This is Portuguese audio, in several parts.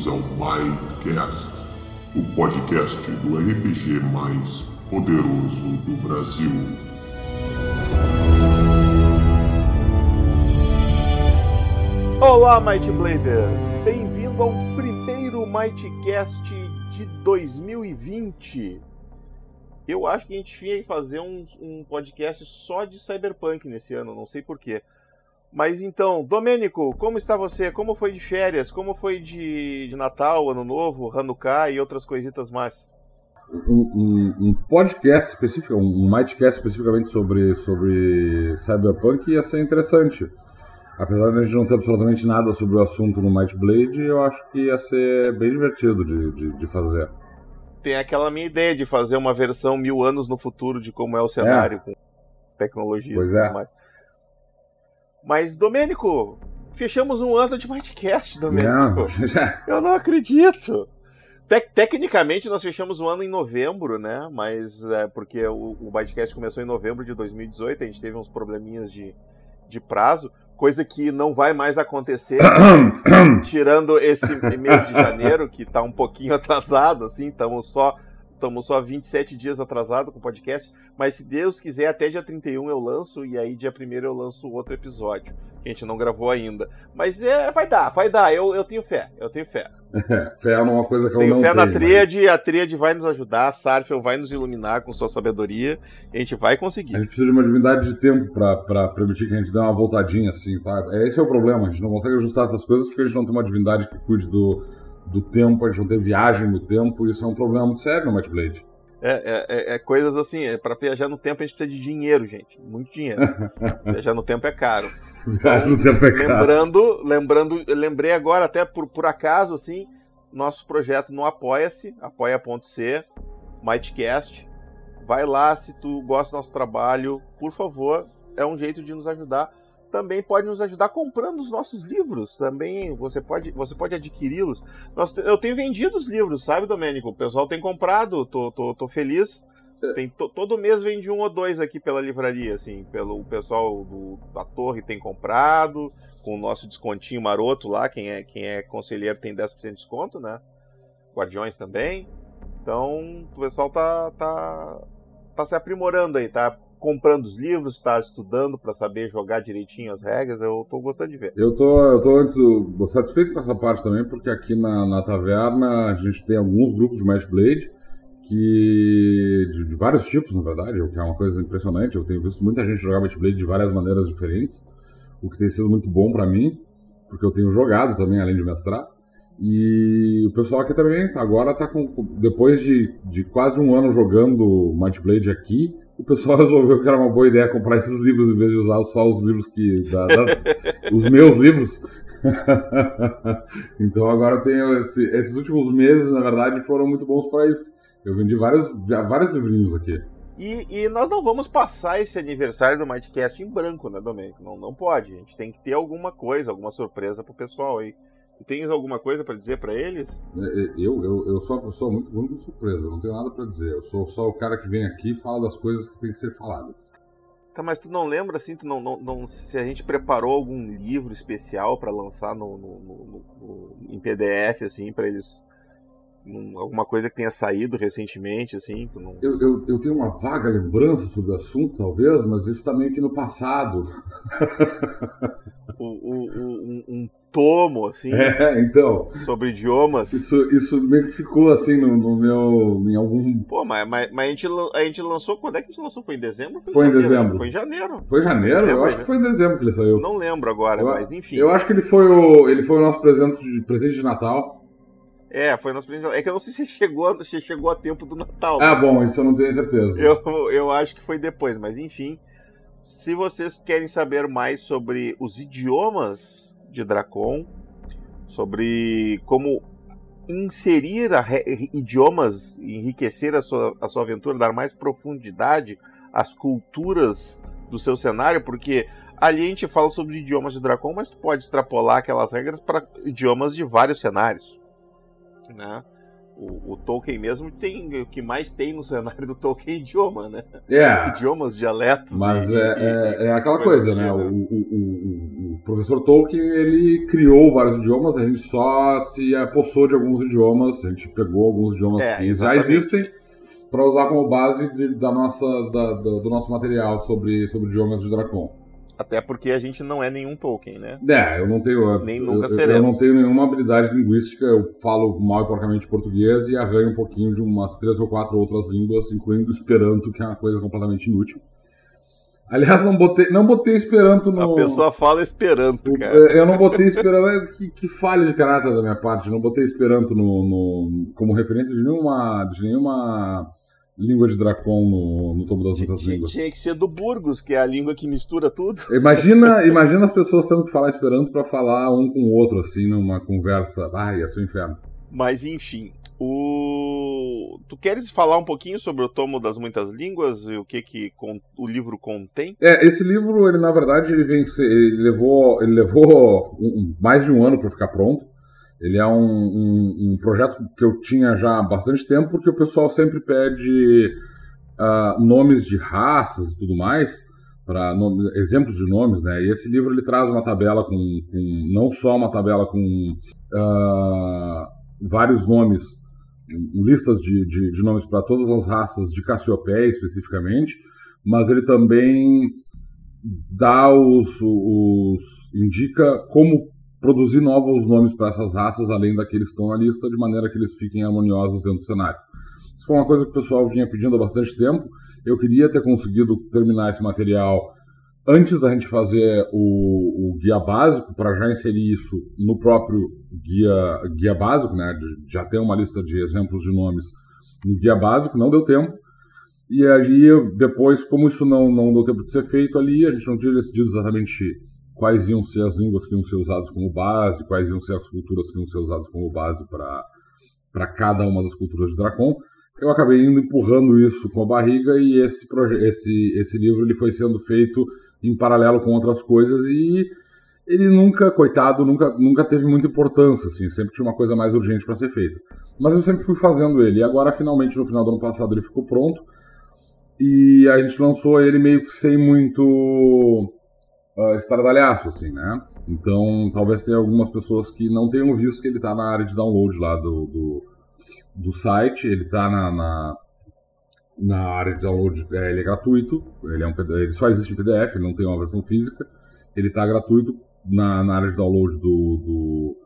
Bem-vindos ao Mindcast, o podcast do RPG mais poderoso do Brasil. Olá, Might Bladers! Bem-vindo ao primeiro Mightcast de 2020. Eu acho que a gente tinha que fazer um, um podcast só de Cyberpunk nesse ano, não sei porquê. Mas então, Domênico, como está você? Como foi de férias? Como foi de, de Natal, Ano Novo, Hanukkah e outras coisitas mais? Um, um, um podcast específico, um Mightcast especificamente sobre, sobre Cyberpunk ia ser interessante. Apesar de a gente não ter absolutamente nada sobre o assunto no Might Blade, eu acho que ia ser bem divertido de, de, de fazer. Tem aquela minha ideia de fazer uma versão mil anos no futuro de como é o cenário, é. com tecnologias pois e tudo é. mais. Mas, Domênico, fechamos um ano de Mindcast, Domênico. Não, já. Eu não acredito. Tec- tecnicamente, nós fechamos o ano em novembro, né? Mas é porque o, o Mindcast começou em novembro de 2018, a gente teve uns probleminhas de, de prazo, coisa que não vai mais acontecer, tirando esse mês de janeiro, que tá um pouquinho atrasado, assim, estamos só. Estamos só 27 dias atrasado com o podcast, mas se Deus quiser, até dia 31 eu lanço, e aí dia 1 eu lanço outro episódio, que a gente não gravou ainda. Mas é, vai dar, vai dar, eu, eu tenho fé, eu tenho fé. Fé é uma coisa que eu Tenho não fé na tenho, tríade, a tríade vai nos ajudar, a Sarfel vai nos iluminar com sua sabedoria, a gente vai mas A conseguir. gente precisa de uma divindade de tempo pra permitir que a gente dê uma voltadinha assim, tá? Esse é o problema, a gente não consegue ajustar essas coisas porque a gente não tem uma divindade que cuide do, do tempo, a gente não tem viagem no tempo, isso é um problema muito sério no Might Blade. É, é- é- é coisas assim, é, para viajar no tempo a gente precisa de dinheiro, gente, muito dinheiro. viajar no tempo é caro. Viagem no tempo é caro. Lembrando, lembrando, lembrei agora até por, por acaso assim, nosso projeto no Apoia-se, apoia.c, Mightcast. Vai lá se tu gosta do nosso trabalho, por favor, é um jeito de nos ajudar. Também pode nos ajudar comprando os nossos livros. Também você pode, você pode adquiri-los. Eu tenho vendido os livros, sabe, Domênico? O pessoal tem comprado, tô, tô, tô feliz. Tem, to- todo mês vende um ou dois aqui pela livraria, assim. Pelo, o pessoal do- da torre tem comprado, com o nosso descontinho maroto lá. Quem é, quem é conselheiro tem 10% de desconto, né? Guardiões também. Então, o pessoal tá, tá, tá se aprimorando aí, tá comprando os livros, tá estudando para saber jogar direitinho as regras. Eu tô gostando de ver. Eu tô, eu tô muito satisfeito com essa parte também, porque aqui na, na taverna a gente tem alguns grupos de Might Blade, que, de, de vários tipos, na verdade, o que é uma coisa impressionante. Eu tenho visto muita gente jogar Might Blade de várias maneiras diferentes, o que tem sido muito bom pra mim, porque eu tenho jogado também, além de mestrar. E o pessoal aqui também agora tá com. Depois de, de quase um ano jogando Might Blade aqui, o pessoal resolveu que era uma boa ideia comprar esses livros em vez de usar só os livros que. da- da- os meus livros. então agora eu tenho. esse- esses últimos meses, na verdade, foram muito bons para isso. Eu vendi vários, vários livrinhos aqui. E, e nós não vamos passar esse aniversário do Mightcast em branco, né, Domênico? Não, não pode. A gente tem que ter alguma coisa, alguma surpresa pro pessoal aí. Tens alguma coisa pra dizer pra eles? É, é, Eu, eu, eu sou uma pessoa muito, muito surpresa, não tenho nada para dizer. Eu sou só o cara que vem aqui e fala das coisas que tem que ser faladas. Tá, mas tu não lembra assim, tu não, não, não- se a gente preparou algum livro especial pra lançar no, no- no- no- em PDF, assim, pra eles. Alguma coisa que tenha saído recentemente, assim, tu não. Eu, eu, eu tenho uma vaga lembrança sobre o assunto, talvez, mas isso tá meio que no passado. O, o- o- um, um tomo, assim, É, então, sobre idiomas. isso, isso meio que ficou assim no, no meu. em algum. Pô, mas, mas, mas a, gente, a gente lançou. Quando é que a gente lançou? Foi em dezembro? ou Foi em? Acho dezembro. Foi em janeiro. Foi em janeiro? Dezembro, eu acho né? que foi em dezembro que ele saiu. Não lembro agora, Eu- mas enfim. Eu acho que ele foi o, ele foi o nosso presente de, presente de Natal. É, foi nosso presente. É que eu não sei se chegou, se chegou a tempo do Natal. Ah, mas bom, isso eu não tenho certeza. Eu, eu acho que foi depois, mas enfim. Se vocês querem saber mais sobre os idiomas de Dracon, sobre como inserir re- idiomas, enriquecer a sua, a sua aventura, dar mais profundidade às culturas do seu cenário, porque ali a gente fala sobre idiomas de Dracon, mas tu pode extrapolar aquelas regras para idiomas de vários cenários. Né? o, o, Tolkien mesmo tem o que mais tem no cenário do Tolkien é idioma, né? É. Idiomas, dialetos. Mas e, é, e, é, é, aquela coisa, né? O, o, o, professor Tolkien ele criou vários idiomas, a gente só se apossou de alguns idiomas, a gente pegou alguns idiomas é, que exatamente. já existem para usar como base de, da nossa, da, do, do nosso material sobre, sobre idiomas de Dracon. Até porque a gente não é nenhum Tolkien, né? É, eu não tenho. Nem nunca eu, seremos. Eu não tenho nenhuma habilidade linguística, eu falo mal e porcamente português e arranho um pouquinho de umas três ou quatro outras línguas, incluindo Esperanto, que é uma coisa completamente inútil. Aliás, não botei, não botei Esperanto no. A pessoa fala Esperanto, cara. Eu não botei Esperanto. É que, que falha de caráter da minha parte. Eu não botei Esperanto no, no, como referência de nenhuma, de nenhuma língua de Dracon no, no tomo das outras línguas. Tinha que ser do Burgos, que é a língua que mistura tudo. Imagina, imagina as pessoas tendo que falar Esperanto para falar um com o outro, assim, numa conversa. Ai, ia ser um inferno. Mas enfim, o... tu queres falar um pouquinho sobre o tomo das muitas línguas e o que que o livro contém? É, esse livro, ele na verdade ele vem ele levou, ele levou um, mais de um ano para ficar pronto. Ele é um, um, um, projeto que eu tinha já há bastante tempo, porque o pessoal sempre pede uh, nomes de raças e tudo mais, para exemplos de nomes, né? E esse livro ele traz uma tabela com, com não só uma tabela com uh, vários nomes, listas de, de, de nomes para todas as raças de Cassiopeia especificamente, mas ele também dá os, os indica como produzir novos nomes para essas raças, além daqueles que estão na lista, de maneira que eles fiquem harmoniosos dentro do cenário. Isso foi uma coisa que o pessoal vinha pedindo há bastante tempo. Eu queria ter conseguido terminar esse material antes da gente fazer o, o guia básico, para já inserir isso no próprio guia, guia básico, né? Já ter uma lista de exemplos de nomes no guia básico, não deu tempo. E aí, depois, como isso não, não deu tempo de ser feito ali, a gente não tinha decidido exatamente quais iam ser as línguas que iam ser usadas como base, quais iam ser as culturas que iam ser usadas como base para cada uma das culturas de Dracon. Eu acabei indo empurrando isso com a barriga e esse, esse, esse livro ele foi sendo feito em paralelo com outras coisas e ele nunca, coitado, nunca, nunca teve muita importância, assim, sempre tinha uma coisa mais urgente para ser feita. Mas eu sempre fui fazendo ele e agora finalmente no final do ano passado ele ficou pronto e a gente lançou ele meio que sem muito uh, estradalhaço, assim, né? Então, talvez tenha algumas pessoas que não tenham visto que ele está na área de download lá do, do, do site, ele está na, na, na, área de download, é, ele é gratuito, ele, é um, ele só existe em PDF, ele não tem uma versão física, ele está gratuito na, na, área de download do, do,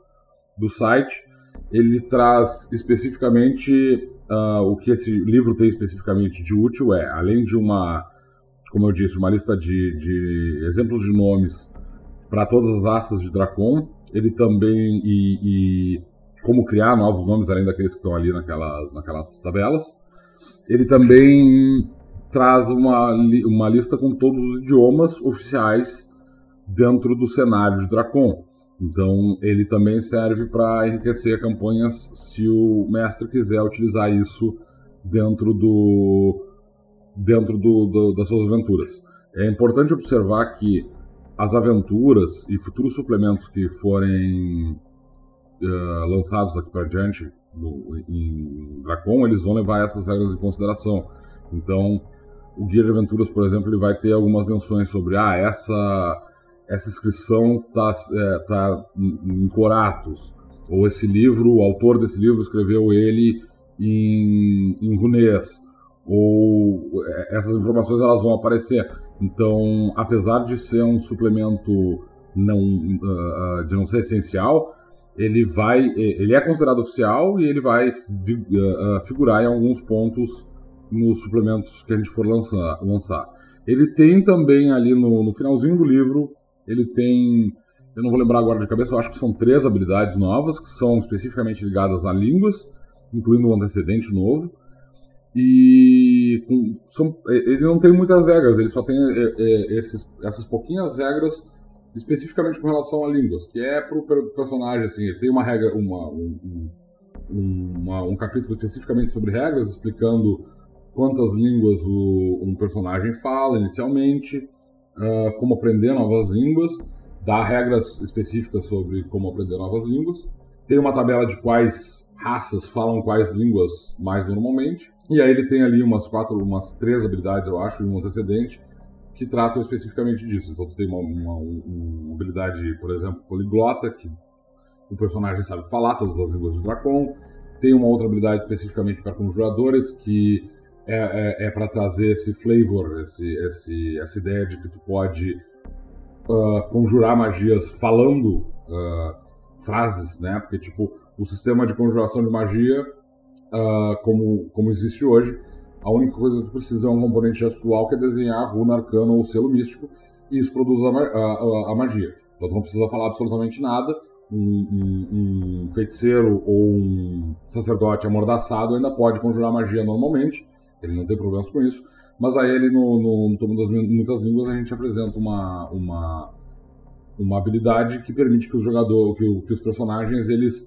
do site. Ele traz especificamente uh, o que esse livro tem especificamente de útil é, além de uma como eu disse, uma lista de, de exemplos de nomes para todas as raças de Dracon. Ele também e, e, como criar novos nomes além daqueles que estão ali naquelas, naquelas tabelas. Ele também traz uma, uma lista com todos os idiomas oficiais dentro do cenário de Dracon. Então ele também serve para enriquecer campanhas se o mestre quiser utilizar isso dentro do, dentro do, do, das suas aventuras. É importante observar que as aventuras e futuros suplementos que forem uh, lançados daqui para diante no, em Dracon, eles vão levar essas regras em consideração. Então, o guia de aventuras, por exemplo, ele vai ter algumas menções sobre ah, essa essa inscrição está é, tá em Coratos, ou esse livro, o autor desse livro escreveu ele em, em runês ou é, essas informações elas vão aparecer. Então, apesar de ser um suplemento não uh, de não ser essencial, ele vai, ele é considerado oficial e ele vai uh, figurar em alguns pontos nos suplementos que a gente for lançar. lançar. Ele tem também ali no, no finalzinho do livro, ele tem, eu não vou lembrar agora de cabeça, eu acho que são três habilidades novas que são especificamente ligadas a línguas, incluindo um antecedente novo. E com, são, ele não tem muitas regras, ele só tem é, é, esses, essas pouquinhas regras especificamente com relação a línguas, que é para o personagem, assim, ele tem uma regra, uma, um, um, uma, um capítulo especificamente sobre regras, explicando quantas línguas o, um personagem fala inicialmente, uh, como aprender novas línguas, dá regras específicas sobre como aprender novas línguas, tem uma tabela de quais raças falam quais línguas mais normalmente, e aí ele tem ali umas quatro, umas três habilidades, eu acho, e um antecedente, que tratam especificamente disso. Então tu tem uma, uma, uma habilidade, por exemplo, poliglota, que o personagem sabe falar todas as línguas do Dracon. Tem uma outra habilidade especificamente para conjuradores, que é, é, é para trazer esse flavor, esse, esse, essa ideia de que tu pode uh, conjurar magias falando uh, frases, né? Porque, tipo, o sistema de conjuração de magia, uh, como, como existe hoje, a única coisa que tu precisa é um componente gestual que é desenhar a runa arcana ou selo místico, e isso produz a, a, a magia. Então tu não precisa falar absolutamente nada, um, um, um, feiticeiro ou um sacerdote amordaçado ainda pode conjurar magia normalmente, ele não tem problemas com isso, mas aí ele no, no, no Tomo das Muitas Línguas a gente apresenta uma, uma, uma habilidade que permite que os jogadores, que, que os personagens eles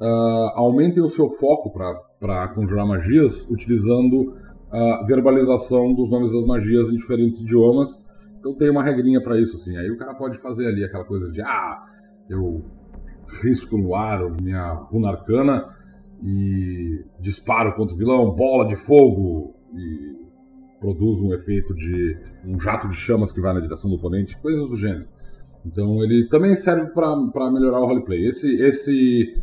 uh, aumentem o seu foco para conjurar magias utilizando a verbalização dos nomes das magias em diferentes idiomas. Então tem uma regrinha para isso assim. Aí o cara pode fazer ali aquela coisa de ah, eu risco no ar minha runa arcana e disparo contra o vilão, bola de fogo e produz um efeito de um jato de chamas que vai na direção do oponente, coisas do gênero. Então ele também serve para melhorar o roleplay. Esse, esse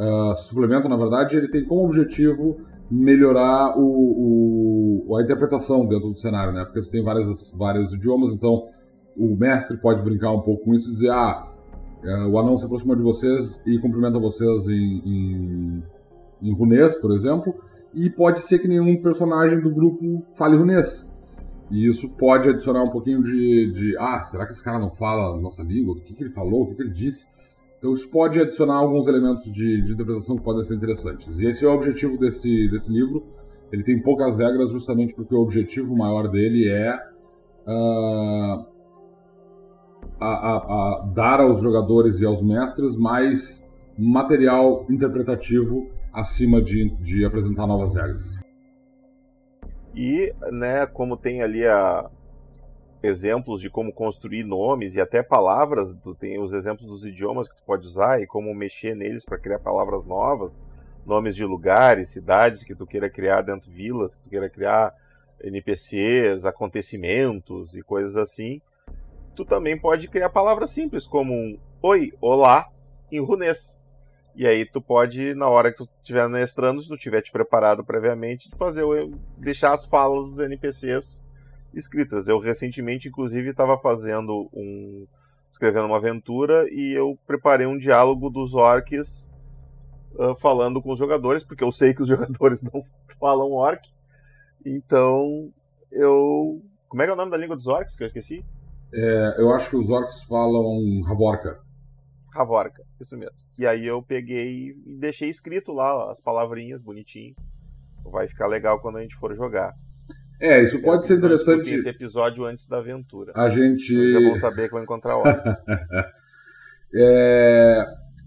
uh, suplemento, na verdade, ele tem como objetivo melhorar o, o, a interpretação dentro do cenário, né? Porque tu tem várias, vários idiomas, então o mestre pode brincar um pouco com isso e dizer, ah, uh, o anão se aproxima de vocês e cumprimenta vocês em, em, em runês, por exemplo, e pode ser que nenhum personagem do grupo fale runês. E isso pode adicionar um pouquinho de, de ah, será que esse cara não fala a nossa língua? O que, que ele falou? O que, que ele disse? Então isso pode adicionar alguns elementos de, de, interpretação que podem ser interessantes. E esse é o objetivo desse, desse livro. Ele tem poucas regras justamente porque o objetivo maior dele é uh, a, a, a dar aos jogadores e aos mestres mais material interpretativo acima de, de apresentar novas regras. E, né, como tem ali a, exemplos de como construir nomes e até palavras, tu tem os exemplos dos idiomas que tu pode usar e como mexer neles para criar palavras novas, nomes de lugares, cidades que tu queira criar dentro de vilas, que tu queira criar NPCs, acontecimentos e coisas assim. Tu também pode criar palavras simples como um oi, olá em runês. E aí tu pode, na hora que tu estiver mestrando, se tu tiver te preparado previamente, fazer deixar as falas dos NPCs escritas. Eu recentemente, inclusive, estava fazendo um. escrevendo uma aventura e eu preparei um diálogo dos orcs uh, falando com os jogadores, porque eu sei que os jogadores não falam orc. Então eu. Como é que é o nome da língua dos orcs que eu esqueci? É, eu acho que os orcs falam Ravorka. Ravorka, isso mesmo. E aí eu peguei e deixei escrito lá as palavrinhas bonitinho. Vai ficar legal quando a gente for jogar. É, isso pode ser interessante. Esse episódio antes da aventura. A gente. Então já vão saber que vão encontrar orcs. é,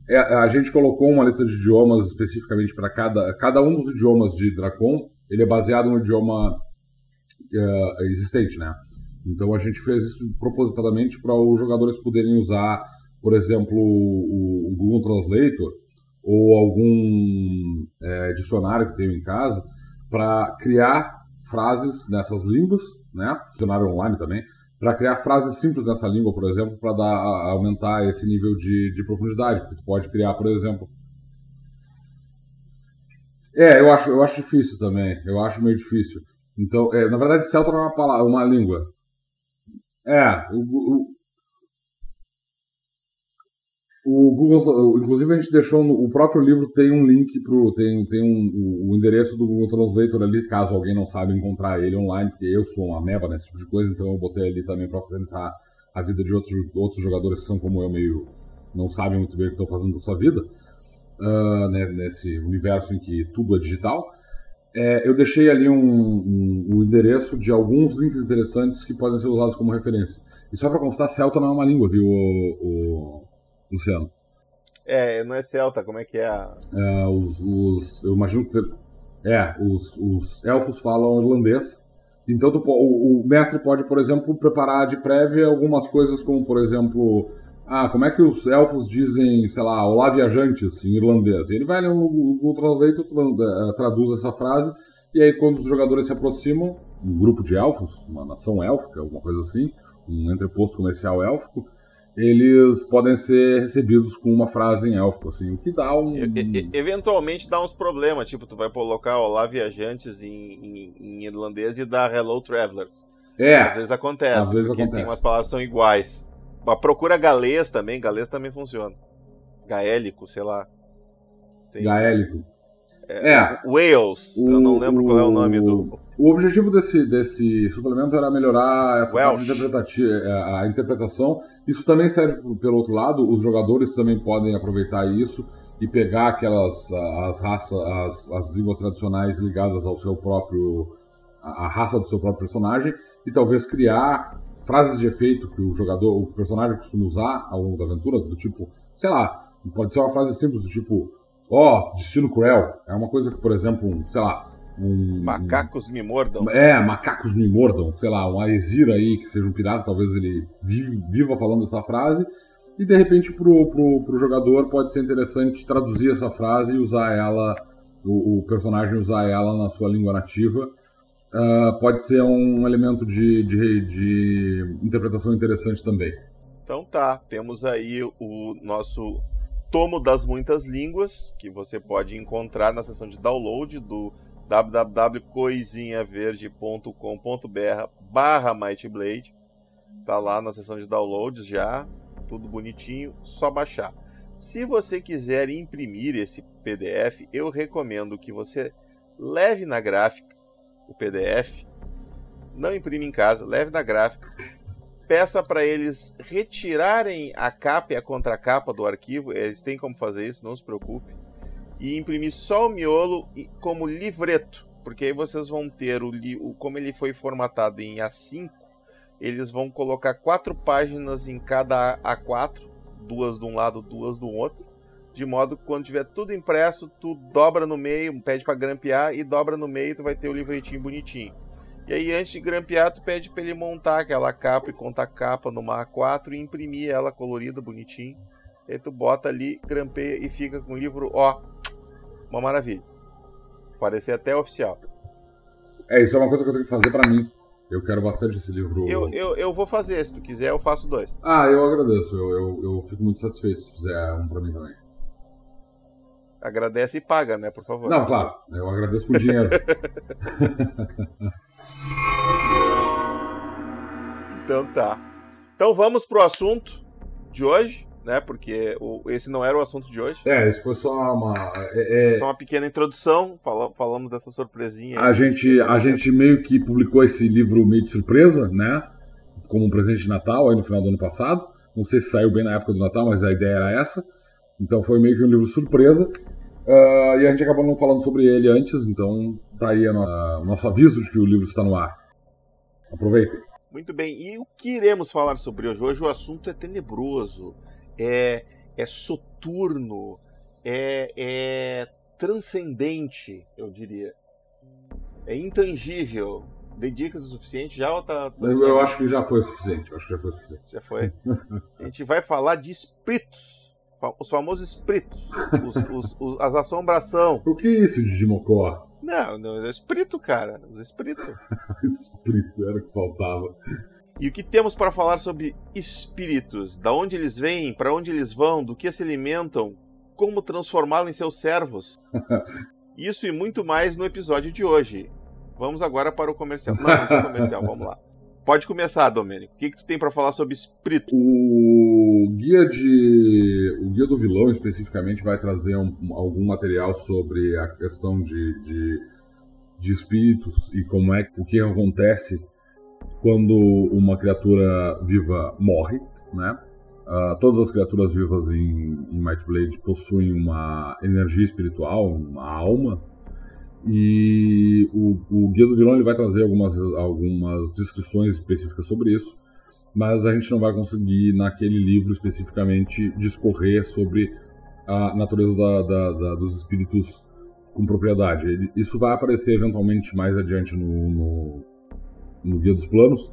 é, a gente colocou uma lista de idiomas especificamente para cada. Cada um dos idiomas de Dracon, ele é baseado no idioma uh, existente, né? Então a gente fez isso propositadamente para os jogadores poderem usar por exemplo, o, o Google Translator ou algum é, dicionário que tenho em casa para criar frases nessas línguas, né? Dicionário online também, para criar frases simples nessa língua, por exemplo, para dar aumentar esse nível de, de profundidade. Porque tu pode criar, por exemplo. É, eu acho, eu acho difícil também. Eu acho meio difícil. Então, é, na verdade, Celta não é uma palavra, uma língua. É, o, o, o Google, inclusive a gente deixou no, o próprio livro tem um link pro tem tem um, o, endereço do Google Translator ali, caso alguém não saiba encontrar ele online, porque eu sou uma meba nesse tipo de coisa, então eu botei ali também para facilitar a vida de outros outros jogadores que são como eu meio não sabem muito bem o que estão fazendo da sua vida, uh, né, nesse universo em que tudo é digital. É, eu deixei ali um, um, um, endereço de alguns links interessantes que podem ser usados como referência. E só para constar, Celta não é uma língua, viu, o, o Luciano? É, não é celta, como é que é? é os, os, eu imagino que. É, os, os elfos falam irlandês. Então tu, o, o, mestre pode, por exemplo, preparar de prévia algumas coisas como, por exemplo, ah, como é que os elfos dizem, sei lá, olá viajantes em irlandês? Ele vai no Google Translate, eh, traduz essa frase, e aí quando os jogadores se aproximam, um grupo de elfos, uma nação élfica, alguma coisa assim, um entreposto comercial élfico, eles podem ser recebidos com uma frase em élfico, assim, o que dá um... E, eventualmente dá uns problemas, tipo, tu vai colocar olá viajantes em, em, em irlandês e dá hello travelers. É. Às vezes acontece, às vezes porque acontece. tem umas palavras que são iguais. A procura galês também, galês também funciona. Gaélico, sei lá. Tem... Gaélico. É, é. Wales, o, eu não lembro qual é o nome do. O objetivo desse, desse suplemento era melhorar essa parte é, a interpretação. Isso também serve pelo outro lado, os jogadores também podem aproveitar isso e pegar aquelas as raças, as, as línguas tradicionais ligadas ao seu próprio a, raça do seu próprio personagem e talvez criar frases de efeito que o jogador, o personagem costuma usar ao longo da aventura, do tipo, sei lá, pode ser uma frase simples do tipo, ó, oh, destino cruel. É uma coisa que, por exemplo, sei lá, um, macacos me mordam. É, macacos me mordam, sei lá, um Aesir aí que seja um pirata, talvez ele viva falando essa frase. E de repente pro, pro, pro jogador pode ser interessante traduzir essa frase e usar ela, o, o personagem usar ela na sua língua nativa uh, pode ser um elemento de, de, de interpretação interessante também. Então tá, temos aí o nosso tomo das muitas línguas, que você pode encontrar na seção de download do www.coisinhaverde.com.br barra Mightblade. Tá lá na seção de downloads já, tudo bonitinho, só baixar. Se você quiser imprimir esse PDF, eu recomendo que você leve na gráfica o PDF, não imprime em casa, leve na gráfica, peça para eles retirarem a capa e a contracapa do arquivo, eles têm como fazer isso, não se preocupe, e imprimir só o miolo como livreto, porque aí vocês vão ter o, o como ele foi formatado em A5, eles vão colocar quatro páginas em cada A4, duas de um lado, duas do outro, de modo que quando tiver tudo impresso, tu dobra no meio, pede para grampear e dobra no meio, tu vai ter o livretinho bonitinho. E aí antes de grampear, tu pede para ele montar aquela capa e contar capa numa A4 e imprimir ela colorida, bonitinho. Aí tu bota ali, grampeia e fica com o livro, ó, uma maravilha. Parecer até oficial. É, isso é uma coisa que eu tenho que fazer para mim. Eu quero bastante esse livro. Eu, eu, eu vou fazer, se tu quiser, eu faço dois. Ah, eu agradeço. Eu, eu, eu fico muito satisfeito se fizer um pra mim também agradece e paga, né, por favor. Não, claro, eu agradeço por dinheiro. então tá. Então vamos pro assunto de hoje, né? Porque o, esse não era o assunto de hoje. É, isso foi só uma. É, é... Só uma pequena introdução. Fala, falamos dessa surpresinha. A gente, a gente meio que publicou esse livro meio de surpresa, né? Como um presente de Natal aí no final do ano passado. Não sei se saiu bem na época do Natal, mas a ideia era essa. Então foi meio que um livro surpresa. Uh, e a gente acabou não falando sobre ele antes, então tá aí o nosso aviso de que o livro está no ar. Aproveitem. Muito bem, e o que iremos falar sobre hoje? Hoje o assunto é tenebroso, é, é soturno, é, é transcendente, eu diria. É intangível. Dei dicas o suficiente já ou tá. tá eu, eu acho que já foi o suficiente. Eu acho que já foi o suficiente. Já foi. a gente vai falar de espíritos os famosos espíritos, os, os, os, as assombração. O que é isso de Dimocó? Não, não, é espírito, cara. Os espírito. espírito era o que faltava. E o que temos para falar sobre espíritos? Da onde eles vêm, para onde eles vão, do que se alimentam, como transformá-los em seus servos? Isso e muito mais no episódio de hoje. Vamos agora para o comercial. Não, não é comercial, vamos lá. Pode começar, Domênico. O que, que tu tem para falar sobre espírito? O guia de, o guia do vilão especificamente vai trazer um, algum material sobre a questão de, de, de, espíritos e como é o que acontece quando uma criatura viva morre, né? Uh, todas as criaturas vivas em, em Might Blade possuem uma energia espiritual, uma alma, e o, o Guia do Vilão ele vai trazer algumas, algumas descrições específicas sobre isso, mas a gente não vai conseguir, naquele livro especificamente, discorrer sobre a natureza da, da, da, dos espíritos com propriedade. Ele, isso vai aparecer eventualmente mais adiante no, no, no Guia dos Planos,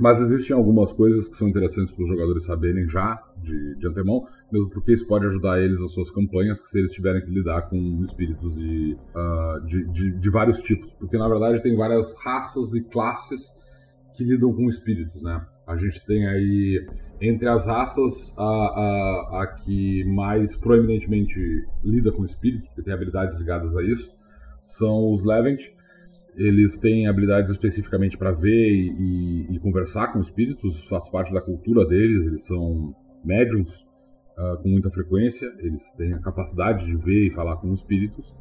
mas existem algumas coisas que são interessantes para os jogadores saberem já de, de antemão, mesmo porque isso pode ajudar eles nas suas campanhas, que se eles tiverem que lidar com espíritos de, uh, de, de, de, vários tipos. Porque na verdade tem várias raças e classes que lidam com espíritos, né? A gente tem aí, entre as raças, a, a, a que mais proeminentemente lida com espíritos, porque tem habilidades ligadas a isso, são os Levent. Eles têm habilidades especificamente para ver e, e, e, conversar com espíritos, faz parte da cultura deles, eles são médiums uh, com muita frequência, eles têm a capacidade de ver e falar com espíritos.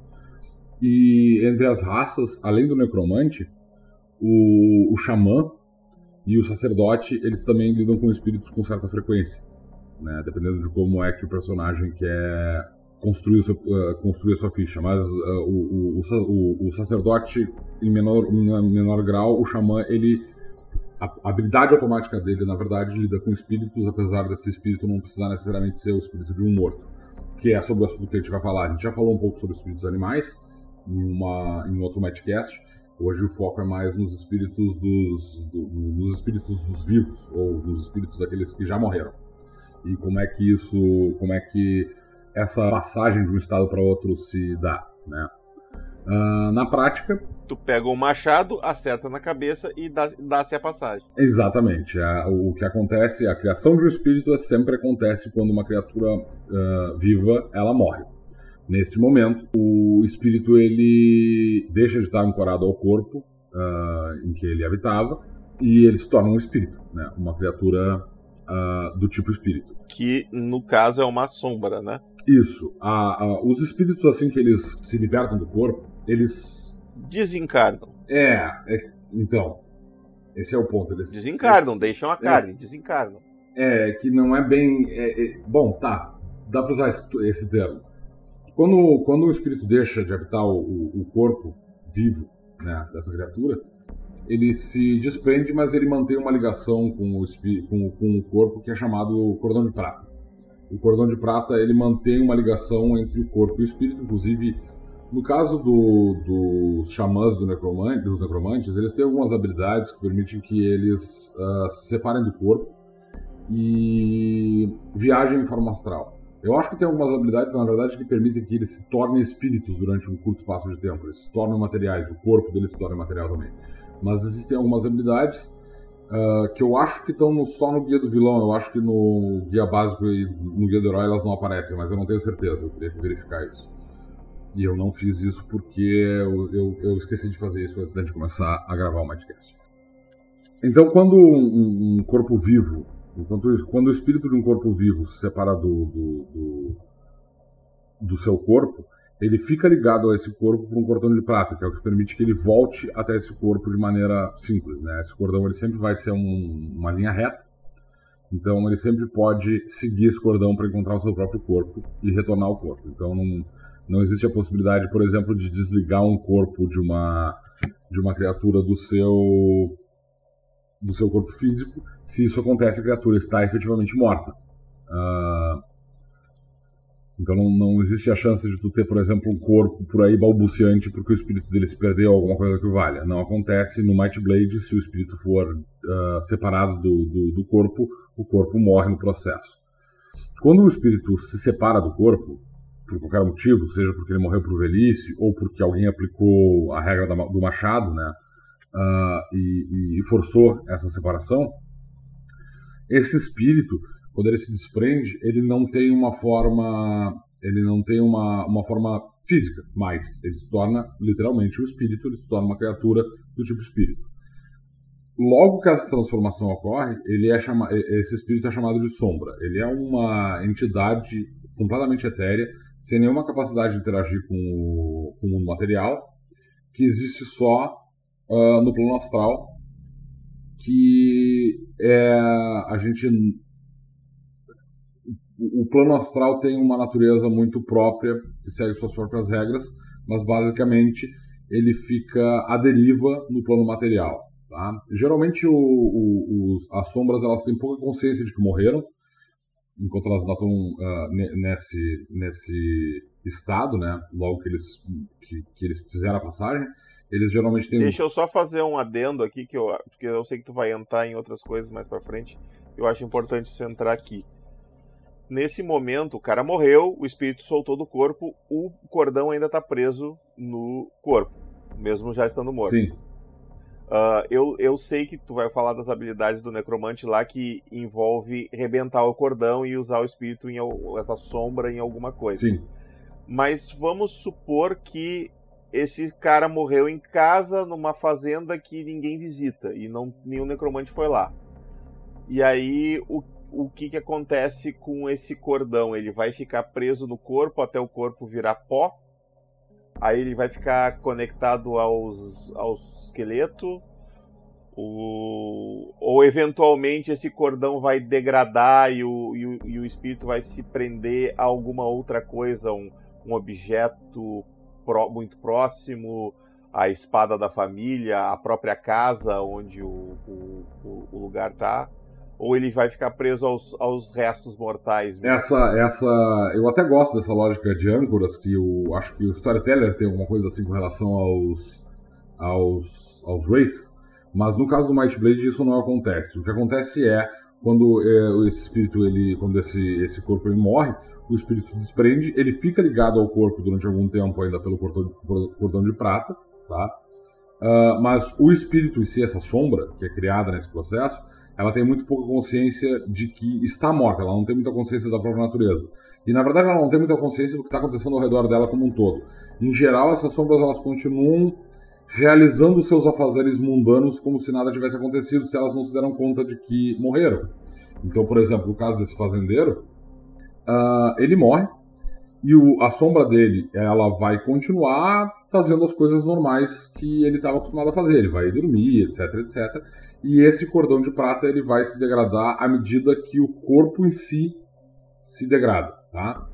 E entre as raças, além do necromante, o, o xamã e o sacerdote, eles também lidam com espíritos com certa frequência, né? dependendo de como é que o personagem quer construir, seu, uh, construir sua ficha. Mas uh, o, o, o, o, sacerdote, em menor, em menor grau, o xamã, ele a habilidade automática dele, na verdade, lida com espíritos, apesar desse espírito não precisar necessariamente ser o espírito de um morto, que é sobre o assunto que a gente vai falar. A gente já falou um pouco sobre espíritos animais em, uma, em outro Matchcast. Hoje o foco é mais nos espíritos dos, do, nos espíritos dos vivos ou nos espíritos daqueles que já morreram. E como é que isso, como é que essa passagem de um estado para outro se dá, né? Uh, na prática. Tu pega o um machado, acerta na cabeça e dá-se a passagem. Exatamente. A, o que acontece, a criação de um espírito sempre acontece quando uma criatura uh, viva ela morre. Nesse momento, o espírito ele deixa de estar ancorado ao corpo uh, em que ele habitava e ele se torna um espírito, né? uma criatura do tipo espírito. Que no caso é uma sombra, né? Isso. os espíritos, assim que eles se libertam do corpo, eles. Desencarnam. É, é então. Esse é o ponto. Eles desencarnam, eles... deixam a carne, é, desencarnam. É, que não é bem. É, é, bom, tá. Dá pra usar esse, esse, termo. Quando, quando o espírito deixa de habitar o, o corpo vivo né, dessa criatura, ele se desprende, mas ele mantém uma ligação com o, com, com o corpo que é chamado cordão de prata. O cordão de prata ele mantém uma ligação entre o corpo e o espírito, inclusive no caso do, dos xamãs do necromante, dos necromantes, eles têm algumas habilidades que permitem que eles uh, se separem do corpo e viajem em forma astral. Eu acho que tem algumas habilidades, na verdade, que permitem que eles se tornem espíritos durante um curto espaço de tempo. Eles se tornam materiais, o corpo deles se torna material também. Mas existem algumas habilidades uh, que eu acho que estão só no guia do vilão. Eu acho que no guia básico e no guia do herói elas não aparecem, mas eu não tenho certeza. Eu teria que verificar isso. E eu não fiz isso porque eu, eu, eu esqueci de fazer isso antes de começar a gravar o Madcast. Então, quando um, um corpo vivo, enquanto, quando o espírito de um corpo vivo se separa do, do, do, do seu corpo, ele fica ligado a esse corpo por um cordão de prata, que é o que permite que ele volte até esse corpo de maneira simples. Né? Esse cordão ele sempre vai ser um, uma linha reta, então ele sempre pode seguir esse cordão para encontrar o seu próprio corpo e retornar ao corpo. Então não, não existe a possibilidade, por exemplo, de desligar um corpo de uma, de uma criatura do seu, do seu corpo físico. Se isso acontece, a criatura está efetivamente morta. Uh, então não, não existe a chance de tu ter, por exemplo, um corpo por aí balbuciante porque o espírito dele se perdeu, alguma coisa que valha. Não acontece no Might Blade, se o espírito for uh, separado do, do, do corpo, o corpo morre no processo. Quando o espírito se separa do corpo, por qualquer motivo, seja porque ele morreu por velhice ou porque alguém aplicou a regra do machado, né, uh, e, e, forçou essa separação, esse espírito, quando ele se desprende, ele não tem uma forma, ele não tem uma, uma forma física, mais ele se torna literalmente o espírito, ele se torna uma criatura do tipo espírito. Logo que essa transformação ocorre, ele é chama, esse espírito é chamado de sombra. Ele é uma entidade completamente etérea sem nenhuma capacidade de interagir com o, com o mundo material, que existe só uh, no plano astral, que é a gente o plano astral tem uma natureza muito própria que segue suas próprias regras, mas basicamente ele fica à deriva no plano material. Tá? Geralmente o, o, as sombras elas têm pouca consciência de que morreram, enquanto elas não estão uh, nesse, nesse estado, né? Logo que eles, que, que, eles fizeram a passagem, eles geralmente têm. Deixa eu só fazer um adendo aqui, que eu, porque eu sei que tu vai entrar em outras coisas mais para frente. Eu acho importante você entrar aqui. Nesse momento, o cara morreu, o espírito soltou do corpo, o cordão ainda tá preso no corpo, mesmo já estando morto. Sim. Uh, eu, eu sei que tu vai falar das habilidades do necromante lá que envolve rebentar o cordão e usar o espírito em essa sombra em alguma coisa. Sim. Mas vamos supor que esse cara morreu em casa, numa fazenda que ninguém visita e não nenhum necromante foi lá. E aí o, o que, que acontece com esse cordão? Ele vai ficar preso no corpo até o corpo virar pó Aí ele vai ficar conectado aos, aos esqueletos. O, ou eventualmente esse cordão vai degradar e o, e o, e o espírito vai se prender a alguma outra coisa, um, um objeto pro, muito próximo, a espada da família, a própria casa onde o, o, o lugar está ou ele vai ficar preso aos, aos restos mortais? Mesmo? Essa, essa, eu até gosto dessa lógica de âncoras que eu acho que o storyteller tem alguma coisa assim com relação aos, aos, aos wraiths, mas no caso do Might Blade isso não acontece. O que acontece é quando é, esse espírito ele, quando esse, esse corpo ele morre, o espírito se desprende, ele fica ligado ao corpo durante algum tempo ainda pelo cordão, cordão de prata, tá? Uh, mas o espírito em si, essa sombra que é criada nesse processo, ela tem muito pouca consciência de que está morta, ela não tem muita consciência da própria natureza. E na verdade ela não tem muita consciência do que está acontecendo ao redor dela como um todo. Em geral, essas sombras elas continuam realizando seus afazeres mundanos como se nada tivesse acontecido, se elas não se deram conta de que morreram. Então, por exemplo, no caso desse fazendeiro, uh, ele morre e o, a sombra dele ela vai continuar fazendo as coisas normais que ele estava acostumado a fazer. Ele vai dormir, etc, etc e esse cordão de prata ele vai se degradar à medida que o corpo em si se degrada, tá?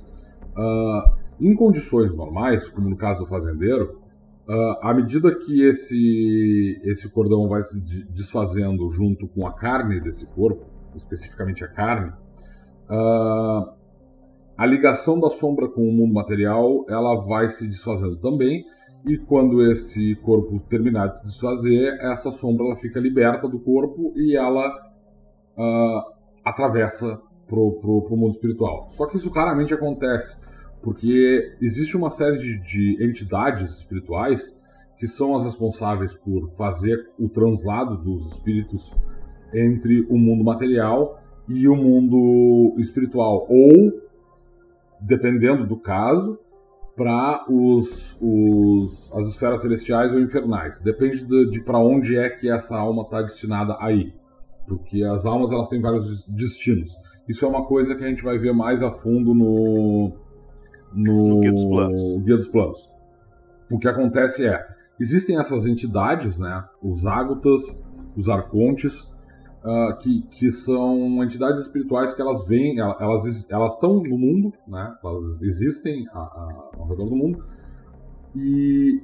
Uh, em condições normais, como no caso do fazendeiro, uh, à medida que esse, esse cordão vai se desfazendo junto com a carne desse corpo, especificamente a carne, uh, a ligação da sombra com o mundo material ela vai se desfazendo também e quando esse corpo terminar de se desfazer, essa sombra ela fica liberta do corpo e ela uh, atravessa pro, pro, pro mundo espiritual. Só que isso raramente acontece, porque existe uma série de, de entidades espirituais que são as responsáveis por fazer o translado dos espíritos entre o mundo material e o mundo espiritual. Ou, dependendo do caso, para os, os, as esferas celestiais ou infernais. Depende de, de para onde é que essa alma está destinada a ir. Porque as almas elas têm vários destinos. Isso é uma coisa que a gente vai ver mais a fundo no, no, no Guia, dos Planos. Guia dos Planos. O que acontece é, existem essas entidades, né, os ágotas, os arcontes, uh, que, que são entidades espirituais que elas vêm, elas elas estão no mundo, né? Elas existem a, a, ao redor do mundo e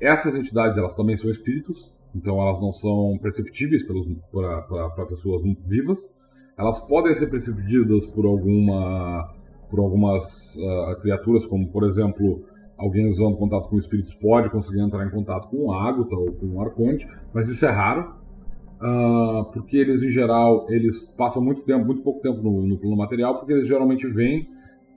essas entidades elas também são espíritos, então elas não são perceptíveis para pessoas vivas. Elas podem ser percebidas por alguma por algumas uh, criaturas, como por exemplo alguém usando contato com espíritos pode conseguir entrar em contato com um ágota ou com um arconte, mas isso é raro uh, porque eles em geral eles passam muito tempo, muito pouco tempo no, no material, porque eles geralmente vêm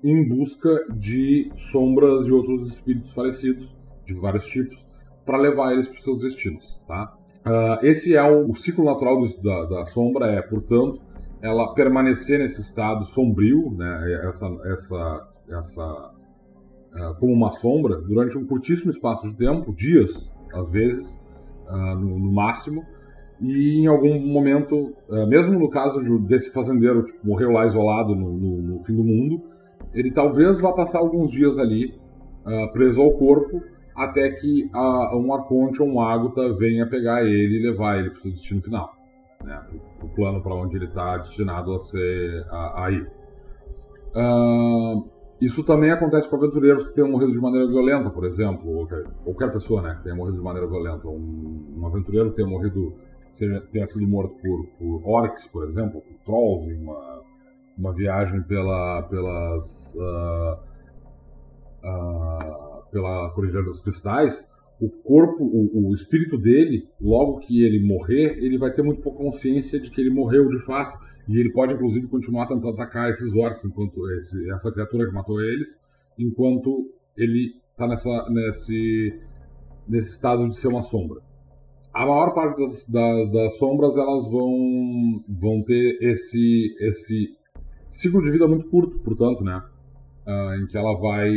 em busca de sombras e outros espíritos falecidos de vários tipos para levar eles para os seus destinos, tá? Uh, esse é o, o ciclo natural da, da, sombra é, portanto, ela permanecer nesse estado sombrio, né? Essa, essa, essa uh, como uma sombra durante um curtíssimo espaço de tempo, dias, às vezes, uh, no, no máximo, e em algum momento, eh, mesmo no caso desse fazendeiro que morreu lá isolado no, no, no fim do mundo, ele talvez vá passar alguns dias ali uh, preso ao corpo até que uh, um arconte ou um ágota venha pegar ele e levar ele para o seu destino final, né, o plano para onde ele está destinado a ser a, a ir. Uh, isso também acontece com aventureiros que tenham morrido de maneira violenta, por exemplo, ou qualquer, qualquer pessoa né, que tenha morrido de maneira violenta. Um, um aventureiro que tenha morrido tenha sido morto por, por orcs, por exemplo, por trolls, em uma, uma viagem pela, pelas, uh, uh, pela Cordilheira dos Cristais, o corpo, o, o, espírito dele, logo que ele morrer, ele vai ter muito pouca consciência de que ele morreu de fato. E ele pode, inclusive, continuar tentando atacar esses orcs, enquanto esse, essa criatura que matou eles, enquanto ele está nessa, nesse, nesse estado de ser uma sombra. A maior parte das, das, das, sombras elas vão, vão ter esse, esse ciclo de vida muito curto, portanto, né? Uh, em que ela vai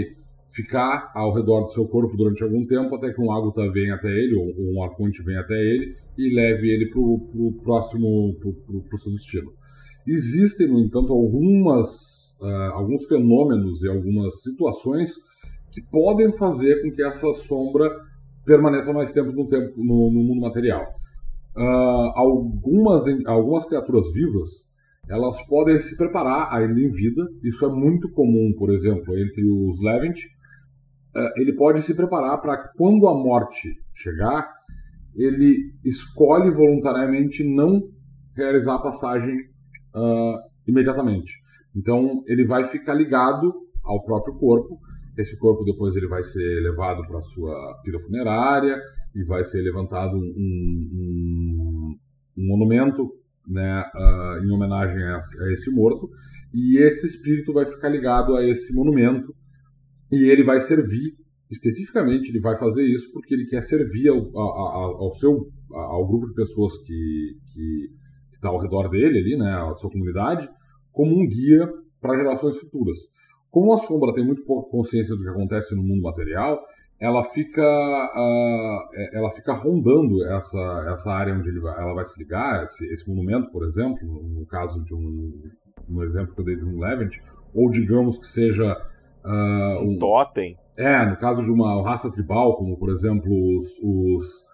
ficar ao redor do seu corpo durante algum tempo até que um ágota venha até ele, ou, ou um arconte venha até ele e leve ele para o próximo, para o seu destino. Existem, no entanto, algumas, uh, alguns fenômenos e algumas situações que podem fazer com que essa sombra permaneça mais tempo no, tempo, no, no mundo material. Uh, algumas, algumas criaturas vivas elas podem se preparar ainda em vida. Isso é muito comum, por exemplo, entre os Levent. Uh, ele pode se preparar para quando a morte chegar, ele escolhe voluntariamente não realizar a passagem uh, imediatamente. Então ele vai ficar ligado ao próprio corpo. Esse corpo depois ele vai ser levado para sua pira funerária e vai ser levantado um, um, um monumento né, uh, em homenagem a, a esse morto. E esse espírito vai ficar ligado a esse monumento e ele vai servir especificamente ele vai fazer isso porque ele quer servir ao, ao, ao seu ao grupo de pessoas que, que está ao redor dele ali, né, a sua comunidade, como um guia para gerações futuras. Como a sombra tem muito pouca consciência do que acontece no mundo material, ela fica, uh, ela fica rondando essa, essa área onde vai, ela vai se ligar, esse, esse, monumento, por exemplo, no caso de um, no exemplo que eu dei de um Levent, ou digamos que seja uh, um, um totem. É, no caso de uma raça tribal, como por exemplo os, os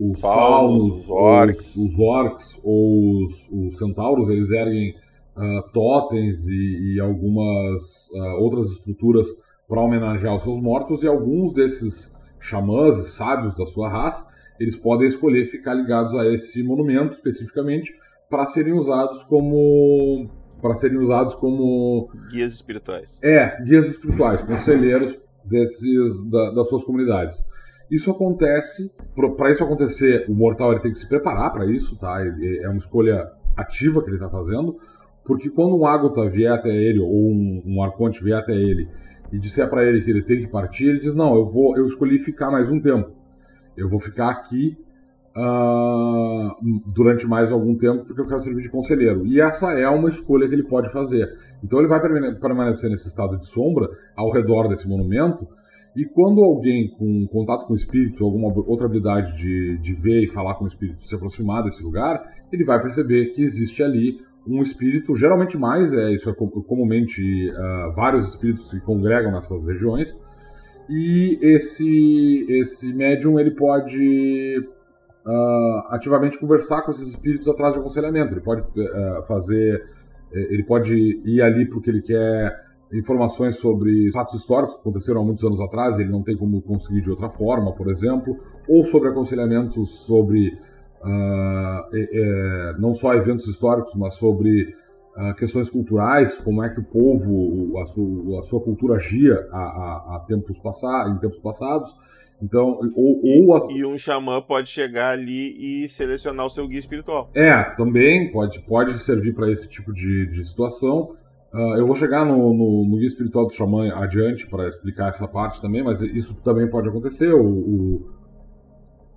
os faunos, os orcs, os, os orcs ou os, os, centauros, eles erguem uh, totens e, e algumas uh, outras estruturas para homenagear os seus mortos, e alguns desses xamãs e sábios da sua raça, eles podem escolher ficar ligados a esse monumento especificamente para serem usados como para serem usados como guias espirituais. É, guias espirituais, conselheiros desses da, das suas comunidades. Isso acontece, para isso acontecer, o mortal ele tem que se preparar para isso, tá? Ele, é uma escolha ativa que ele está fazendo, porque quando um Ágota vier até ele, ou um, um Arconte vier até ele, e disser para ele que ele tem que partir, ele diz: Não, eu vou, eu escolhi ficar mais um tempo. Eu vou ficar aqui uh, durante mais algum tempo porque eu quero servir de conselheiro. E essa é uma escolha que ele pode fazer. Então ele vai permanecer nesse estado de sombra ao redor desse monumento e quando alguém com contato com espíritos, alguma outra habilidade de, de ver e falar com espíritos se aproximar desse lugar, ele vai perceber que existe ali um espírito, geralmente mais, é isso é comumente uh, vários espíritos se congregam nessas regiões, e esse, esse médium ele pode uh, ativamente conversar com esses espíritos atrás de aconselhamento, ele pode uh, fazer, eh, ele pode ir ali porque ele quer informações sobre fatos históricos que aconteceram há muitos anos atrás, ele não tem como conseguir de outra forma, por exemplo, ou sobre aconselhamentos sobre uh, é, não só eventos históricos, mas sobre uh, questões culturais, como é que o povo, a sua, a sua cultura agia a, a, a tempos passados, em tempos passados. Então, ou, ou as... E um xamã pode chegar ali e selecionar o seu guia espiritual. É, também pode, pode servir para esse tipo de, de situação. Uh, eu vou chegar no, no, no, guia espiritual do xamã adiante para explicar essa parte também, mas isso também pode acontecer. O, o,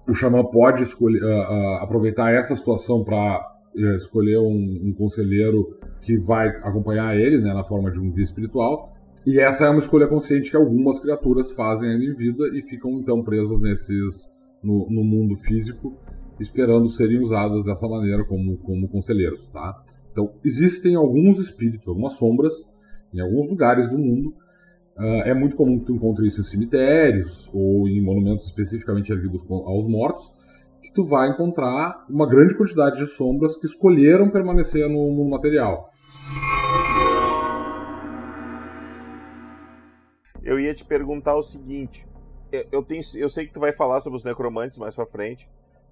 o xamã pode escolher, uh, uh, aproveitar essa situação para eh, escolher um, um, conselheiro que vai acompanhar ele né, na forma de um guia espiritual. E essa é uma escolha consciente que algumas criaturas fazem ainda em vida e ficam então presas nesses no, no mundo físico, esperando serem usadas dessa maneira como, como conselheiros, tá? Então, existem alguns espíritos, algumas sombras, em alguns lugares do mundo. Uh, é muito comum que tu encontre isso em cemitérios ou em monumentos especificamente erguidos aos mortos, que tu vai encontrar uma grande quantidade de sombras que escolheram permanecer no, no material. Eu ia te perguntar o seguinte: eu, tenho, eu sei que tu vai falar sobre os necromantes mais para frente,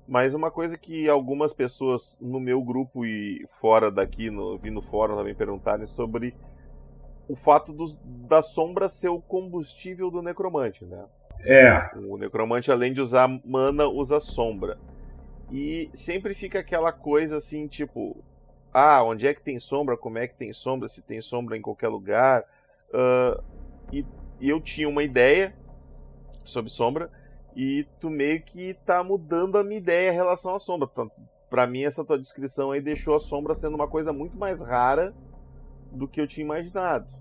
mas uma coisa que algumas pessoas no meu grupo e fora daqui, no, vi no fórum também perguntarem sobre o fato do, da sombra ser o combustível do necromante, né? É. O necromante, além de usar mana, usa sombra. E sempre fica aquela coisa assim, tipo, ah, onde é que tem sombra, como é que tem sombra, se tem sombra em qualquer lugar. Uh, e, e, eu tinha uma ideia sobre sombra, e tu meio que tá mudando a minha ideia em relação à sombra. Para mim, essa tua descrição aí deixou a sombra sendo uma coisa muito mais rara do que eu tinha imaginado.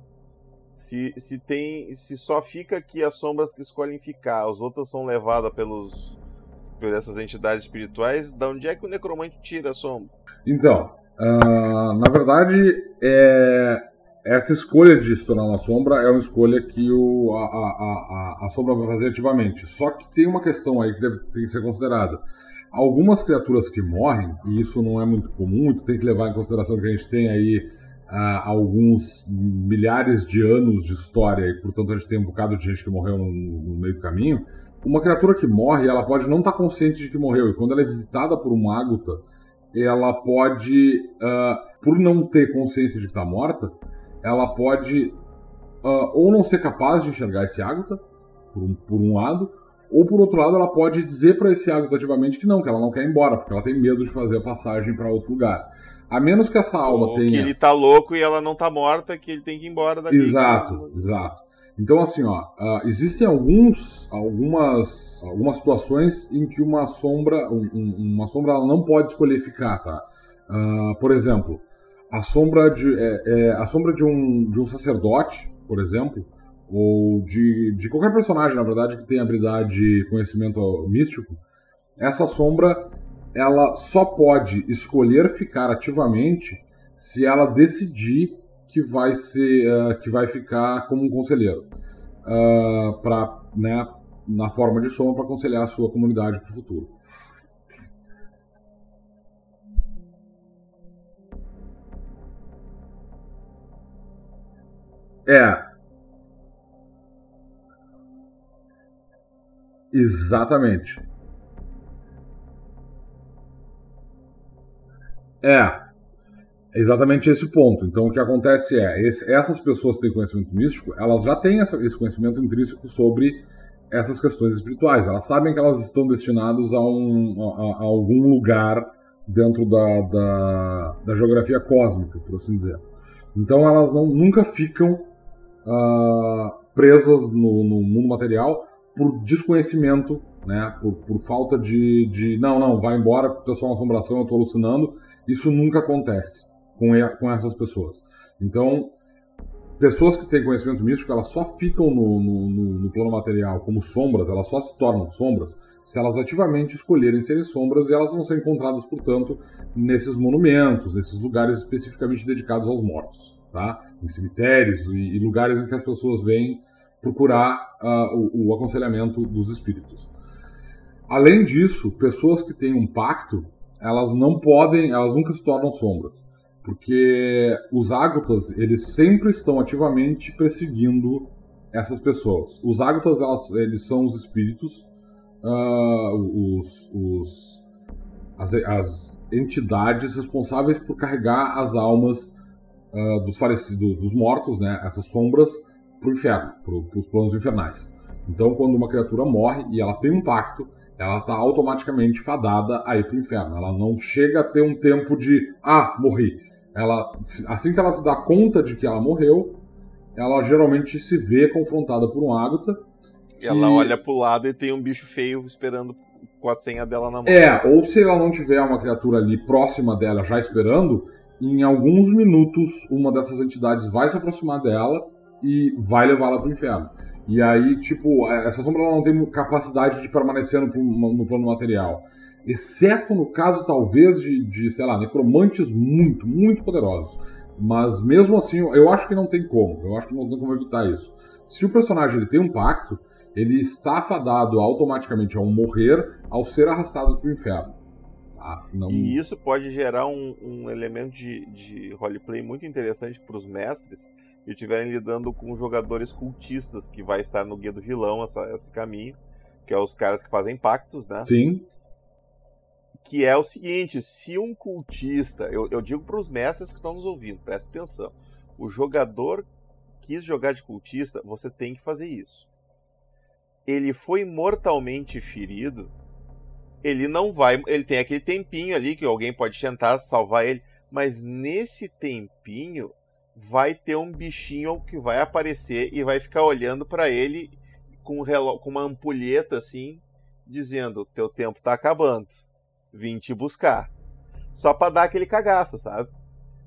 Se, se tem se só fica aqui as sombras que escolhem ficar, as outras são levadas pelos por essas entidades espirituais, da onde é que o necromante tira a sombra? Então, uh, na verdade, é, essa escolha de se tornar uma sombra é uma escolha que o, a, a, a, a sombra vai fazer ativamente. Só que tem uma questão aí que deve, tem que ser considerada. Algumas criaturas que morrem, e isso não é muito comum, tem que levar em consideração que a gente tem aí alguns milhares de anos de história e, portanto, a gente tem um bocado de gente que morreu no, no meio do caminho. Uma criatura que morre, ela pode não estar tá consciente de que morreu, e quando ela é visitada por um Ágota, ela pode, uh, por não ter consciência de que está morta, ela pode uh, ou não ser capaz de enxergar esse Ágota, por um, por um lado, ou por outro lado, ela pode dizer para esse Ágota ativamente que não, que ela não quer ir embora, porque ela tem medo de fazer a passagem para outro lugar. A menos que essa alma Ou tenha. Que ele tá louco e ela não tá morta, que ele tem que ir embora daqui. Exato, exato. Então, assim, ó, uh, existem alguns, algumas, algumas situações em que uma sombra, um, uma sombra não pode escolher ficar, tá? Uh, por exemplo, a sombra de, é, é, a sombra de um, de um sacerdote, por exemplo, ou de, de qualquer personagem, na verdade, que tenha habilidade, conhecimento místico, essa sombra ela só pode escolher ficar ativamente se ela decidir que vai ser uh, que vai ficar como um conselheiro uh, eh, para né, na forma de soma para aconselhar a sua comunidade para o futuro. É. Exatamente. É. Exatamente esse ponto. Então, o que acontece é, esse, essas pessoas que têm conhecimento místico, elas já têm essa, esse conhecimento intrínseco sobre essas questões espirituais. Elas sabem que elas estão destinadas a, um, a, a algum lugar dentro da, da, da, geografia cósmica, por assim dizer. Então, elas não, nunca ficam uh, presas no, no, mundo material por desconhecimento, né? por, por falta de, de. Não, não, vai embora, porque eu sou uma assombração, eu estou alucinando isso nunca acontece com, com essas pessoas. Então, pessoas que têm conhecimento místico, elas só ficam no, no, no, plano material como sombras, elas só se tornam sombras se elas ativamente escolherem serem sombras e elas vão ser encontradas, portanto, nesses monumentos, nesses lugares especificamente dedicados aos mortos, tá? Em cemitérios e, e lugares em que as pessoas vêm procurar uh, o, o aconselhamento dos espíritos. Além disso, pessoas que têm um pacto elas não podem, elas nunca se tornam sombras, porque os ágotas eles sempre estão ativamente perseguindo essas pessoas. Os ágotas elas, eles são os espíritos, uh, os, os as, as, entidades responsáveis por carregar as almas uh, dos falecidos, dos mortos, né, essas sombras, para o inferno, para os planos infernais. Então, quando uma criatura morre e ela tem um pacto, ela está automaticamente fadada a ir para o inferno. Ela não chega a ter um tempo de ah, morri. Ela, assim que ela se dá conta de que ela morreu, ela geralmente se vê confrontada por um ágata. E ela olha para o lado e tem um bicho feio esperando com a senha dela na mão. É, ou se ela não tiver uma criatura ali próxima dela já esperando, em alguns minutos uma dessas entidades vai se aproximar dela e vai levá-la para o inferno. E aí, tipo, é, essa sombra não tem capacidade de permanecer no, no plano material. Exceto no caso, talvez, de, de, sei lá, necromantes muito, muito poderosos. Mas mesmo assim, eu acho que não tem como. Eu acho que não tem como evitar isso. Se o personagem ele tem um pacto, ele está fadado automaticamente ao morrer ao ser arrastado para o inferno. Tá? Não... E isso pode gerar um, um elemento de, de roleplay muito interessante para os mestres, e estiverem lidando com jogadores cultistas, que vai estar no Guia do Vilão essa, esse caminho, que é os caras que fazem pactos, né? Sim. Que é o seguinte: se um cultista, eu, eu digo para os mestres que estão nos ouvindo, presta atenção. O jogador quis jogar de cultista, você tem que fazer isso. Ele foi mortalmente ferido, ele não vai. Ele tem aquele tempinho ali que alguém pode tentar salvar ele Mas nesse tempinho vai ter um bichinho que vai aparecer e vai ficar olhando para ele com, um com uma ampulheta assim, dizendo: Teu tempo tá acabando, vim te buscar. Só para dar aquele cagaço, sabe?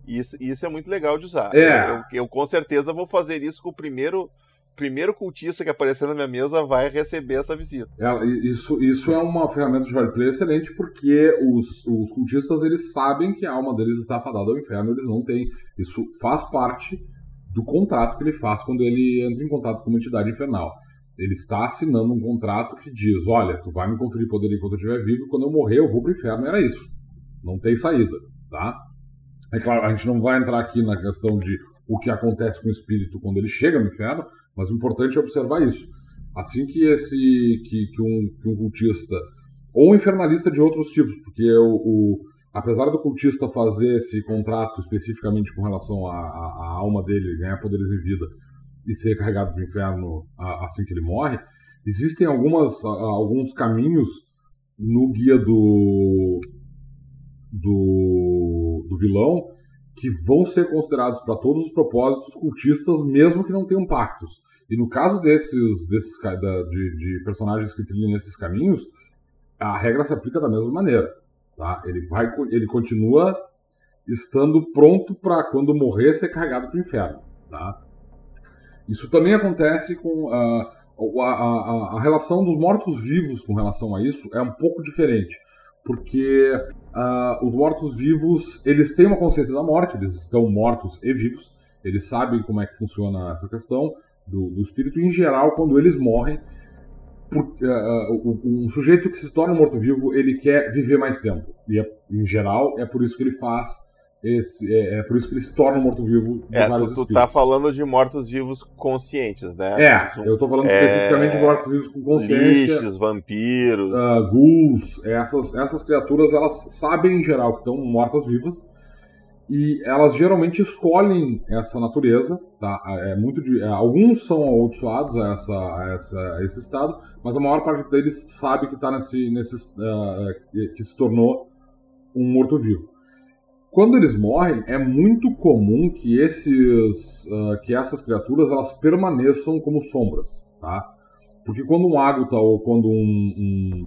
Isso, isso é muito legal de usar. É. Eu, eu, com certeza vou fazer isso com o primeiro primeiro cultista que aparecer na minha mesa vai receber essa visita. É, isso, isso é uma ferramenta de roleplay excelente porque os, os cultistas eles sabem que a alma deles está fadada ao inferno, eles não têm. Isso faz parte do contrato que ele faz quando ele entra em contato com uma entidade infernal. Ele está assinando um contrato que diz: olha, tu vai me conferir poder enquanto eu estiver vivo, quando eu morrer eu vou para o inferno. Era isso. Não tem saída, tá? É claro, a gente não vai entrar aqui na questão de o que acontece com o espírito quando ele chega no inferno, mas o importante é observar isso. Assim que esse que, que, um, que um cultista ou um infernalista de outros tipos, porque o, o, apesar do cultista fazer esse contrato especificamente com relação à alma dele, ganhar poderes em vida e ser carregado para o inferno assim que ele morre, existem algumas, alguns caminhos no guia do, do, do vilão que vão ser considerados para todos os propósitos cultistas, mesmo que não tenham pactos. E no caso desses, desses da, de, de, personagens que trilham esses caminhos, a regra se aplica da mesma maneira. Tá? Ele, vai, ele continua estando pronto para quando morrer ser carregado para o inferno. Tá? Isso também acontece com a, a, a, a relação dos mortos-vivos com relação a isso é um pouco diferente porque uh, os mortos-vivos eles têm uma consciência da morte, eles estão mortos e vivos, eles sabem como é que funciona essa questão do, do espírito. E, em geral, quando eles morrem, por, uh, um sujeito que se torna morto-vivo ele quer viver mais tempo e é, em geral é por isso que ele faz esse, é, é, por isso que ele se torna morto-vivo. É, tu, tu tá falando de mortos-vivos conscientes, né? É, eu tô falando é... especificamente de mortos-vivos com consciência. Lixos, vampiros. Uh, ghouls, essas, essas criaturas, elas sabem em geral que estão mortas-vivas. E elas geralmente escolhem essa natureza, tá? É muito de, é, alguns são amaldiçoados a, essa, a, essa, a esse estado, mas a maior parte deles sabe que está nesse, nesse uh, que se tornou um morto-vivo. Quando eles morrem, é muito comum que esses, uh, que essas criaturas elas permaneçam como sombras, tá? Porque quando um ágota ou quando um,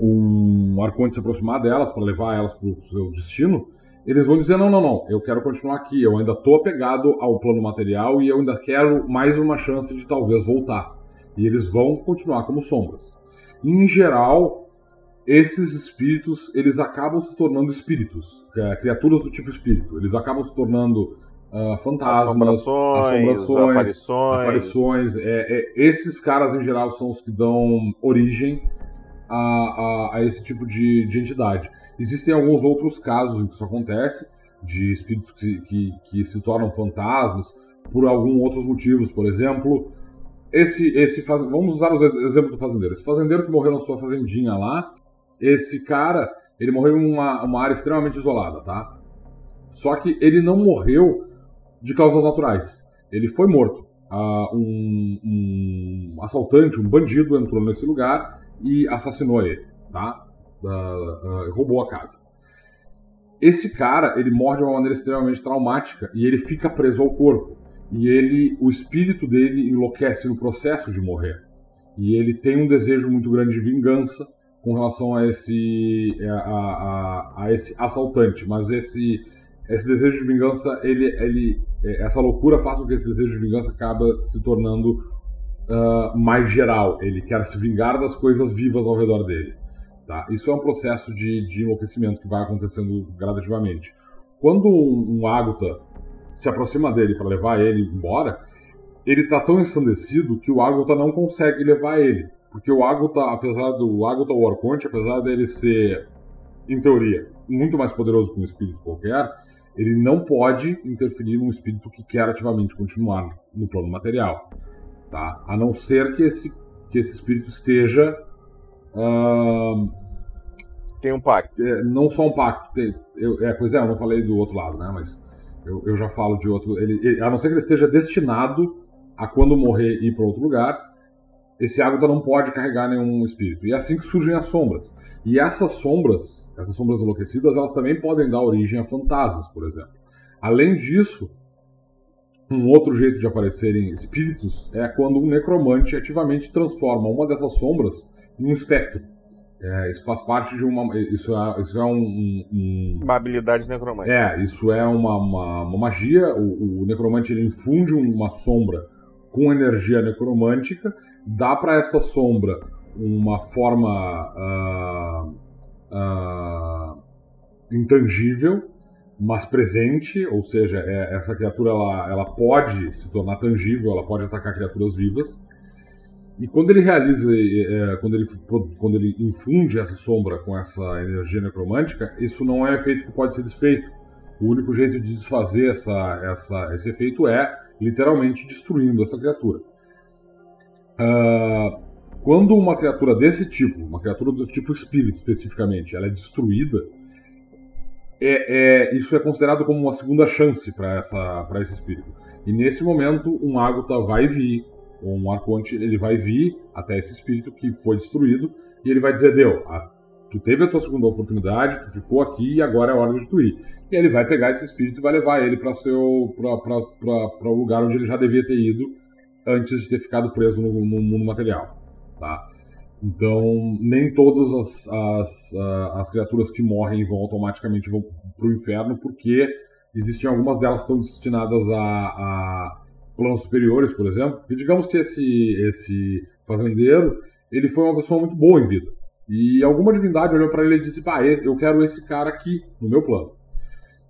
um, um arconte se aproximar delas para levar elas para o seu destino, eles vão dizer não, não, não, eu quero continuar aqui, eu ainda estou apegado ao plano material e eu ainda quero mais uma chance de talvez voltar. E eles vão continuar como sombras. Em geral, esses espíritos eles acabam se tornando espíritos, é, criaturas do tipo espírito. Eles acabam se tornando uh, fantasmas, assombrações, assombrações aparições. aparições. É, é, esses caras em geral são os que dão origem a, a, a esse tipo de, de, entidade. Existem alguns outros casos em que isso acontece, de espíritos que, que, que se tornam fantasmas por alguns outros motivos. Por exemplo, esse, esse faz... vamos usar o exemplo do fazendeiro. Esse fazendeiro que morreu na sua fazendinha lá, esse cara, ele morreu em uma, uma área extremamente isolada, tá? Só que ele não morreu de causas naturais. Ele foi morto. Uh, um, um, assaltante, um bandido entrou nesse lugar e assassinou ele, tá? Uh, uh, roubou a casa. Esse cara, ele morre de uma maneira extremamente traumática e ele fica preso ao corpo. E ele, o espírito dele enlouquece no processo de morrer. E ele tem um desejo muito grande de vingança com relação a esse, a, a, a esse assaltante, mas esse, esse desejo de vingança, ele, ele, é, essa loucura faz com que esse desejo de vingança acabe se tornando uh, mais geral. Ele quer se vingar das coisas vivas ao redor dele. Tá? Isso é um processo de, de enlouquecimento que vai acontecendo gradativamente. Quando um, um ágota se aproxima dele para levar ele embora, ele está tão ensandecido que o ágota não consegue levar ele. Porque o Ágota, apesar do Ágota ou Arconte, apesar dele ser, em teoria, muito mais poderoso que um espírito qualquer, ele não pode interferir num espírito que quer ativamente continuar no plano material. Tá? A não ser que esse, que esse espírito esteja. Uh, tem um pacto. É, não só um pacto. Tem, eu, é, pois é, eu não falei do outro lado, né? Mas eu, eu já falo de outro. Ele, ele, a não ser que ele esteja destinado a, quando morrer, ir para outro lugar esse ágata não pode carregar nenhum espírito. E é assim que surgem as sombras. E essas sombras, essas sombras enlouquecidas, elas também podem dar origem a fantasmas, por exemplo. Além disso, um outro jeito de aparecerem espíritos é quando um necromante ativamente transforma uma dessas sombras em um espectro. É, isso faz parte de uma. Isso é, isso é um, um, Uma habilidade necromante. É, isso é uma, uma, uma magia. O, o, necromante ele infunde uma sombra com energia necromântica, dá para essa sombra uma forma uh, uh, intangível, mas presente, ou seja, é, essa criatura ela, ela pode se tornar tangível, ela pode atacar criaturas vivas. E quando ele realiza, é, quando, ele, quando ele infunde essa sombra com essa energia necromântica, isso não é um efeito que pode ser desfeito. O único jeito de desfazer essa, essa, esse efeito é literalmente destruindo essa criatura. Uh, quando uma criatura desse tipo, uma criatura do tipo espírito especificamente, ela é destruída, é, é, isso é considerado como uma segunda chance para esse espírito. E nesse momento, um Ágota vai vir, ou um Arconte, ele vai vir até esse espírito que foi destruído, e ele vai dizer: Deu, a, tu teve a tua segunda oportunidade, tu ficou aqui e agora é hora de tu ir. E ele vai pegar esse espírito e vai levar ele para o lugar onde ele já devia ter ido antes de ter ficado preso no, no mundo material. Tá? Então, nem todas as, as, as criaturas que morrem vão automaticamente para o inferno, porque existem algumas delas que estão destinadas a, a planos superiores, por exemplo. E digamos que esse, esse fazendeiro ele foi uma pessoa muito boa em vida. E alguma divindade olhou para ele e disse: Pá, eu quero esse cara aqui no meu plano.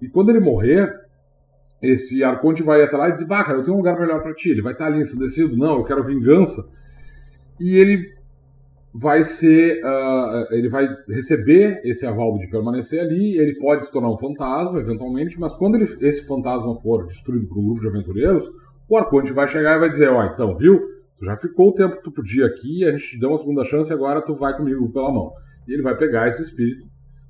E quando ele morrer, esse arconte vai até lá e diz: Bah, cara, eu tenho um lugar melhor para ti. Ele vai estar ali ensandecido. Não, eu quero vingança. E ele vai ser, uh, ele vai receber esse aval de permanecer ali, ele pode se tornar um fantasma eventualmente, mas quando ele, esse fantasma for destruído por um grupo de aventureiros, o Arconte vai chegar e vai dizer, ó, oh, então, viu? Tu já ficou o tempo que tu podia aqui, a gente te deu uma segunda chance, agora tu vai comigo pela mão. E ele vai pegar esse espírito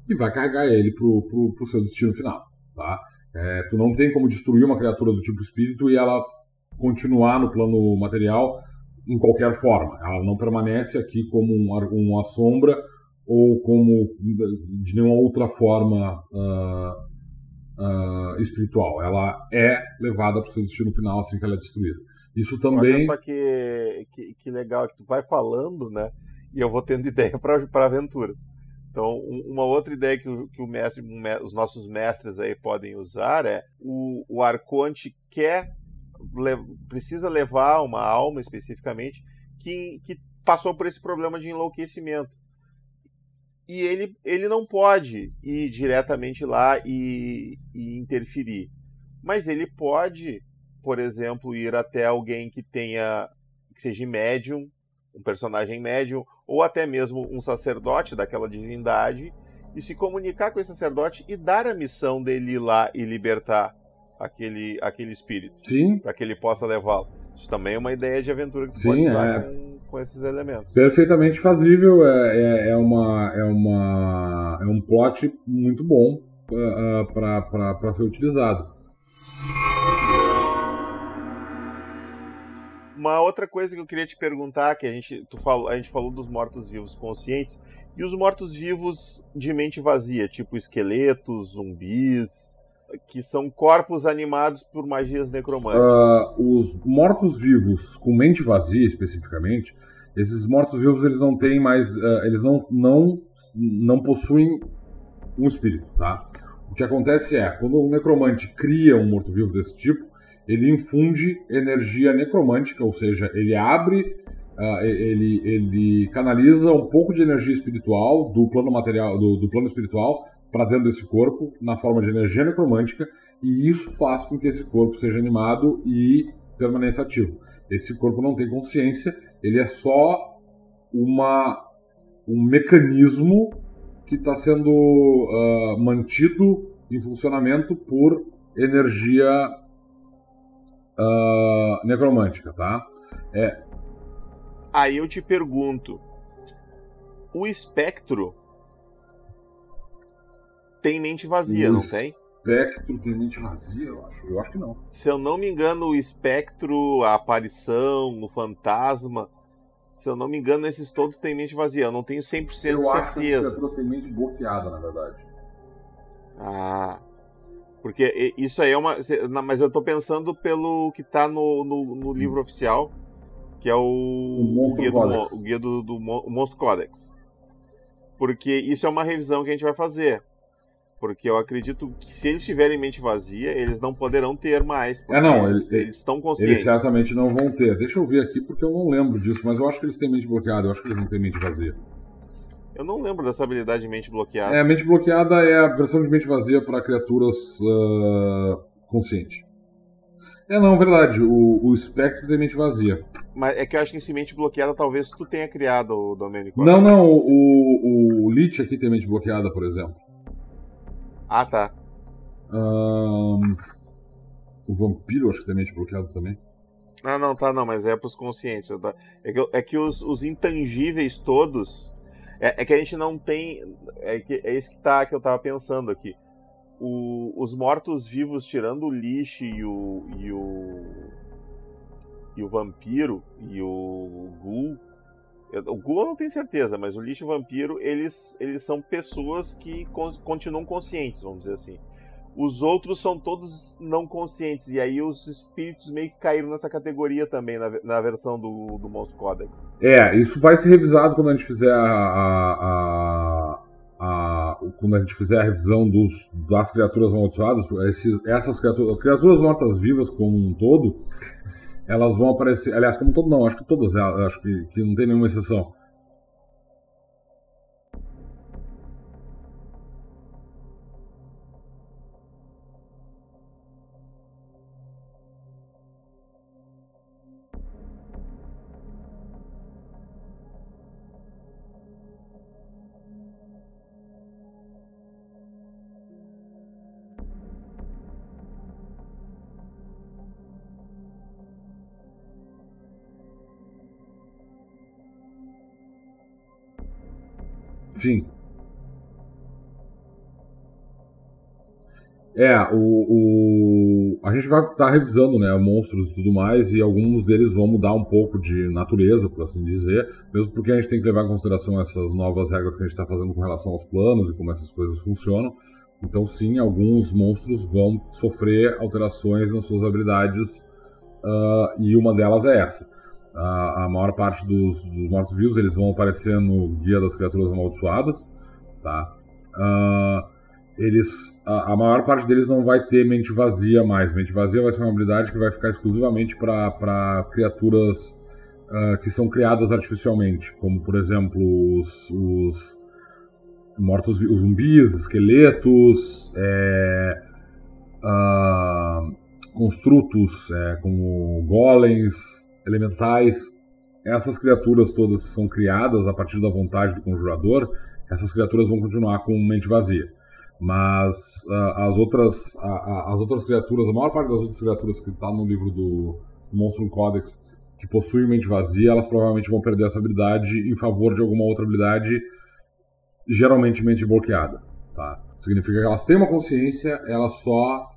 e vai carregar ele pro, pro, pro seu destino final, tá? É, tu não tem como destruir uma criatura do tipo espírito e ela continuar no plano material em qualquer forma. Ela não permanece aqui como um, uma sombra ou como de nenhuma outra forma uh, uh, espiritual. Ela é levada para o seu destino final assim que ela é destruída. Isso também. Olha só que, que, que legal que tu vai falando, né? E eu vou tendo ideia para aventuras. Então, uma outra ideia que, o, que o mestre, os nossos mestres aí podem usar é o, o Arconte quer le, precisa levar uma alma especificamente que, que passou por esse problema de enlouquecimento. E ele, ele não pode ir diretamente lá e, e interferir. Mas ele pode, por exemplo, ir até alguém que tenha que seja médium, um personagem médium, ou até mesmo um sacerdote daquela divindade, e se comunicar com esse sacerdote e dar a missão dele ir lá e libertar aquele, aquele espírito. Sim. Para que ele possa levá-lo. Isso também é uma ideia de aventura que Sim, pode usar é... com, com, esses elementos. Perfeitamente fazível, é, é, é, uma, é, uma, é um plot muito bom uh, uh para ser utilizado. Uma outra coisa que eu queria te perguntar, que a gente, tu falou, a gente falou dos mortos-vivos conscientes, e os mortos-vivos de mente vazia, tipo esqueletos, zumbis, que são corpos animados por magias necromânticas. Uh, os mortos-vivos com mente vazia, especificamente, esses mortos-vivos eles não têm mais, uh, eles não, não, não possuem um espírito, tá? O que acontece é, quando um necromante cria um morto-vivo desse tipo, ele infunde energia necromântica, ou seja, ele abre, uh, ele, ele canaliza um pouco de energia espiritual do plano material, do, do plano espiritual para dentro desse corpo na forma de energia necromântica e isso faz com que esse corpo seja animado e permaneça ativo. Esse corpo não tem consciência, ele é só uma, um mecanismo que está sendo uh, mantido em funcionamento por energia uh, necromântica, tá? É... Aí eu te pergunto, o espectro tem mente vazia, o não tem? Espectro tem mente vazia, eu acho. Eu acho que não. Se eu não me engano, o espectro, a aparição, o fantasma Se eu não me engano, esses todos têm mente vazia. Eu não tenho 100% eu de certeza. Eu acho que as criaturas têm mente bloqueada, na verdade. Ah. Porque isso aí é uma. Mas eu tô pensando pelo que tá no, no, no livro oficial, que é o, o, o guia, do, o guia do, do, Monstro Codex. Porque isso é uma revisão que a gente vai fazer. Porque eu acredito que se eles tiverem mente vazia, eles não poderão ter mais. É, não, eles, eles, eles estão conscientes. Eles certamente não vão ter. Deixa eu ver aqui, porque eu não lembro disso, mas eu acho que eles têm mente bloqueada, eu acho que eles não têm mente vazia. Eu não lembro dessa habilidade de mente bloqueada. É, a mente bloqueada é a versão de mente vazia para criaturas uh, conscientes. É, não, verdade. O, o espectro tem mente vazia. Mas é que eu acho que esse mente bloqueada talvez tu tenha criado, o Domênico. Não, não. O, o, o Lich aqui tem mente bloqueada, por exemplo. Ah, tá. Um, o vampiro acho que tem mente bloqueada também. Ah, não, tá, não, mas é pros conscientes. É que, é que os, os intangíveis todos. É, é, que a gente não tem. É, que, é isso que, tá, que eu tava pensando aqui. O, os mortos-vivos, tirando o lixo e o. e o. e o vampiro e o ghoul, o Ghoul eu não tenho certeza, mas o lixo e o vampiro, eles, eles são pessoas que con continuam conscientes, vamos dizer assim. Os outros são todos não conscientes, e aí os espíritos meio que caíram nessa categoria também, na, na versão do, do Monstro Codex. É, isso vai ser revisado quando a gente fizer a, a, a, a quando a gente fizer a revisão dos, das criaturas amaldiçoadas, essas criaturas, criaturas mortas-vivas como um todo, elas vão aparecer. Aliás, como todo não, acho que todas, acho que, que não tem nenhuma exceção. Sim. É, o, o, a gente vai estar tá revisando né, monstros e tudo mais, e alguns deles vão mudar um pouco de natureza, por assim dizer, mesmo porque a gente tem que levar em consideração essas novas regras que a gente está fazendo com relação aos planos e como essas coisas funcionam. Então, sim, alguns monstros vão sofrer alterações nas suas habilidades, uh, e uma delas é essa a, a maior parte dos, dos mortos-vivos eles vão aparecer no Guia das Criaturas Amaldiçoadas, tá? Uh, eles, a, a, maior parte deles não vai ter mente vazia mais. Mente vazia vai ser uma habilidade que vai ficar exclusivamente para criaturas uh, que são criadas artificialmente, como por exemplo os, os mortos, os zumbis, esqueletos, é, uh, construtos, é, como golems, elementais, essas criaturas todas são criadas a partir da vontade do conjurador, essas criaturas vão continuar com mente vazia. Mas uh, as, outras, as outras criaturas, a maior parte das outras criaturas que está no livro do Monstrum Codex que possuem mente vazia, elas provavelmente vão perder essa habilidade em favor de alguma outra habilidade, geralmente mente bloqueada. Tá? Significa que elas têm uma consciência, elas só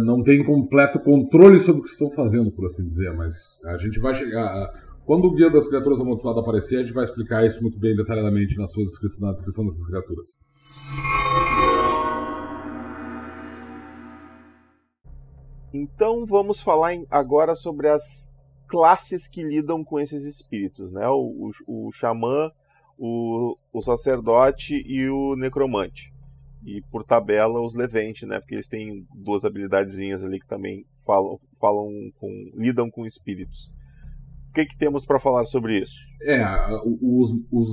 não tem completo controle sobre o que estão fazendo, por assim dizer, mas a gente vai chegar. Quando o Guia das Criaturas Amaldiçoadas aparecer, a gente vai explicar isso muito bem detalhadamente na, sua descrição, na descrição dessas criaturas. Então vamos falar agora sobre as classes que lidam com esses espíritos, né? O, o, o xamã, o, o sacerdote e o necromante e por tabela os Levente, né? Porque eles têm duas habilidadezinhas ali que também falam, falam com, lidam com espíritos. O que, que temos para falar sobre isso? É, os, os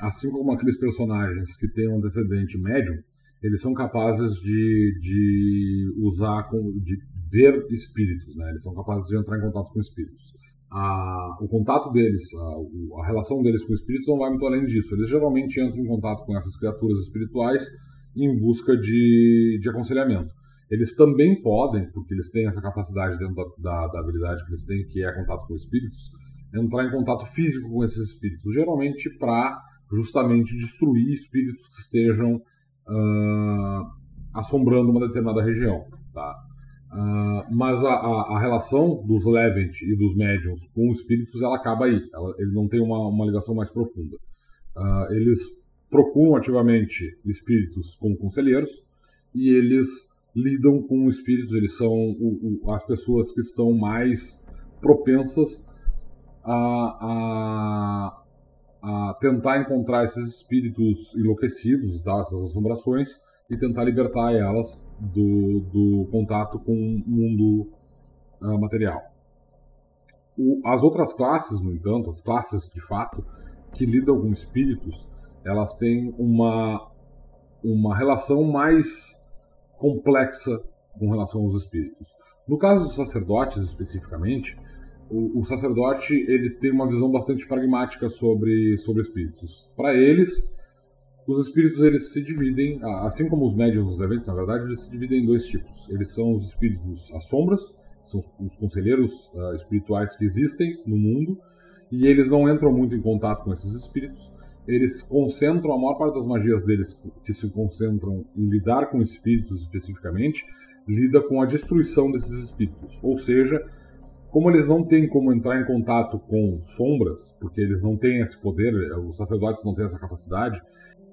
assim como aqueles personagens que têm um antecedente médium, eles são capazes de, de usar, de ver espíritos, né? Eles são capazes de entrar em contato com espíritos. A, o contato deles, a, a relação deles com espíritos não vai muito além disso. Eles geralmente entram em contato com essas criaturas espirituais em busca de, de aconselhamento. Eles também podem, porque eles têm essa capacidade dentro da, da, da, habilidade que eles têm, que é contato com espíritos, entrar em contato físico com esses espíritos, geralmente para justamente destruir espíritos que estejam uh, assombrando uma determinada região. Tá? Uh, mas a, a, a, relação dos Levent e dos médiums com os espíritos ela acaba aí. Ela, ele não tem uma, uma ligação mais profunda. Uh, eles procuram ativamente espíritos como conselheiros e eles lidam com espíritos. Eles são o, o, as pessoas que estão mais propensas a, a, a tentar encontrar esses espíritos enlouquecidos, tá, essas assombrações, e tentar libertar elas do, do contato com o mundo uh, material. O, as outras classes, no entanto, as classes de fato que lidam com espíritos, elas têm uma, uma relação mais complexa com relação aos espíritos. No caso dos sacerdotes, especificamente, o, o, sacerdote ele tem uma visão bastante pragmática sobre, sobre espíritos. Para eles, os espíritos eles se dividem, assim como os médiums dos eventos, na verdade, eles se dividem em dois tipos. Eles são os espíritos as sombras, são os conselheiros uh, espirituais que existem no mundo, e eles não entram muito em contato com esses espíritos. Eles concentram, a maior parte das magias deles que se concentram em lidar com espíritos especificamente, lida com a destruição desses espíritos. Ou seja, como eles não têm como entrar em contato com sombras, porque eles não têm esse poder, os sacerdotes não têm essa capacidade,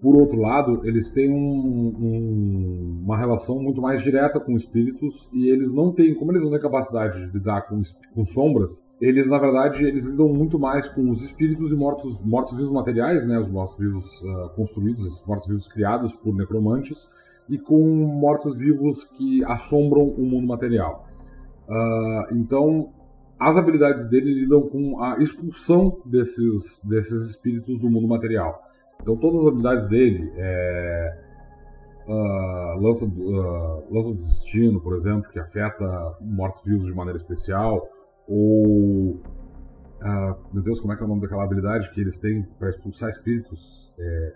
por outro lado, eles têm um, um, uma relação muito mais direta com espíritos e eles não têm, como eles não têm capacidade de lidar com, com sombras, eles na verdade eles lidam muito mais com os espíritos e mortos mortos vivos materiais, né, os mortos vivos uh, construídos, esses mortos vivos criados por necromantes e com mortos vivos que assombram o mundo material. Uh, então as habilidades dele lidam com a expulsão desses desses espíritos do mundo material. Então todas as habilidades dele, é, uh, lança, uh, lança do destino, por exemplo, que afeta mortos-vivos de maneira especial, ou uh, meu Deus, como é que é o nome daquela habilidade que eles têm para expulsar espíritos? É,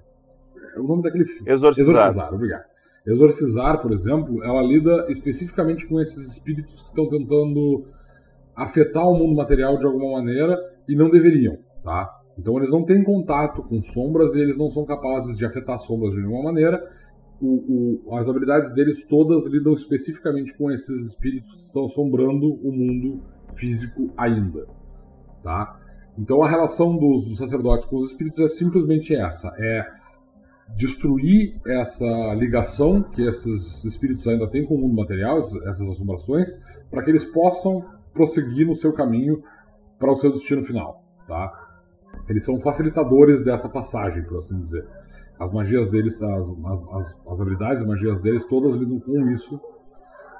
é, o nome daquele filme. Exorcizar. Exorcizar, obrigado. Exorcizar, por exemplo, ela lida especificamente com esses espíritos que estão tentando afetar o mundo material de alguma maneira e não deveriam, tá? Então eles não têm contato com sombras e eles não são capazes de afetar sombras de nenhuma maneira. O, o, as habilidades deles todas lidam especificamente com esses espíritos que estão assombrando o mundo físico ainda. Tá? Então a relação dos, dos sacerdotes com os espíritos é simplesmente essa: é destruir essa ligação que esses espíritos ainda têm com o mundo material, essas assombrações, para que eles possam prosseguir no seu caminho para o seu destino final. Tá? Eles são facilitadores dessa passagem, por assim dizer. As magias deles, as, as, as habilidades e magias deles, todas lidam com isso,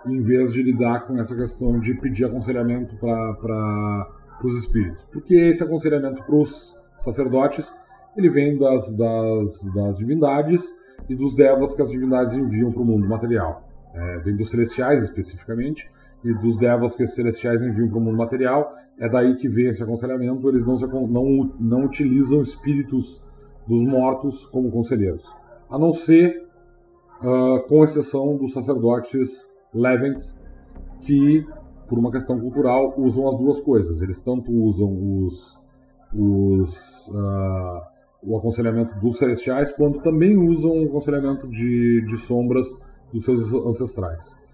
em vez de lidar com essa questão de pedir aconselhamento para os espíritos. Porque esse aconselhamento para os sacerdotes, ele vem das, das, das divindades e dos devas que as divindades enviam para o mundo material. É, vem dos celestiais especificamente, e dos devas que esses celestiais enviam para o mundo material. É daí que vem esse aconselhamento. Eles não, não, não utilizam espíritos dos mortos como conselheiros. A não ser, uh, com exceção dos sacerdotes Levents, que, por uma questão cultural, usam as duas coisas. Eles tanto usam os, os, uh, o aconselhamento dos celestiais, quanto também usam o aconselhamento de, de sombras dos seus ancestrais.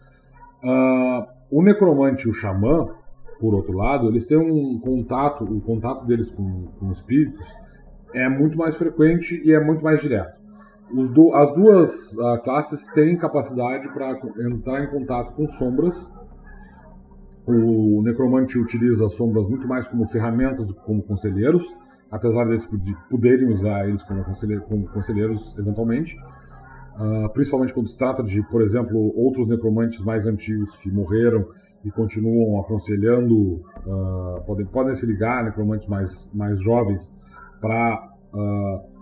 Uh, o necromante e o xamã, por outro lado, eles têm um contato, o contato deles com, com espíritos é muito mais frequente e é muito mais direto. Do, as duas uh, classes têm capacidade para entrar em contato com sombras. O necromante utiliza as sombras muito mais como ferramentas do que como conselheiros, apesar deles poderem usar eles como, como conselheiros eventualmente. Uh, principalmente quando se trata de, por exemplo, outros necromantes mais antigos que morreram e continuam aconselhando, uh, podem, podem se ligar, necromantes mais, mais jovens, para uh,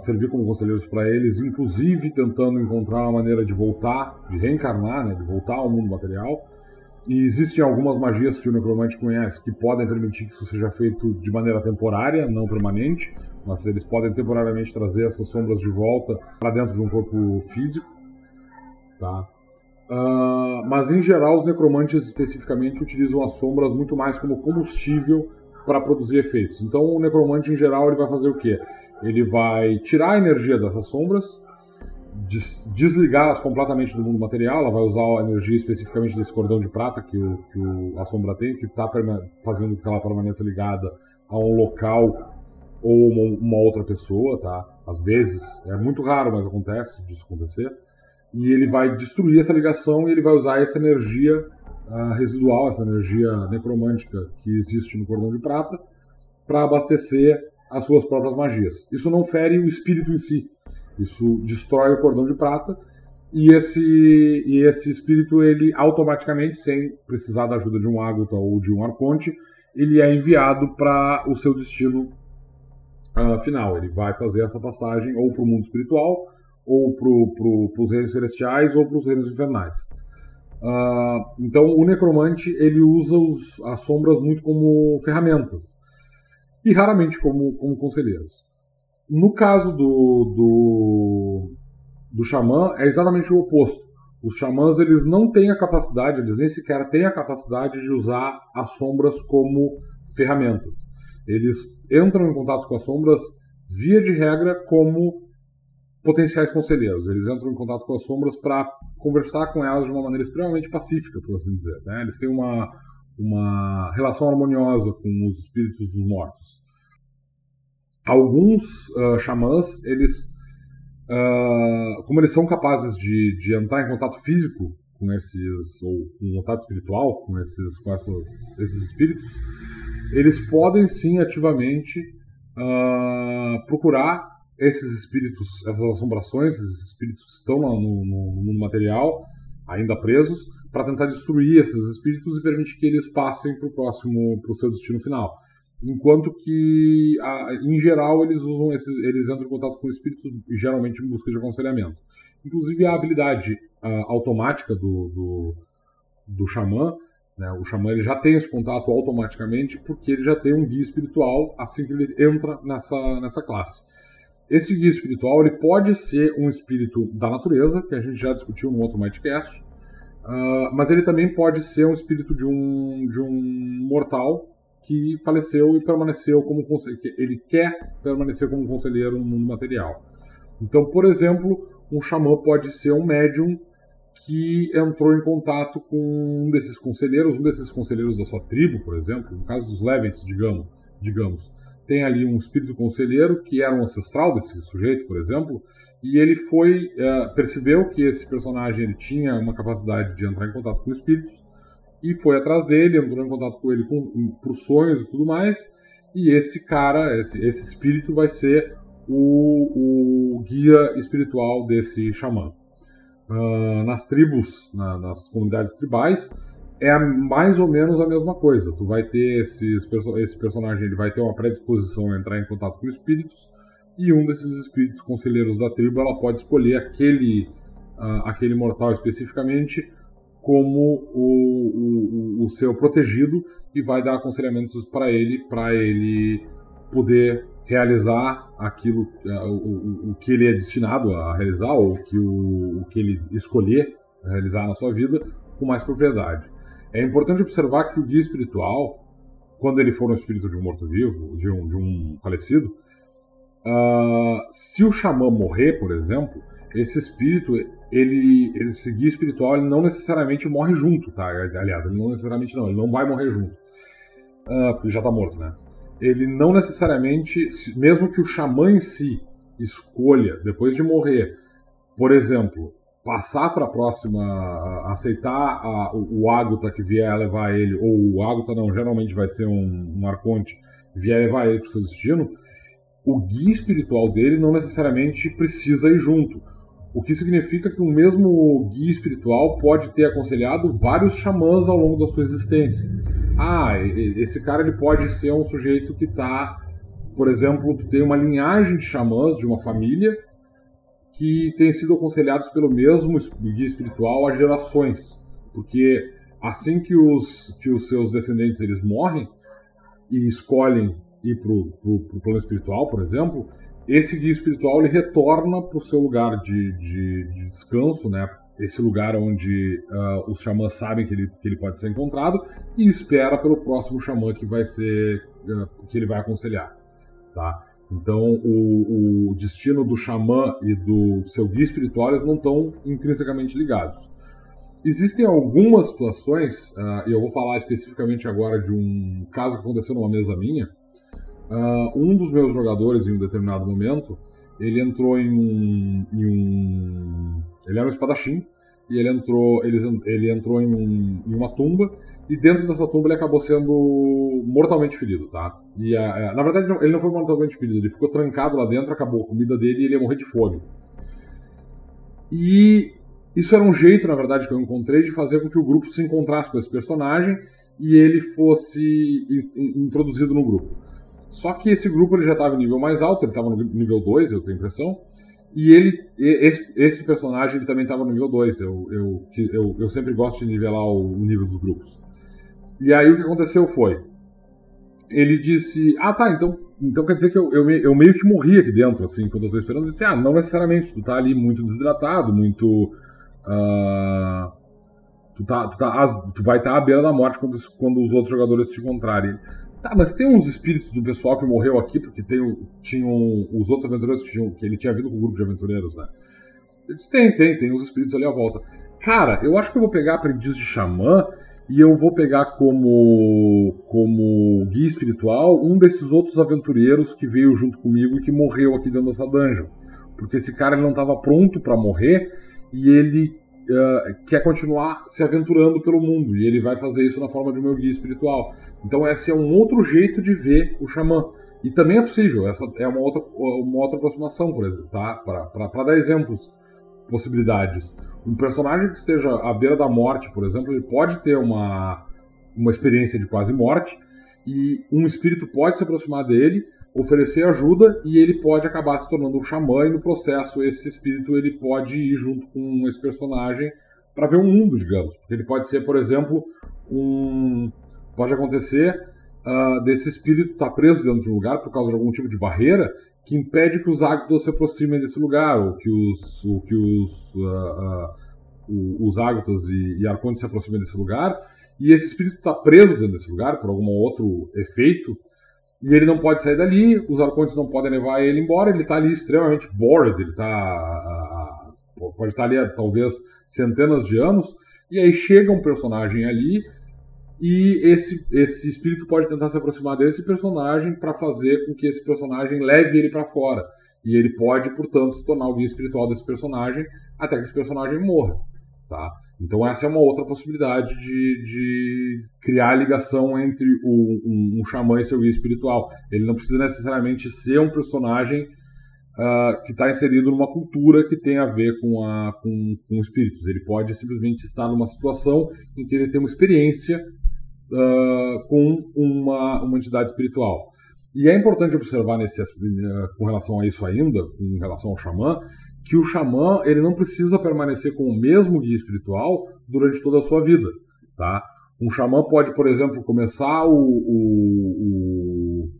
servir como conselheiros para eles, inclusive tentando encontrar uma maneira de voltar, de reencarnar, né, de voltar ao mundo material. E existem algumas magias que o necromante conhece que podem permitir que isso seja feito de maneira temporária, não permanente mas eles podem temporariamente trazer essas sombras de volta para dentro de um corpo físico, tá? Uh, mas em geral os necromantes especificamente utilizam as sombras muito mais como combustível para produzir efeitos. Então o necromante em geral ele vai fazer o quê? Ele vai tirar a energia dessas sombras, des desligá-las completamente do mundo material, ela vai usar a energia especificamente desse cordão de prata que, o, que o, a sombra tem, que está fazendo com que ela permaneça ligada a um local ou uma, uma, outra pessoa, tá? Às vezes, é muito raro, mas acontece disso acontecer. E ele vai destruir essa ligação e ele vai usar essa energia uh, residual, essa energia necromântica que existe no cordão de prata, para abastecer as suas próprias magias. Isso não fere o espírito em si, isso destrói o cordão de prata e esse, e esse espírito, ele automaticamente, sem precisar da ajuda de um ágota ou de um arconte, ele é enviado para o seu destino final. Ele vai fazer essa passagem ou para o mundo espiritual, ou para pro, os reinos celestiais, ou para os reinos infernais. Uh, então, o necromante ele usa os, as sombras muito como ferramentas e raramente como, como conselheiros. No caso do, do, do xamã, é exatamente o oposto. Os xamãs eles não têm a capacidade, eles nem sequer têm a capacidade de usar as sombras como ferramentas. Eles entram em contato com as sombras, via de regra, como potenciais conselheiros. Eles entram em contato com as sombras para conversar com elas de uma maneira extremamente pacífica, por assim dizer. Né? Eles têm uma, uma relação harmoniosa com os espíritos dos mortos. Alguns uh, xamãs, eles, uh, como eles são capazes de, de entrar em contato físico com esses, ou em contato espiritual com esses, com essas, esses espíritos, eles podem sim ativamente uh, procurar esses espíritos, essas assombrações, esses espíritos que estão no, no, no mundo material, ainda presos, para tentar destruir esses espíritos e permitir que eles passem para o próximo, para o seu destino final. Enquanto que, em geral, eles usam esses, eles entram em contato com espíritos geralmente em busca de aconselhamento. Inclusive a habilidade automática do, do, do xamã, né, o xamã ele já tem esse contato automaticamente porque ele já tem um guia espiritual assim que ele entra nessa, nessa classe. Esse guia espiritual ele pode ser um espírito da natureza, que a gente já discutiu no outro Mightcast, uh, mas ele também pode ser um espírito de um, de um mortal que faleceu e permaneceu como ele quer permanecer como conselheiro no mundo material. Então, por exemplo, um xamã pode ser um médium que entrou em contato com um desses conselheiros, um desses conselheiros da sua tribo, por exemplo, no caso dos Levents, digamos, digamos tem ali um espírito conselheiro que era um ancestral desse sujeito, por exemplo, e ele foi uh, percebeu que esse personagem ele tinha uma capacidade de entrar em contato com espíritos e foi atrás dele, entrou em contato com ele com, por sonhos e tudo mais, e esse cara, esse, esse espírito vai ser o, o guia espiritual desse xamã. Uh, nas tribos, na, nas comunidades tribais, é mais ou menos a mesma coisa. Tu vai ter esses, esse personagem, ele vai ter uma predisposição a entrar em contato com espíritos, e um desses espíritos conselheiros da tribo, ela pode escolher aquele, uh, aquele mortal especificamente como o, o, o, seu protegido e vai dar aconselhamentos para ele, para ele poder realizar aquilo, uh, o, o, que ele é destinado a realizar, ou que o, o que ele escolher realizar na sua vida, com mais propriedade. É importante observar que o guia espiritual, quando ele for um espírito de um morto-vivo, de um, de um falecido, uh, se o xamã morrer, por exemplo, esse espírito, ele, esse guia espiritual, ele não necessariamente morre junto, tá? Aliás, ele não necessariamente não, ele não vai morrer junto. Uh, já está morto, né? Ele não necessariamente, mesmo que o xamã em si escolha, depois de morrer, por exemplo, passar para a próxima, aceitar a, o, o Ágota que vier levar ele, ou o Ágota não, geralmente vai ser um, um Arconte, vier levar ele para o seu destino, o guia espiritual dele não necessariamente precisa ir junto. O que significa que o mesmo guia espiritual pode ter aconselhado vários xamãs ao longo da sua existência. Ah, esse cara ele pode ser um sujeito que está, por exemplo, tem uma linhagem de xamãs de uma família que têm sido aconselhados pelo mesmo guia espiritual há gerações, porque assim que os, que os seus descendentes eles morrem e escolhem ir para o plano espiritual, por exemplo, esse guia espiritual ele retorna para o seu lugar de, de, de, descanso, né? esse lugar onde uh, os xamãs sabem que ele, que ele pode ser encontrado e espera pelo próximo xamã que vai ser uh, que ele vai aconselhar. Tá? Então, o, o destino do xamã e do seu guia espiritual eles não estão intrinsecamente ligados. Existem algumas situações, uh, e eu vou falar especificamente agora de um caso que aconteceu numa mesa minha. Uh, um dos meus jogadores, em um determinado momento, ele entrou em um, em um ele era um espadachim e ele entrou, ele, ele entrou em, um, em, uma tumba e dentro dessa tumba ele acabou sendo mortalmente ferido, tá? E na verdade ele não foi mortalmente ferido, ele ficou trancado lá dentro, acabou a comida dele e ele ia morrer de fome. E isso era um jeito, na verdade, que eu encontrei de fazer com que o grupo se encontrasse com esse personagem e ele fosse introduzido no grupo. Só que esse grupo ele já estava em nível mais alto, ele estava no nível 2, eu tenho impressão, e ele, esse, esse personagem ele também estava no nível 2. Eu, eu, eu, eu sempre gosto de nivelar o, o nível dos grupos. E aí o que aconteceu foi. Ele disse: Ah, tá, então, então quer dizer que eu, eu, eu meio que morri aqui dentro, assim, quando eu tô esperando. Eu disse: Ah, não necessariamente, tu tá ali muito desidratado, muito. Uh, tu, tá, tu, tá, tu vai estar tá à beira da morte quando, quando os outros jogadores te encontrarem. Tá, mas tem uns espíritos do pessoal que morreu aqui, porque tem, tinham os outros aventureiros que, tinham, que ele tinha vindo com o um grupo de aventureiros, né? Ele disse, tem, tem, tem uns espíritos ali à volta. Cara, eu acho que eu vou pegar aprendiz de xamã e eu vou pegar como, como guia espiritual um desses outros aventureiros que veio junto comigo e que morreu aqui dentro dessa dungeon. Porque esse cara ele não estava pronto para morrer e ele uh, quer continuar se aventurando pelo mundo. E ele vai fazer isso na forma de meu guia espiritual. Então esse é um outro jeito de ver o xamã. E também é possível, essa é uma outra, uma outra aproximação, por exemplo, tá? Para dar exemplos, possibilidades. Um personagem que esteja à beira da morte, por exemplo, ele pode ter uma, uma experiência de quase morte, e um espírito pode se aproximar dele, oferecer ajuda, e ele pode acabar se tornando um xamã, e no processo esse espírito ele pode ir junto com esse personagem para ver um mundo, digamos. Porque ele pode ser, por exemplo, um Pode acontecer uh, desse espírito estar tá preso dentro de um lugar por causa de algum tipo de barreira que impede que os águitos se aproximem desse lugar, ou que os, ou que os, uh, uh, os águitos e, e arcontes se aproximem desse lugar, e esse espírito está preso dentro desse lugar por algum outro efeito, e ele não pode sair dali, os arcontes não podem levar ele embora, ele está ali extremamente bored, ele tá, pode estar tá ali há talvez centenas de anos, e aí chega um personagem ali e esse, esse espírito pode tentar se aproximar desse personagem para fazer com que esse personagem leve ele para fora. E ele pode, portanto, se tornar o guia espiritual desse personagem até que esse personagem morra. Tá? Então essa é uma outra possibilidade de, de criar ligação entre o, um, um xamã e seu guia espiritual. Ele não precisa necessariamente ser um personagem uh, que está inserido numa cultura que tem a ver com, a, com, com espíritos. Ele pode simplesmente estar numa situação em que ele tem uma experiência uh, com uma, uma entidade espiritual. E é importante observar nesse, uh, com relação a isso ainda, com relação ao xamã, que o xamã ele não precisa permanecer com o mesmo guia espiritual durante toda a sua vida. Tá? Um xamã pode, por exemplo, começar o, o, o,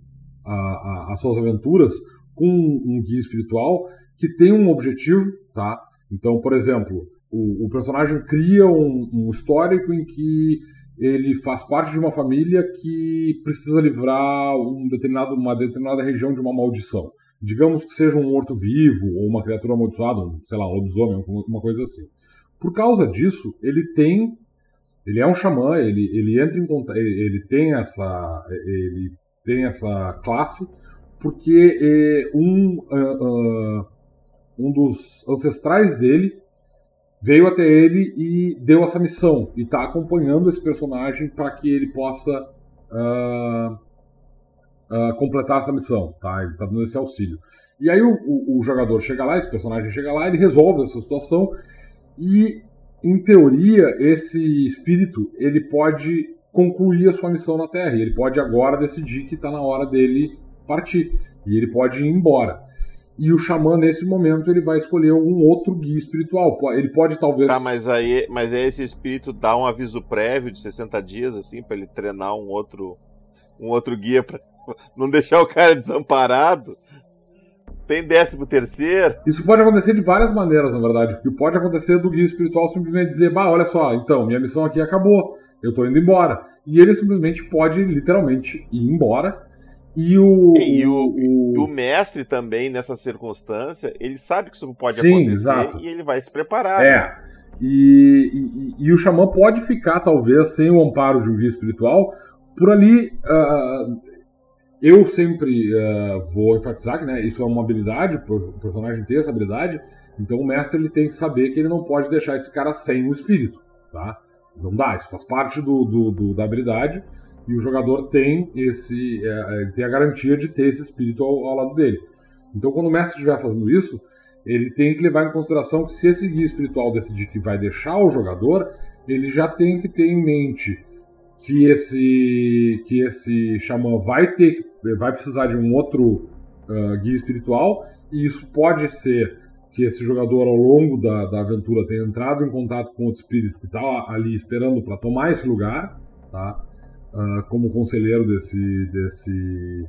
a, a, as suas aventuras com um guia espiritual que tem um objetivo. Tá? Então, por exemplo, o, o personagem cria um, um histórico em que ele faz parte de uma família que precisa livrar um determinado, uma determinada região de uma maldição. Digamos que seja um morto-vivo ou uma criatura amaldiçoada, um, sei lá, um lobisomem, uma coisa assim. Por causa disso, ele tem, ele é um xamã, ele, ele entra em contato, ele tem essa, ele tem essa classe porque é, um, uh, uh, um dos ancestrais dele veio até ele e deu essa missão e está acompanhando esse personagem para que ele possa uh, uh, completar essa missão, tá? Ele está dando esse auxílio. E aí o, o, o, jogador chega lá, esse personagem chega lá, ele resolve essa situação e, em teoria, esse espírito ele pode concluir a sua missão na Terra. E ele pode agora decidir que está na hora dele partir e ele pode ir embora. E o xamã, nesse momento, ele vai escolher algum outro guia espiritual. Ele pode talvez. Tá, mas aí, mas aí esse espírito dá um aviso prévio de 60 dias, assim, para ele treinar um outro, um outro guia para não deixar o cara desamparado. Tem décimo terceiro. Isso pode acontecer de várias maneiras, na verdade. Porque pode acontecer do guia espiritual simplesmente dizer, bah, olha só, então, minha missão aqui acabou, eu tô indo embora. E ele simplesmente pode, literalmente, ir embora E o, e o, o, o, mestre também, nessa circunstância, ele sabe que isso pode Sim, acontecer exato. e ele vai se preparar. É. Né? E, e, e, o xamã pode ficar, talvez, sem o amparo de um guia espiritual, por ali. Uh, eu sempre uh, vou enfatizar que né, isso é uma habilidade, o personagem tem essa habilidade, então o mestre ele tem que saber que ele não pode deixar esse cara sem o espírito. Tá? Não dá, isso faz parte do, do, do da habilidade e o jogador tem esse é, é, ele tem a garantia de ter esse espírito ao, ao, lado dele. Então, quando o mestre estiver fazendo isso, ele tem que levar em consideração que se esse guia espiritual decidir que vai deixar o jogador, ele já tem que ter em mente que esse que esse xamã vai ter vai precisar de um outro uh, guia espiritual e isso pode ser que esse jogador ao longo da, da aventura tenha entrado em contato com outro espírito que está ali esperando para tomar esse lugar, tá? uh, como conselheiro desse, desse,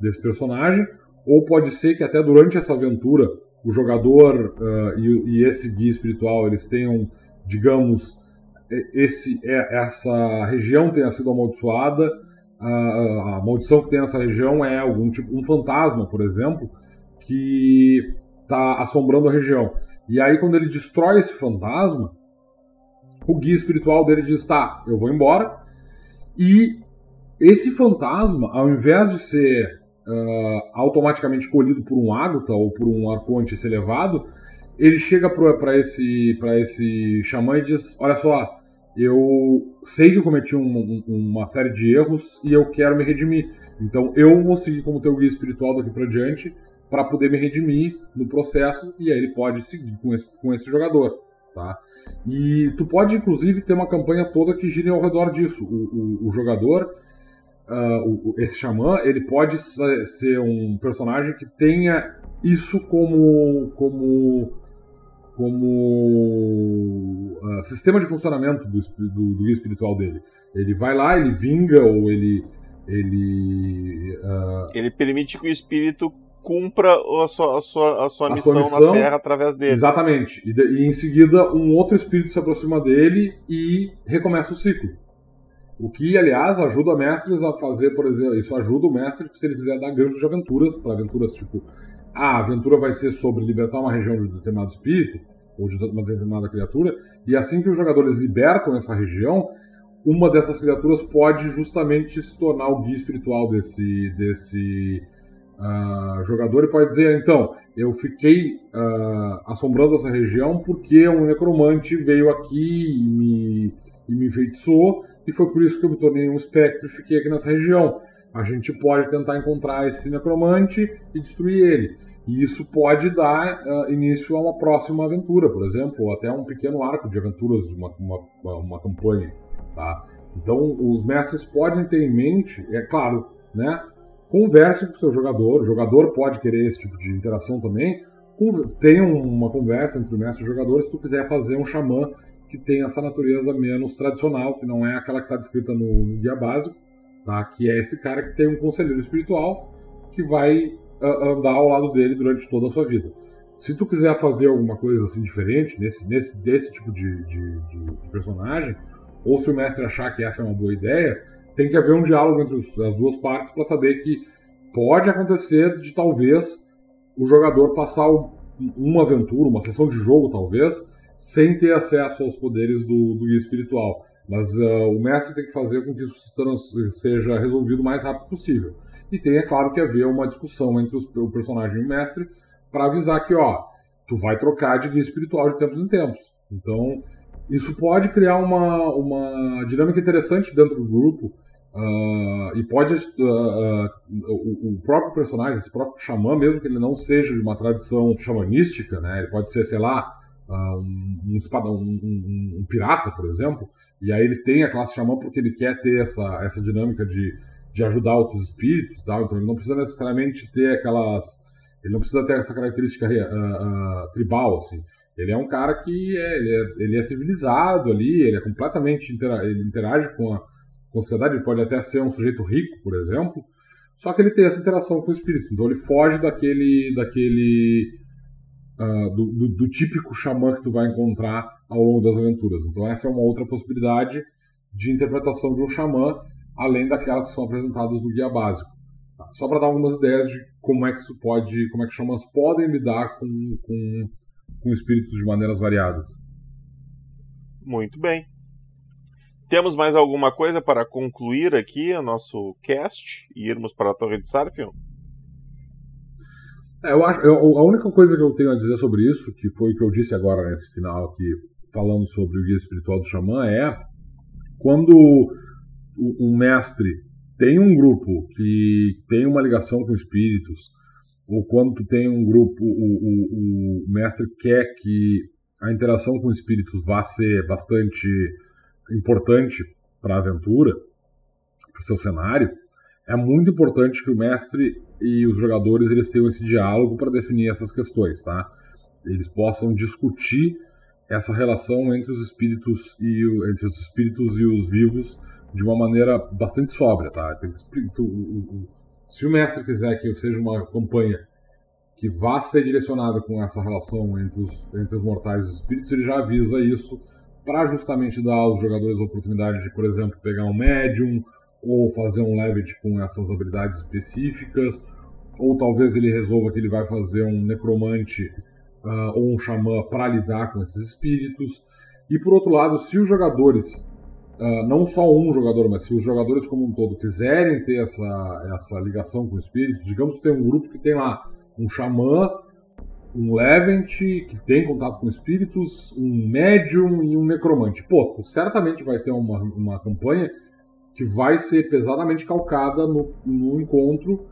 desse personagem, ou pode ser que até durante essa aventura o jogador uh, e, e, esse guia espiritual eles tenham, digamos, esse, é, essa região tenha sido amaldiçoada, a, maldição que tem nessa região é algum tipo, um fantasma, por exemplo, que está assombrando a região. E aí quando ele destrói esse fantasma, o guia espiritual dele diz: tá, eu vou embora, e esse fantasma, ao invés de ser uh, automaticamente colhido por um ágata ou por um arconte esse elevado, ele chega para esse, esse xamã e diz: Olha só, eu sei que eu cometi um, um, uma série de erros e eu quero me redimir. Então eu vou seguir como teu guia espiritual daqui para diante para poder me redimir no processo e aí ele pode seguir com esse, com esse jogador. Tá? E tu pode, inclusive, ter uma campanha toda que gire ao redor disso. O, o, o jogador, uh, o, esse xamã, ele pode ser um personagem que tenha isso como, como, como uh, sistema de funcionamento do, do, do guia espiritual dele. Ele vai lá, ele vinga ou ele ele uh... ele permite que o espírito cumpra a sua, a sua, a sua, a missão, sua missão, na Terra através dele. Exatamente. E, de, e, em seguida, um outro espírito se aproxima dele e recomeça o ciclo. O que, aliás, ajuda mestres a fazer, por exemplo, isso ajuda o mestre se ele quiser dar gancho de aventuras, para aventuras tipo, a aventura vai ser sobre libertar uma região de determinado espírito, ou de uma determinada criatura, e assim que os jogadores libertam essa região, uma dessas criaturas pode justamente se tornar o guia espiritual desse, desse uh, jogador e pode dizer, então, eu fiquei uh, assombrando essa região porque um necromante veio aqui e me, e me enfeitiçou, e foi por isso que eu me tornei um espectro e fiquei aqui nessa região. A gente pode tentar encontrar esse necromante e destruir ele. E isso pode dar uh, início a uma próxima aventura, por exemplo, ou até um pequeno arco de aventuras de uma, uma, uma campanha. Tá? Então, os mestres podem ter em mente, é claro, né, Converse com o seu jogador, o jogador pode querer esse tipo de interação também. Tenha uma conversa entre o mestre e o jogador se tu quiser fazer um xamã que tem essa natureza menos tradicional, que não é aquela que está descrita no, no, guia básico, tá? que é esse cara que tem um conselheiro espiritual que vai uh, andar ao lado dele durante toda a sua vida. Se tu quiser fazer alguma coisa assim diferente nesse, nesse desse tipo de, de, de, personagem, ou se o mestre achar que essa é uma boa ideia, tem que haver um diálogo entre as duas partes para saber que pode acontecer de talvez o jogador passar uma aventura, uma sessão de jogo talvez, sem ter acesso aos poderes do, do guia espiritual. Mas uh, o mestre tem que fazer com que isso seja resolvido o mais rápido possível. E tem, é claro, que haver uma discussão entre os, o personagem e o mestre para avisar que, ó, tu vai trocar de guia espiritual de tempos em tempos. Então, isso pode criar uma, uma dinâmica interessante dentro do grupo, Uh, e pode. Uh, o, o, próprio personagem, esse próprio xamã, mesmo que ele não seja de uma tradição xamanística, né, ele pode ser, sei lá, um, um, um, um, pirata, por exemplo, e aí ele tem a classe xamã porque ele quer ter essa, essa dinâmica de, de ajudar outros espíritos e tal, então ele não precisa necessariamente ter aquelas. Ele não precisa ter essa característica tribal, assim. Ele é um cara que é, ele, é, ele é civilizado ali, ele é completamente. Intera ele interage com a com sociedade, ele pode até ser um sujeito rico, por exemplo, só que ele tem essa interação com o espírito, então ele foge daquele, daquele uh, do, do, do, típico xamã que tu vai encontrar ao longo das aventuras. Então essa é uma outra possibilidade de interpretação de um xamã, além daquelas que são apresentadas no guia básico. Tá? Só para dar algumas ideias de como é que isso pode, como é que xamãs podem lidar com, com, com espíritos de maneiras variadas. Muito bem. Temos mais alguma coisa para concluir aqui o nosso cast e irmos para a Torre de Sarfion? É, eu acho, eu, a única coisa que eu tenho a dizer sobre isso, que foi o que eu disse agora nesse final aqui, falando sobre o guia espiritual do xamã, é quando um mestre tem um grupo que tem uma ligação com espíritos, ou quando tu tem um grupo, o, o, o mestre quer que a interação com espíritos vá ser bastante importante para a aventura, para o seu cenário, é muito importante que o mestre e os jogadores eles tenham esse diálogo para definir essas questões, tá? Eles possam discutir essa relação entre os espíritos e o, entre os espíritos e os vivos de uma maneira bastante sóbria, tá? Se o mestre quiser que seja uma campanha que vá ser direcionada com essa relação entre os, entre os mortais e os espíritos, ele já avisa isso para justamente dar aos jogadores a oportunidade de, por exemplo, pegar um médium ou fazer um levitt com essas habilidades específicas, ou talvez ele resolva que ele vai fazer um necromante uh, ou um xamã para lidar com esses espíritos. E por outro lado, se os jogadores uh, não só um jogador, mas se os jogadores como um todo quiserem ter essa, essa ligação com espíritos, digamos que tem um grupo que tem lá um xamã, um Levent que tem contato com espíritos, um médium e um necromante. Pô, certamente vai ter uma, uma campanha que vai ser pesadamente calcada no, no encontro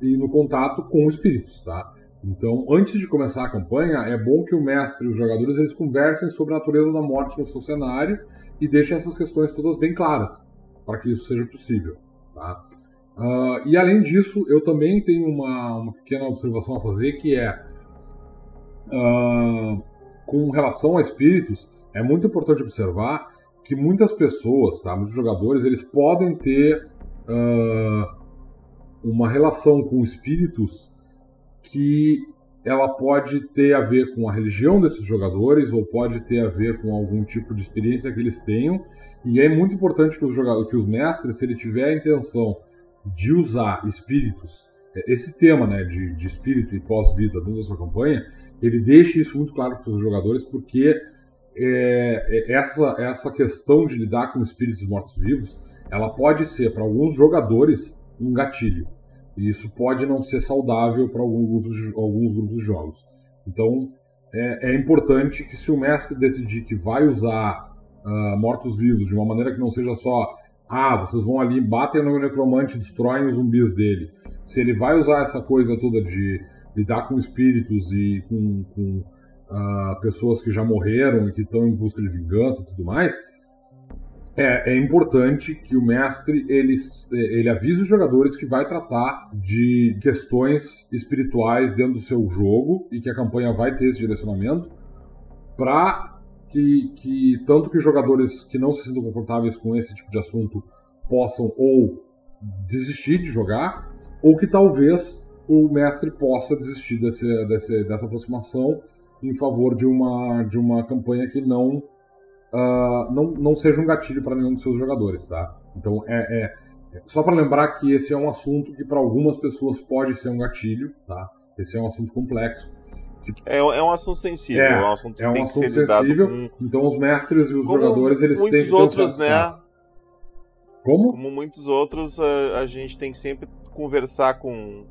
e no contato com espíritos, tá? Então, antes de começar a campanha, é bom que o mestre e os jogadores eles conversem sobre a natureza da morte no seu cenário e deixem essas questões todas bem claras, para que isso seja possível. Tá? Uh, e além disso, eu também tenho uma, uma pequena observação a fazer, que é, uh, com relação a espíritos, é muito importante observar que muitas pessoas, tá, muitos jogadores, eles podem ter uh, uma relação com espíritos que ela pode ter a ver com a religião desses jogadores ou pode ter a ver com algum tipo de experiência que eles tenham. E é muito importante que os, jogadores, que os mestres, se ele tiver a intenção de usar espíritos, é, esse tema né, de, de espírito e pós-vida dentro da sua campanha, ele deixe isso muito claro para os jogadores, porque é, é, essa, essa questão de lidar com espíritos mortos-vivos, ela pode ser, para alguns jogadores, um gatilho. E isso pode não ser saudável para alguns grupos, alguns grupos de jogos. Então, é, é, importante que se o mestre decidir que vai usar uh, mortos-vivos de uma maneira que não seja só ah, vocês vão ali, batem no necromante, destroem os zumbis dele. Se ele vai usar essa coisa toda de lidar com espíritos e com, com pessoas que já morreram e que estão em busca de vingança e tudo mais, é, é, importante que o mestre ele, ele avise os jogadores que vai tratar de questões espirituais dentro do seu jogo e que a campanha vai ter esse direcionamento para que, que tanto que jogadores que não se sintam confortáveis com esse tipo de assunto possam ou desistir de jogar ou que talvez o mestre possa desistir desse, desse, dessa aproximação em favor de uma, de uma campanha que não uh, não, não seja um gatilho para nenhum dos seus jogadores, tá? Então é, é só para lembrar que esse é um assunto que para algumas pessoas pode ser um gatilho, tá? Esse é um assunto complexo. É, é um assunto sensível, é, é um assunto, é um assunto sensível. Com... Então os mestres e os Como jogadores eles têm que outros, né? Como? Como muitos outros, a, a, gente tem que sempre conversar com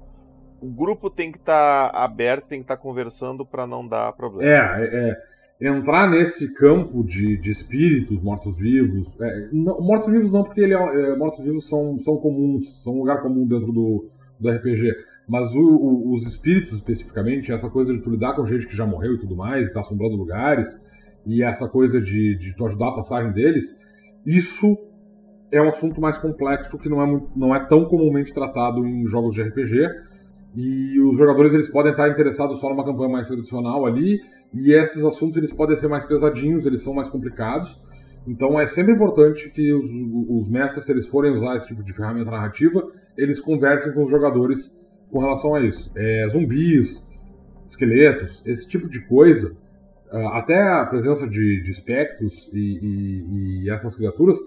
o grupo tem que estar tá aberto, tem que estar tá conversando para não dar problema. É, é, é entrar nesse campo de, de espíritos, mortos-vivos. É, mortos-vivos não, porque ele é, é, mortos-vivos são, são comuns, são um lugar comum dentro do, do RPG. Mas o, o, os espíritos, especificamente, essa coisa de tu lidar com gente que já morreu e tudo mais, está assombrando lugares, e essa coisa de, de tu ajudar a passagem deles, isso é um assunto mais complexo que não é, não é tão comumente tratado em jogos de RPG. E os jogadores eles podem estar interessados só numa campanha mais tradicional ali, e esses assuntos eles podem ser mais pesadinhos, eles são mais complicados. Então é sempre importante que os, os mestres, se eles forem usar esse tipo de ferramenta narrativa, eles conversem com os jogadores com relação a isso. É, zumbis, esqueletos, esse tipo de coisa, ah, até a presença de, de espectros e, e, e essas criaturas,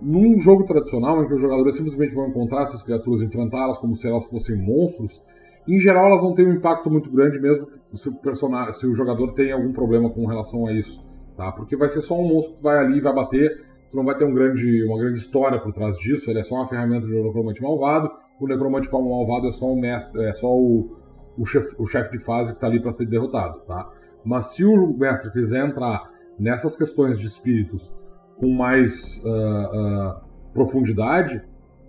num jogo tradicional, em que os jogadores simplesmente vão encontrar essas criaturas, enfrentá-las como se elas fossem monstros, em geral elas não têm um impacto muito grande mesmo se o, personagem, se o jogador tem algum problema com relação a isso. Tá? Porque vai ser só um monstro que vai ali e vai bater, tu não vai ter um grande, uma grande história por trás disso, ele é só uma ferramenta de necromante malvado, o necromante malvado é só um mestre, é só o, o chefe o chef de fase que está ali para ser derrotado. Tá? Mas se o mestre quiser entrar nessas questões de espíritos com mais uh, uh, profundidade,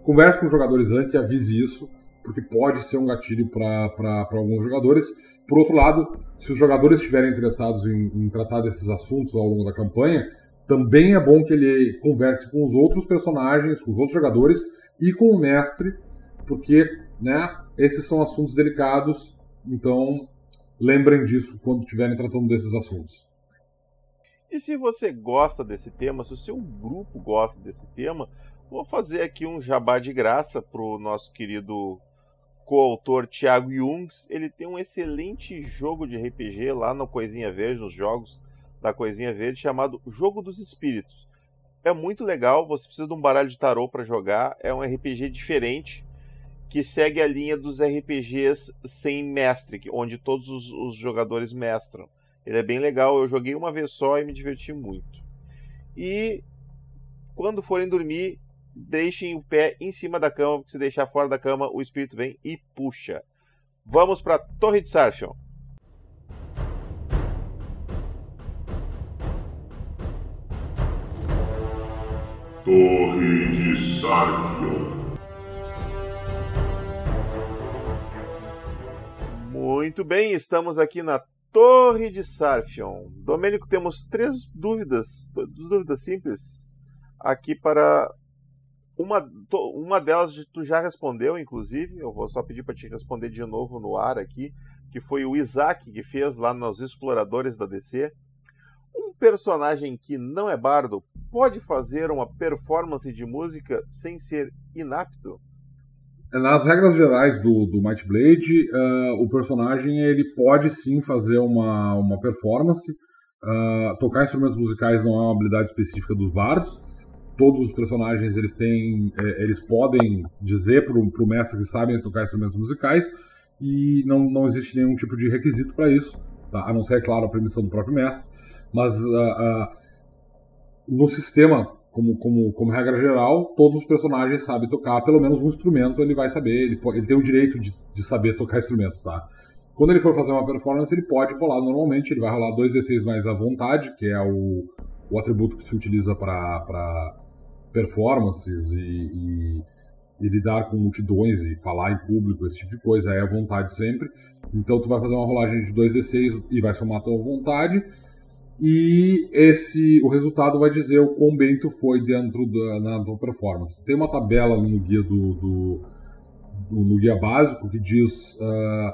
converse com os jogadores antes e avise isso, porque pode ser um gatilho para alguns jogadores. Por outro lado, se os jogadores estiverem interessados em, em, tratar desses assuntos ao longo da campanha, também é bom que ele converse com os outros personagens, com os outros jogadores e com o mestre, porque né, esses são assuntos delicados, então lembrem disso quando estiverem tratando desses assuntos. E se você gosta desse tema, se o seu grupo gosta desse tema, vou fazer aqui um jabá de graça para o nosso querido coautor Thiago Jungs. Ele tem um excelente jogo de RPG lá no Coisinha Verde, nos jogos da Coisinha Verde, chamado Jogo dos Espíritos. É muito legal, você precisa de um baralho de tarô para jogar, é um RPG diferente que segue a linha dos RPGs sem mestre, onde todos os, os jogadores mestram. Ele é bem legal, eu joguei uma vez só e me diverti muito. E quando forem dormir, deixem o pé em cima da cama, porque se deixar fora da cama, o espírito vem e puxa. Vamos para Torre de Sarfion. Torre de Sarfion. Muito bem, estamos aqui na Torre de Sarfion. Domênico, temos três dúvidas, dúvidas simples aqui para uma, uma delas tu já respondeu, inclusive. Eu vou só pedir para te responder de novo no ar aqui, que foi o Isaac que fez lá nos Exploradores da DC. Um personagem que não é bardo pode fazer uma performance de música sem ser inapto? Nas regras gerais do, do Might Blade, uh, o personagem ele pode sim fazer uma, uma performance. Uh, tocar instrumentos musicais não é uma habilidade específica dos bardos. Todos os personagens eles têm, é, eles podem dizer para o mestre que sabem tocar instrumentos musicais e não, não existe nenhum tipo de requisito para isso, tá? a não ser, é claro, a permissão do próprio mestre. Mas uh, no sistema como, como, como regra geral, todos os personagens sabem tocar pelo menos um instrumento, ele vai saber, ele, pode, ele tem o direito de, de saber tocar instrumentos, tá? Quando ele for fazer uma performance, ele pode rolar normalmente, ele vai rolar 2d6 mais à vontade, que é o, o atributo que se utiliza para performances e, e, e, lidar com multidões e falar em público, esse tipo de coisa, é à vontade sempre. Então tu vai fazer uma rolagem de 2d6 e vai somar a tua vontade, e esse o resultado vai dizer o quão bem tu foi dentro da na tua performance. Tem uma tabela no guia do, do, do no guia básico que diz uh,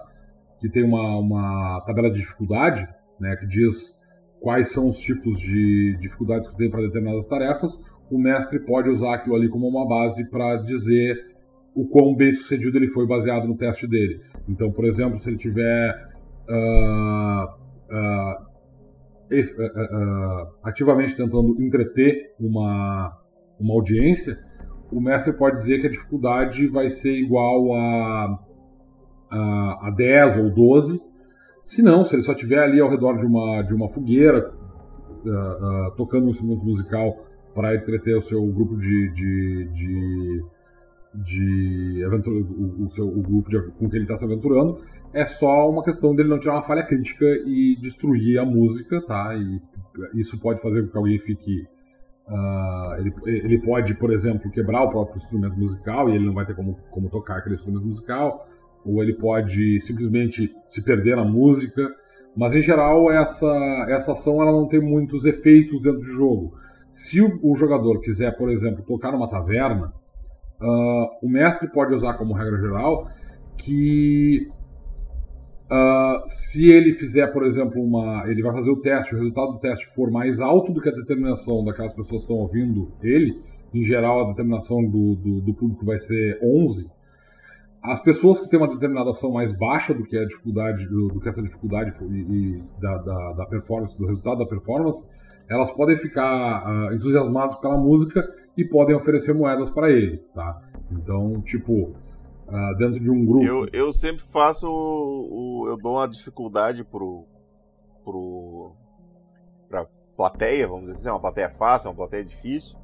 que tem uma, uma tabela de dificuldade, né, que diz quais são os tipos de dificuldades que tem para determinadas tarefas. O mestre pode usar aquilo ali como uma base para dizer o quão bem sucedido ele foi baseado no teste dele. Então, por exemplo, se ele tiver uh, uh, ativamente tentando entreter uma, uma audiência, o mestre pode dizer que a dificuldade vai ser igual a, a, a 10 ou 12. Se não, se ele só estiver ali ao redor de uma, de uma fogueira, uh, uh, tocando um instrumento musical para entreter o seu grupo de, de, de, de aventura, o, o, seu, o grupo de, com que ele está se aventurando, é só uma questão dele não tirar uma falha crítica e destruir a música, tá? E isso pode fazer com que alguém fique. Uh, ele, ele pode, por exemplo, quebrar o próprio instrumento musical e ele não vai ter como, como tocar aquele instrumento musical, ou ele pode simplesmente se perder na música. Mas em geral, essa, essa ação ela não tem muitos efeitos dentro do jogo. Se o, o jogador quiser, por exemplo, tocar numa taverna, uh, o mestre pode usar como regra geral que Uh, se ele fizer, por exemplo, uma. Ele vai fazer o teste, o resultado do teste for mais alto do que a determinação daquelas pessoas que estão ouvindo ele, em geral a determinação do, do, do público vai ser 11. As pessoas que têm uma determinação mais baixa do que a dificuldade, do, do que essa dificuldade e, e da, da, da, performance, do resultado da performance, elas podem ficar uh, entusiasmadas pela música e podem oferecer moedas para ele, tá? Então, tipo, uh, dentro de um grupo. Eu, eu sempre faço. O, o, eu dou uma dificuldade pro. pro. pra plateia, vamos dizer assim, uma plateia fácil, uma plateia difícil.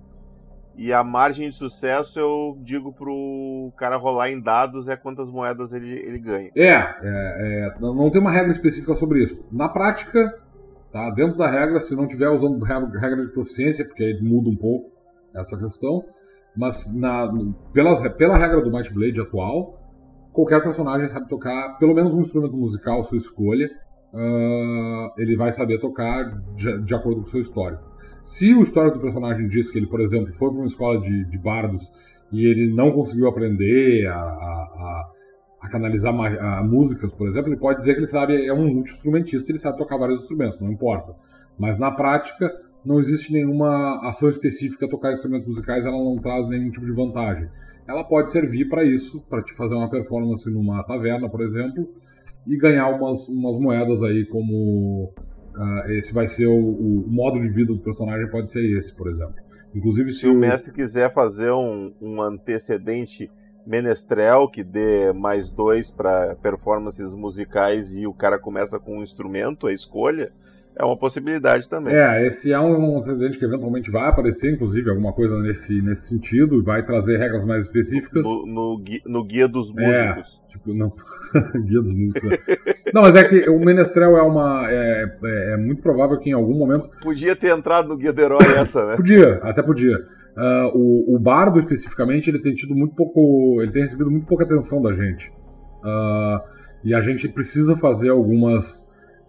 E a margem de sucesso eu digo pro cara rolar em dados é quantas moedas ele, ele ganha. É, é, é, não tem uma regra específica sobre isso. Na prática, tá, dentro da regra, se não tiver usando regra de proficiência, porque aí muda um pouco essa questão, mas na, pelas, pela regra do Might Blade atual, qualquer personagem sabe tocar pelo menos um instrumento musical, sua escolha, uh, ele vai saber tocar de, de, acordo com o seu histórico. Se o histórico do personagem diz que ele, por exemplo, foi para uma escola de, de bardos e ele não conseguiu aprender a, a, a, a canalizar músicas, por exemplo, ele pode dizer que ele sabe, é um multi-instrumentista, ele sabe tocar vários instrumentos, não importa. Mas na prática, não existe nenhuma ação específica tocar instrumentos musicais, ela não traz nenhum tipo de vantagem. Ela pode servir para isso, para te fazer uma performance numa taverna, por exemplo, e ganhar umas, umas moedas aí como uh, esse vai ser o, o, modo de vida do personagem pode ser esse, por exemplo. Inclusive se, se o mestre quiser fazer um, um antecedente menestrel que dê mais dois para performances musicais e o cara começa com um instrumento, a escolha, é uma possibilidade também. É, esse é um antecedente que eventualmente vai aparecer, inclusive, alguma coisa nesse, nesse sentido, e vai trazer regras mais específicas. No, no, guia, no guia dos é, músicos. É, tipo, não. guia dos músicos. Né? não, mas é que o Menestrel é uma. É, é, é, muito provável que em algum momento. Podia ter entrado no guia do herói essa, né? podia, até podia. Uh, o, o Bardo, especificamente, ele tem tido muito pouco. Ele tem recebido muito pouca atenção da gente. Uh, e a gente precisa fazer algumas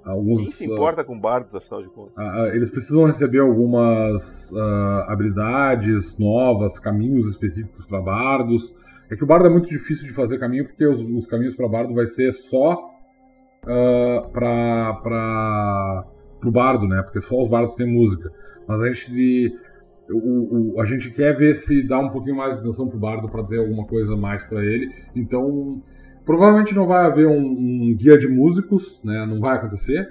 Alguns, Quem se importa uh, com bardos, afinal de contas? Uh, eles precisam receber algumas uh, habilidades novas, caminhos específicos para bardos. É que o bardo é muito difícil de fazer caminho, porque os, os caminhos para bardo vai ser só uh, para o bardo, né? Porque só os bardos têm música. Mas a gente, o, o, a gente quer ver se dá um pouquinho mais de atenção pro bardo para ter alguma coisa mais para ele. Então Provavelmente não vai haver um, um, guia de músicos, né? não vai acontecer,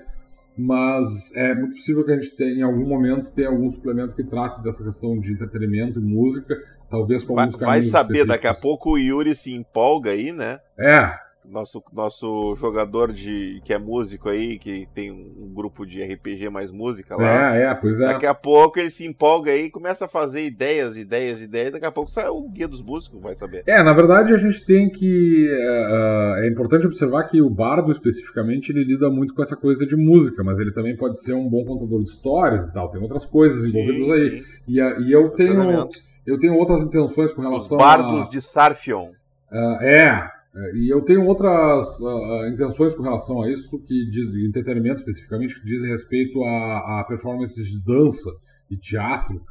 mas é muito possível que a gente tenha, em algum momento tenha algum suplemento que trate dessa questão de entretenimento e música, talvez com vai, alguns Vai saber, daqui a pouco o Yuri se empolga aí, né? É, nosso, nosso jogador de que é músico aí, que tem um grupo de RPG mais música lá. É, é, pois é. Daqui a pouco ele se empolga aí, começa a fazer ideias, ideias, ideias, daqui a pouco sai o guia dos músicos, vai saber. É, na verdade a gente tem que. Uh, é importante observar que o bardo especificamente ele lida muito com essa coisa de música, mas ele também pode ser um bom contador de histórias e tal. Tem outras coisas envolvidas sim, aí. Sim. E, e eu tenho. Eu tenho outras intenções com relação Os bardos a... de Sarfion. Uh, é, é, e eu tenho outras uh, intenções com relação a isso, que diz, de entretenimento especificamente, que dizem respeito a, a performances de dança e teatro,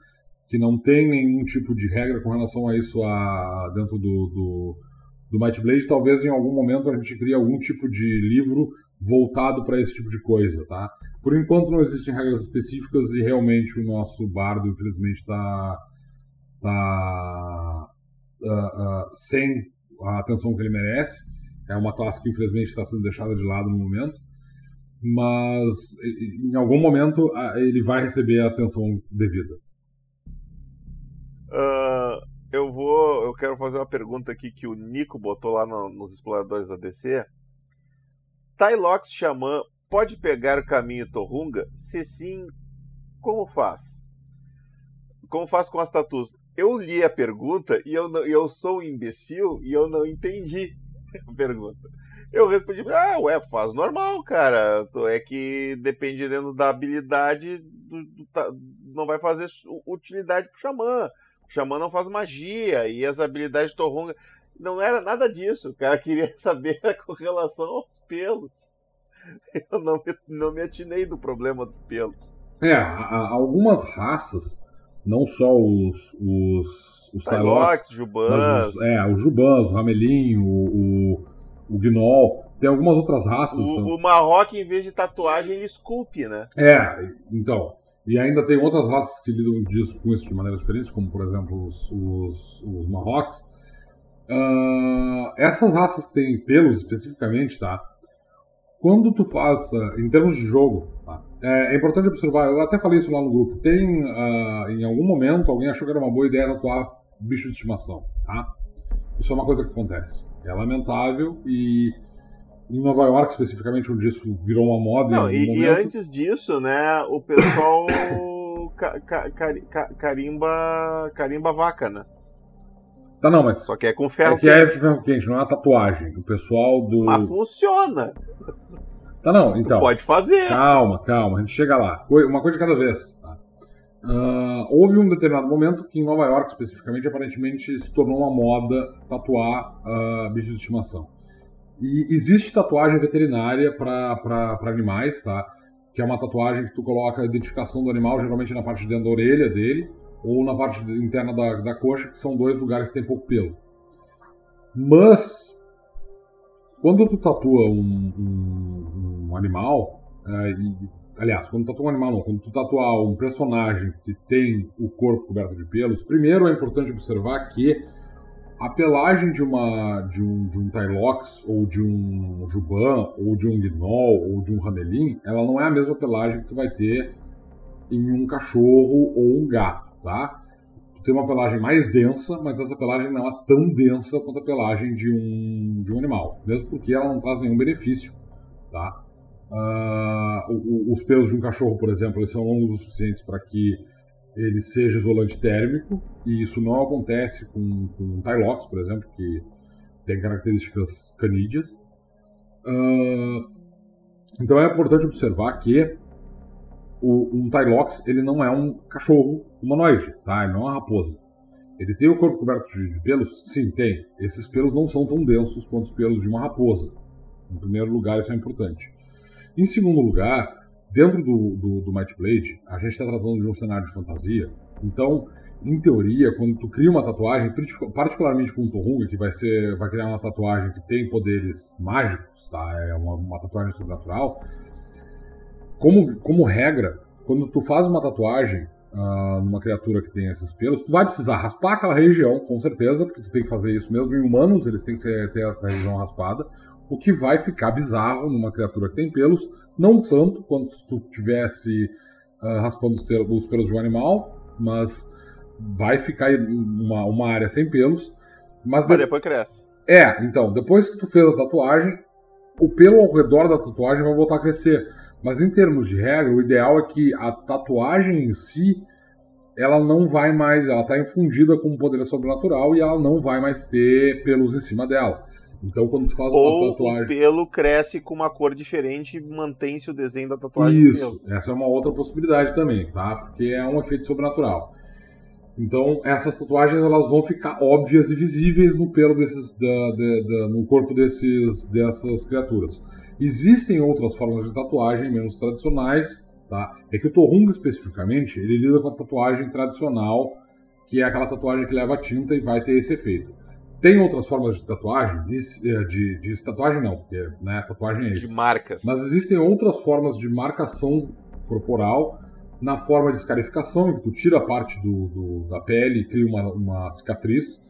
que não tem nenhum tipo de regra com relação a isso a, dentro do, do, do Might Blade. Talvez em algum momento a gente crie algum tipo de livro voltado para esse tipo de coisa, tá? Por enquanto não existem regras específicas e realmente o nosso bardo, infelizmente, está tá, uh, uh, sem a atenção que ele merece. É uma classe que infelizmente está sendo deixada de lado no momento, mas em algum momento ele vai receber a atenção devida. Uh, eu vou, eu quero fazer uma pergunta aqui que o Nico botou lá no, nos exploradores da DC. Tylox Xamã pode pegar o caminho Torrunga? Se sim, como faz? Como faz com as tatus? Eu li a pergunta e eu, não, eu sou um imbecil e eu não entendi a pergunta. Eu respondi, ah, ué, faz normal, cara. É que dependendo da habilidade, do, do, não vai fazer utilidade pro xamã. O xamã não faz magia e as habilidades de Torrunga. Não era nada disso. O cara queria saber com relação aos pelos. Eu não me, não me atinei do problema dos pelos. É, algumas raças não só os os, os Tylox, Jubans. é, os Jubans, o Ramelinho, o, o, o Gnoll. Tem algumas outras raças. O, são... o Marrock, em vez de tatuagem, ele esculpe, né? É, então. E ainda tem outras raças que lidam disso, com isso de maneira diferente, como por exemplo os, os, os Marrocks. Uh, essas raças que têm pelos especificamente, tá? quando tu faz, em termos de jogo, tá? é, é, importante observar, eu até falei isso lá no grupo, tem, uh, em algum momento, alguém achou que era uma boa ideia tatuar bicho de estimação, tá? Isso é uma coisa que acontece. É lamentável e em Nova York, especificamente, onde isso virou uma moda. Não, e, e, antes disso, né, o pessoal ca, ca, ca, carimba, carimba vaca, né? Tá, não, mas. Só que é com ferro é que é quente. É ferro quente, não é uma tatuagem. O pessoal do. Mas funciona. Tá, não, então. Tu pode fazer. Calma, calma, a gente chega lá. Uma coisa de cada vez. Tá? Uh, houve um determinado momento que em Nova York, especificamente, aparentemente se tornou uma moda tatuar uh, bichos de estimação. E existe tatuagem veterinária para animais, tá? Que é uma tatuagem que tu coloca a identificação do animal, geralmente na parte de dentro da orelha dele, ou na parte interna da, da coxa, que são dois lugares que tem pouco pelo. Mas, quando tu tatua um, um, um animal, é, e, aliás, quando tu tatua um animal não, quando tu tatua um personagem que tem o corpo coberto de pelos, primeiro é importante observar que a pelagem de uma de um, de um Tylox, ou de um Juban, ou de um Gnol, ou de um Ramelin, ela não é a mesma pelagem que tu vai ter em um cachorro ou um gato tá? Tu tem uma pelagem mais densa, mas essa pelagem não é tão densa quanto a pelagem de um, de um animal, mesmo porque ela não traz nenhum benefício, tá? Uh, os pelos de um cachorro, por exemplo, eles são longos o suficientes para que ele seja isolante térmico, e isso não acontece com, com um Tylox, por exemplo, que tem características canídeas. Uh, então é importante observar que o, um Tylox ele não é um cachorro humanoide, tá? Ele não é uma raposa. Ele tem o corpo coberto de pelos? Sim, tem. Esses pelos não são tão densos quanto os pelos de uma raposa. Em primeiro lugar, isso é importante. Em segundo lugar, dentro do, do, do Might Blade, a gente está tratando de um cenário de fantasia. Então, em teoria, quando tu cria uma tatuagem, particularmente com o Torunga, que vai ser, vai criar uma tatuagem que tem poderes mágicos, tá? É uma, uma tatuagem sobrenatural como, como regra, quando tu faz uma tatuagem uh, numa criatura que tem esses pelos, tu vai precisar raspar aquela região, com certeza, porque tu tem que fazer isso mesmo. Em humanos, eles têm que ser, ter essa região raspada, o que vai ficar bizarro numa criatura que tem pelos, não tanto quanto se tu tivesse uh, raspando os, os, pelos de um animal, mas vai ficar uma, uma área sem pelos. Mas, mas de... depois cresce. É, então, depois que tu fez a tatuagem, o pelo ao redor da tatuagem vai voltar a crescer. Mas em termos de regra, o ideal é que a tatuagem em si ela não vai mais, ela está infundida com um poder sobrenatural e ela não vai mais ter pelos em cima dela. Então quando tu faz Ou uma tatuagem. O pelo cresce com uma cor diferente e mantém-se o desenho da tatuagem. Isso, essa é uma outra possibilidade também, tá? Porque é um efeito sobrenatural. Então essas tatuagens elas vão ficar óbvias e visíveis no pelo desses, da, da, da, no corpo desses, dessas criaturas. Existem outras formas de tatuagem menos tradicionais, tá? É que o Torrunga especificamente, ele lida com a tatuagem tradicional, que é aquela tatuagem que leva tinta e vai ter esse efeito. Tem outras formas de tatuagem, de, é, de, de tatuagem não, porque né, tatuagem é isso. De marcas. Mas existem outras formas de marcação corporal na forma de escarificação, em que tu tira a parte do, do, da pele e cria uma, uma cicatriz,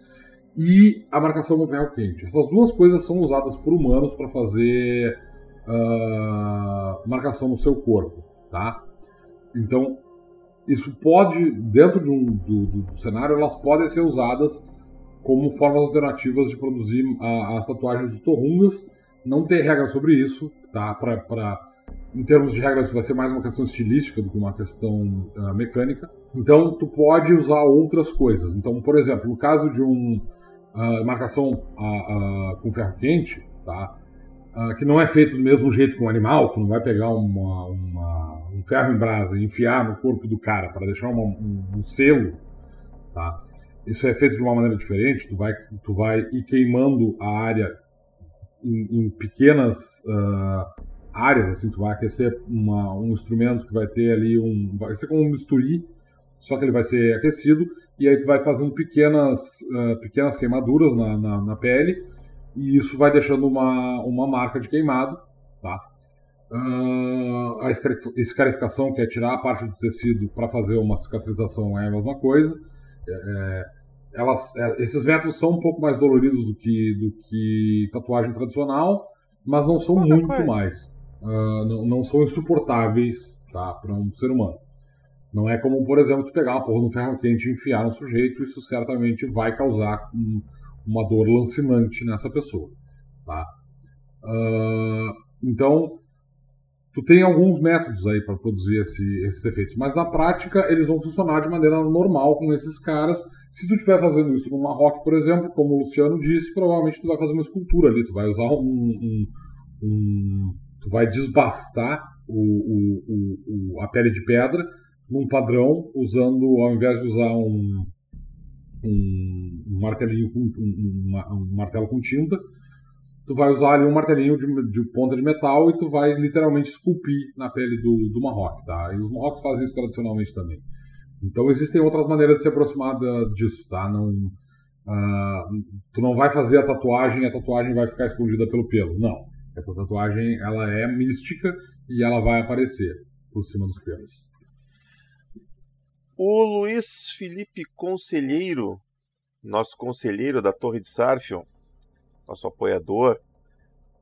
e a marcação com ferro quente. Essas duas coisas são usadas por humanos para fazer uh, marcação no seu corpo, tá? Então, isso pode, dentro de um, do, do, cenário, elas podem ser usadas como formas alternativas de produzir a, as tatuagens de torrungas. Não tem regra sobre isso, tá? Pra, pra, em termos de regras, vai ser mais uma questão estilística do que uma questão uh, mecânica. Então, tu pode usar outras coisas. Então, por exemplo, no caso de um uh, marcação uh, com ferro quente, tá? que não é feito do mesmo jeito que um animal, tu não vai pegar uma, uma, um ferro em brasa e enfiar no corpo do cara para deixar uma, um, um, selo, tá? Isso é feito de uma maneira diferente, tu vai, tu vai ir queimando a área em, em pequenas uh, áreas, assim, tu vai aquecer uma, um instrumento que vai ter ali um, vai ser como um bisturi, só que ele vai ser aquecido, e aí tu vai fazendo pequenas, uh, pequenas queimaduras na, na, na pele, e isso vai deixando uma, uma marca de queimado, tá? Uh, a escarificação, que é tirar a parte do tecido para fazer uma cicatrização, é a mesma coisa. É, é, elas, é, esses métodos são um pouco mais doloridos do que, do que tatuagem tradicional, mas não são muito mais. uh, não, não, são insuportáveis tá, para um ser humano. Não é como, por exemplo, tu pegar uma porra no ferro quente e enfiar no sujeito, isso certamente vai causar um, uma dor lancinante nessa pessoa. Tá? Uh, então, tu tem alguns métodos aí para produzir esse, esses efeitos, mas na prática eles vão funcionar de maneira normal com esses caras. Se tu estiver fazendo isso numa rock, por exemplo, como o Luciano disse, provavelmente tu vai fazer uma escultura ali, tu vai usar um, um, um tu vai desbastar o, o, o, a pele de pedra num padrão, usando, ao invés de usar um, um, um martelinho com, um, um, martelo com tinta, tu vai usar ali um martelinho de, de, ponta de metal e tu vai literalmente esculpir na pele do, do Marroque, tá? E os Marrocos fazem isso tradicionalmente também. Então existem outras maneiras de se aproximar disso, tá? Não, uh, tu não vai fazer a tatuagem e a tatuagem vai ficar escondida pelo pelo. Não. Essa tatuagem ela é mística e ela vai aparecer por cima dos pelos. O Luiz Felipe Conselheiro, nosso conselheiro da Torre de Sarfion, nosso apoiador,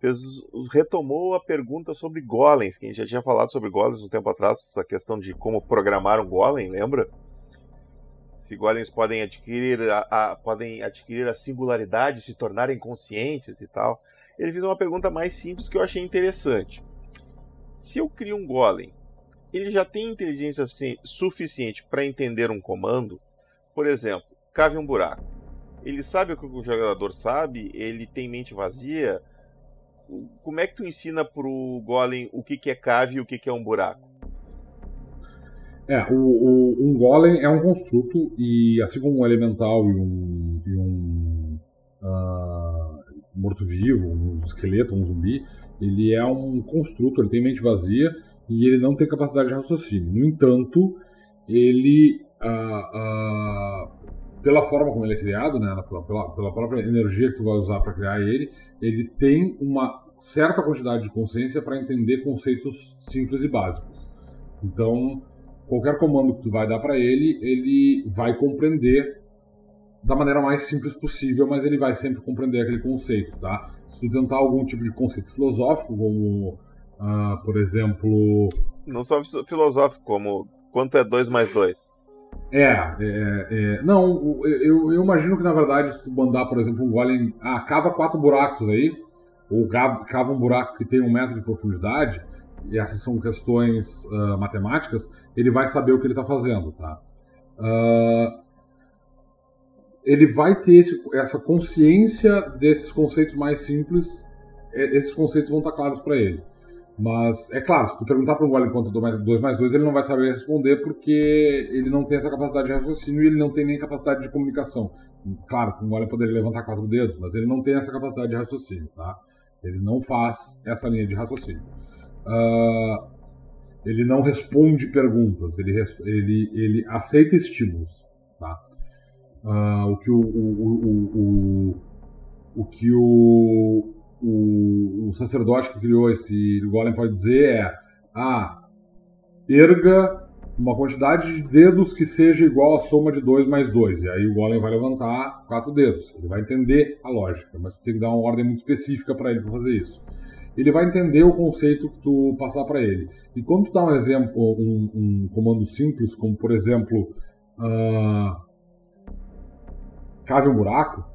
fez, retomou a pergunta sobre golems, que a gente já tinha falado sobre golems um tempo atrás, essa questão de como programar um golem, lembra? Se golems podem adquirir a, a, podem adquirir a singularidade, se tornarem conscientes e tal. Ele fez uma pergunta mais simples que eu achei interessante. Se eu crio um golem, ele já tem inteligência suficiente para entender um comando? Por exemplo, cave um buraco ele sabe o que o jogador sabe, ele tem mente vazia. Como é que tu ensina pro Golem o que, que é cave e o que, que é um buraco? É, o, o, um Golem é um construto e assim como um elemental e um, e um uh, morto-vivo, um esqueleto, um zumbi, ele é um construto, ele tem mente vazia e ele não tem capacidade de raciocínio. No entanto, ele uh, uh, pela forma como ele é criado, né, pela, pela própria energia que tu vai usar para criar ele, ele tem uma certa quantidade de consciência para entender conceitos simples e básicos. Então, qualquer comando que tu vai dar para ele, ele vai compreender da maneira mais simples possível, mas ele vai sempre compreender aquele conceito, tá? Se tu tentar algum tipo de conceito filosófico, como, uh, por exemplo... Não só filosófico, como quanto é 2 mais 2? É, é, é, não, eu, eu, imagino que na verdade se tu mandar, por exemplo, um golem, ah, cava quatro buracos aí, ou cava, cava um buraco que tem um metro de profundidade, e essas são questões uh, matemáticas, ele vai saber o que ele está fazendo, tá? Uh, ele vai ter esse, essa consciência desses conceitos mais simples, esses conceitos vão estar claros para ele. Mas, é claro, se tu perguntar para um golem quanto 2 mais 2, ele não vai saber responder porque ele não tem essa capacidade de raciocínio e ele não tem nem capacidade de comunicação. Claro um golem poderia levantar quatro dedos, mas ele não tem essa capacidade de raciocínio, tá? Ele não faz essa linha de raciocínio. Uh, ele não responde perguntas, ele, ele, ele aceita estímulos, tá? Uh, o que o, o, o, o, o que o o, o sacerdote que criou esse golem pode dizer é: ah, erga uma quantidade de dedos que seja igual à soma de 2 mais 2. E aí o golem vai levantar quatro dedos. Ele vai entender a lógica, mas tu tem que dar uma ordem muito específica para ele para fazer isso. Ele vai entender o conceito que tu passar para ele. E quando tu dá um exemplo, um, um comando simples, como por exemplo, uh, cave um buraco,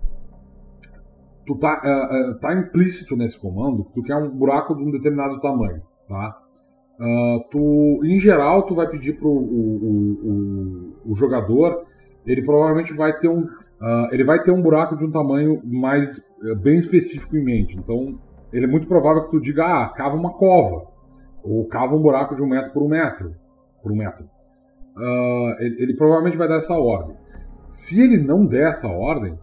tu tá, uh, uh, tá implícito nesse comando tu quer um buraco de um determinado tamanho, tá? Uh, tu, em geral, tu vai pedir pro o, o, o, o jogador, ele provavelmente vai ter um, ele vai ter um buraco de um tamanho mais bem específico em mente. Então, ele é muito provável que tu diga, ah, cava uma cova ou cava um buraco de um metro por um metro, por um metro. Ele, ele provavelmente vai dar essa ordem. Se ele não der essa ordem,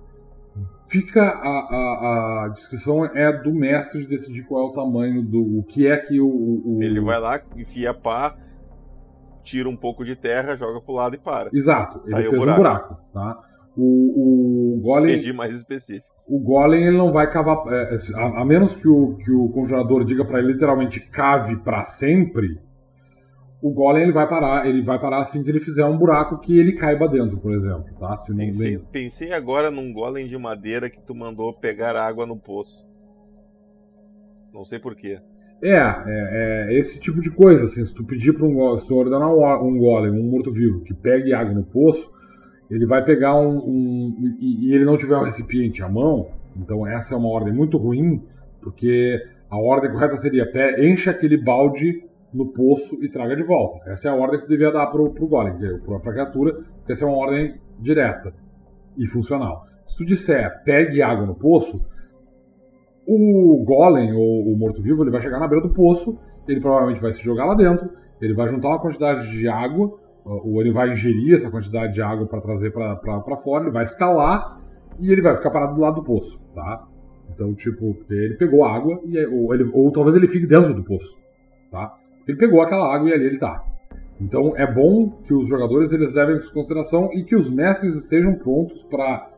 fica a, a, a, descrição é do mestre de decidir qual é o tamanho do o que é que o, o... ele vai lá enfia pá tira um pouco de terra joga pro lado e para. Exato tá ele fez buraco. um buraco. tá? O, o golem Seja mais específico. o golem ele não vai cavar é, a, a, menos que o que o congelador diga para ele literalmente cave para sempre o golem ele vai parar, ele vai parar assim que ele fizer um buraco que ele caiba dentro, por exemplo, tá? Se não pensei, pensei agora num golem de madeira que tu mandou pegar água no poço. Não sei porquê. É, é, é, esse tipo de coisa, assim, se tu pedir para um se tu ordenar um, golem, um morto-vivo, que pegue água no poço, ele vai pegar um, um e, e, ele não tiver um recipiente à mão, então essa é uma ordem muito ruim, porque a ordem correta seria pé, enche aquele balde no poço e traga de volta. Essa é a ordem que devia dar pro, pro golem, para a criatura, porque essa é uma ordem direta e funcional. Se tu disser pegue água no poço, o golem ou o morto-vivo ele vai chegar na beira do poço, ele provavelmente vai se jogar lá dentro, ele vai juntar uma quantidade de água, ou ele vai ingerir essa quantidade de água para trazer para fora, ele vai escalar e ele vai ficar parado do lado do poço, tá? Então, tipo, ele pegou água, e, ou, ele, ou talvez ele fique dentro do poço, tá? Ele pegou aquela água e ali ele tá. Então é bom que os jogadores eles levem isso em consideração e que os mestres estejam prontos para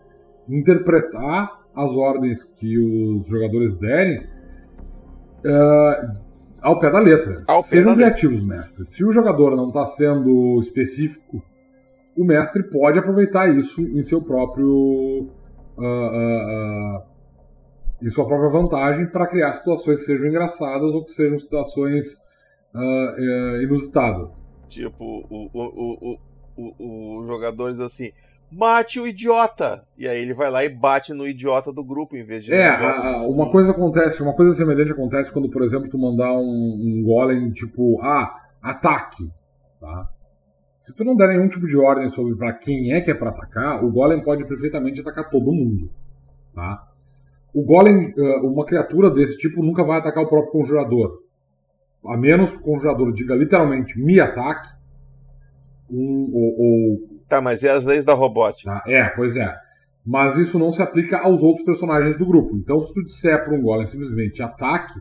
interpretar as ordens que os jogadores derem uh, ao pé da letra. Ao Sejam criativos, mestres. Se o jogador não está sendo específico, o mestre pode aproveitar isso em seu próprio. Uh, uh, em sua própria vantagem para criar situações que sejam engraçadas ou que sejam situações inusitadas. Tipo, o, o, o, os jogadores assim mate o idiota. E aí ele vai lá e bate no idiota do grupo em vez de. É, a, uma coisa acontece, uma coisa semelhante acontece quando, por exemplo, tu mandar um, um golem tipo, ah, ataque. Tá? Se tu não der nenhum tipo de ordem sobre para quem é que é para atacar, o golem pode perfeitamente atacar todo mundo. Tá? O golem, uma criatura desse tipo, nunca vai atacar o próprio conjurador. A menos que o conjurador diga literalmente me ataque, um, ou, ou Tá, mas é as leis da robótica. Ah, é, pois é. Mas isso não se aplica aos outros personagens do grupo. Então, se tu disser para um golem simplesmente ataque,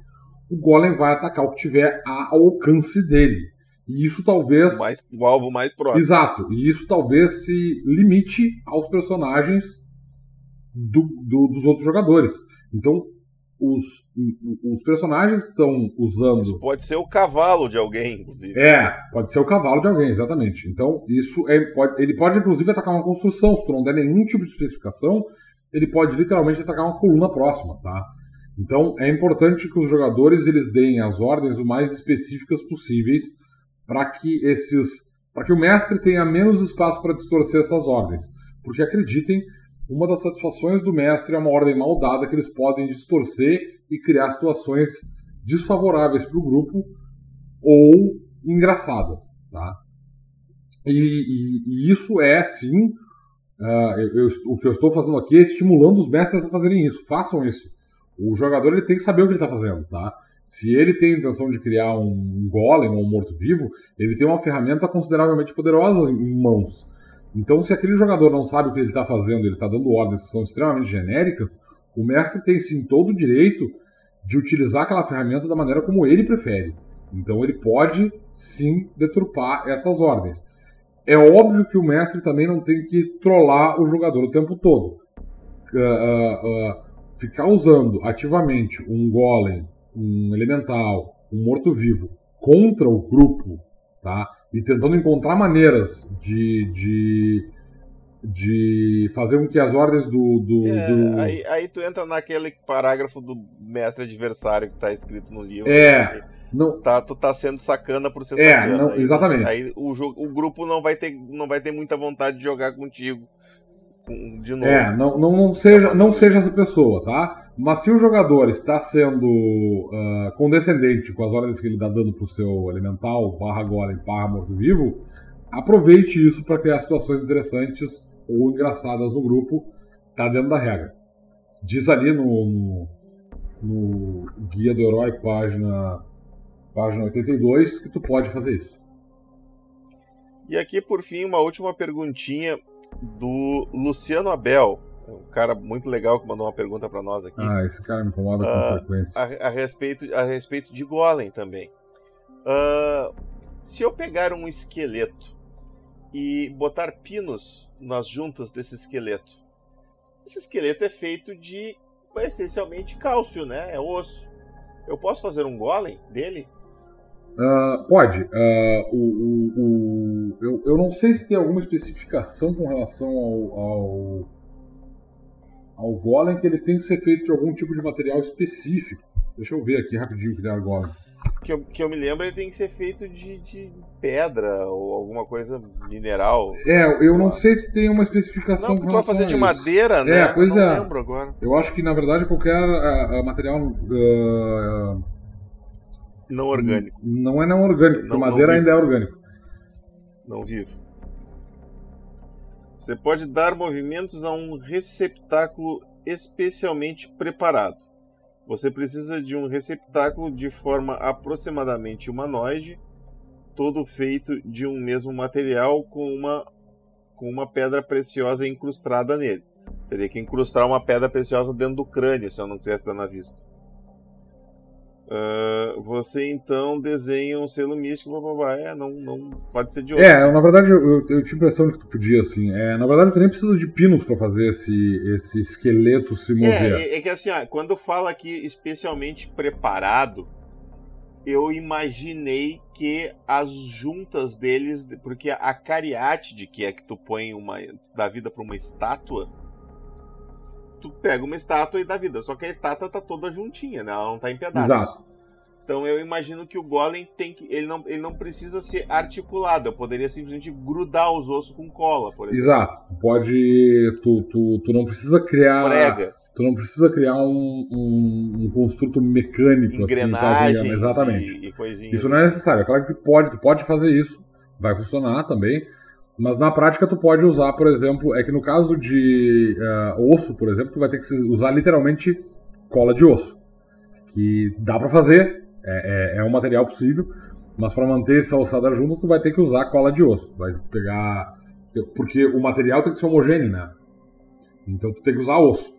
o golem vai atacar o que tiver ao alcance dele. E isso talvez. Mais, o alvo mais próximo. Exato. E isso talvez se limite aos personagens do, do, dos outros jogadores. Então, os, os personagens que estão usando. Isso pode ser o cavalo de alguém, inclusive. É, pode ser o cavalo de alguém, exatamente. Então, isso é, pode, ele pode inclusive atacar uma construção. Se tu não der nenhum tipo de especificação, ele pode literalmente atacar uma coluna próxima, tá? Então, é importante que os jogadores eles deem as ordens o mais específicas possíveis para que esses, para que o mestre tenha menos espaço para distorcer essas ordens. Porque acreditem, uma das satisfações do mestre é uma ordem mal dada que eles podem distorcer e criar situações desfavoráveis para o grupo ou engraçadas. Tá? E, e, e isso é, sim, uh, eu, eu, o que eu estou fazendo aqui é estimulando os mestres a fazerem isso. Façam isso. O jogador ele tem que saber o que ele está fazendo. Tá? Se ele tem a intenção de criar um golem ou um morto-vivo, ele tem uma ferramenta consideravelmente poderosa em mãos. Então, se aquele jogador não sabe o que ele está fazendo, ele está dando ordens que são extremamente genéricas, o mestre tem sim todo o direito de utilizar aquela ferramenta da maneira como ele prefere. Então, ele pode sim deturpar essas ordens. É óbvio que o mestre também não tem que trollar o jogador o tempo todo. Uh, uh, ficar usando ativamente um golem, um elemental, um morto-vivo contra o grupo, tá? E tentando encontrar maneiras de, de, de fazer com que as ordens do. do, é, do... Aí, aí, tu entra naquele parágrafo do mestre adversário que está escrito no livro. É. Não... Tá, tu tá sendo sacana por ser é, sacana. Não, exatamente. Aí o, o grupo não vai, ter, não vai ter muita vontade de jogar contigo de novo. É, não, não, não, seja, não seja essa pessoa, tá? Mas se o jogador está sendo uh, condescendente com as ordens que ele está dando para o seu elemental, barra golem, barra morto-vivo, aproveite isso para criar situações interessantes ou engraçadas no grupo, tá dentro da regra. Diz ali no, no, no Guia do Herói, página, página 82, que tu pode fazer isso. E aqui, por fim, uma última perguntinha do Luciano Abel um cara muito legal que mandou uma pergunta para nós aqui. Ah, esse cara me incomoda com uh, frequência. A, a, respeito, a respeito de Golem também. Uh, se eu pegar um esqueleto e botar pinos nas juntas desse esqueleto, esse esqueleto é feito de essencialmente cálcio, né? É osso. Eu posso fazer um golem dele? Uh, pode. Uh, o, o, o, eu, eu não sei se tem alguma especificação com relação ao, ao ao golem que ele tem que ser feito de algum tipo de material específico. Deixa eu ver aqui rapidinho que é o golem. que eu, que eu me lembro, ele tem que ser feito de, de pedra ou alguma coisa mineral. É, eu não sei se tem uma especificação. Não, tu vai fazer de madeira, né? É, pois eu não é. lembro agora. Eu acho que na verdade qualquer uh, uh, material. Uh, não orgânico. Não é não orgânico, porque madeira ainda é orgânico. Não vivo. Você pode dar movimentos a um receptáculo especialmente preparado. Você precisa de um receptáculo de forma aproximadamente humanoide, todo feito de um mesmo material com uma, com uma pedra preciosa incrustada nele. Teria que incrustar uma pedra preciosa dentro do crânio se eu não quisesse dar na vista. Uh, você então desenha um selo místico, blá, blá, blá. É, não, não pode ser de outro. É, na verdade eu, eu, eu tinha a impressão de que tu podia, assim. É, na verdade tu nem precisa de pinos para fazer esse, esse esqueleto se mover. É, é, é que assim, ó, quando fala aqui especialmente preparado, eu imaginei que as juntas deles, porque a cariátide, que é que tu põe uma da vida para uma estátua, tu pega uma estátua e dá vida. Só que a estátua tá toda juntinha, né? Ela não tá em pedaços. Exato. Então eu imagino que o golem tem que. Ele não, ele não precisa ser articulado. Eu poderia simplesmente grudar os ossos com cola, por exemplo. Exato. Pode. Tu, tu, tu não precisa criar. Frega. Tu não precisa criar um, um, um construto mecânico Engrenagem assim, exatamente. E, e isso não é necessário. É claro que pode, tu pode fazer isso. Vai funcionar também. Mas na prática tu pode usar, por exemplo, é que no caso de uh, osso, por exemplo, tu vai ter que usar literalmente cola de osso. Que dá para fazer, é, é, é, um material possível, mas para manter essa ossada junto tu vai ter que usar cola de osso. Tu vai pegar. Porque o material tem que ser homogêneo, né? Então tu tem que usar osso.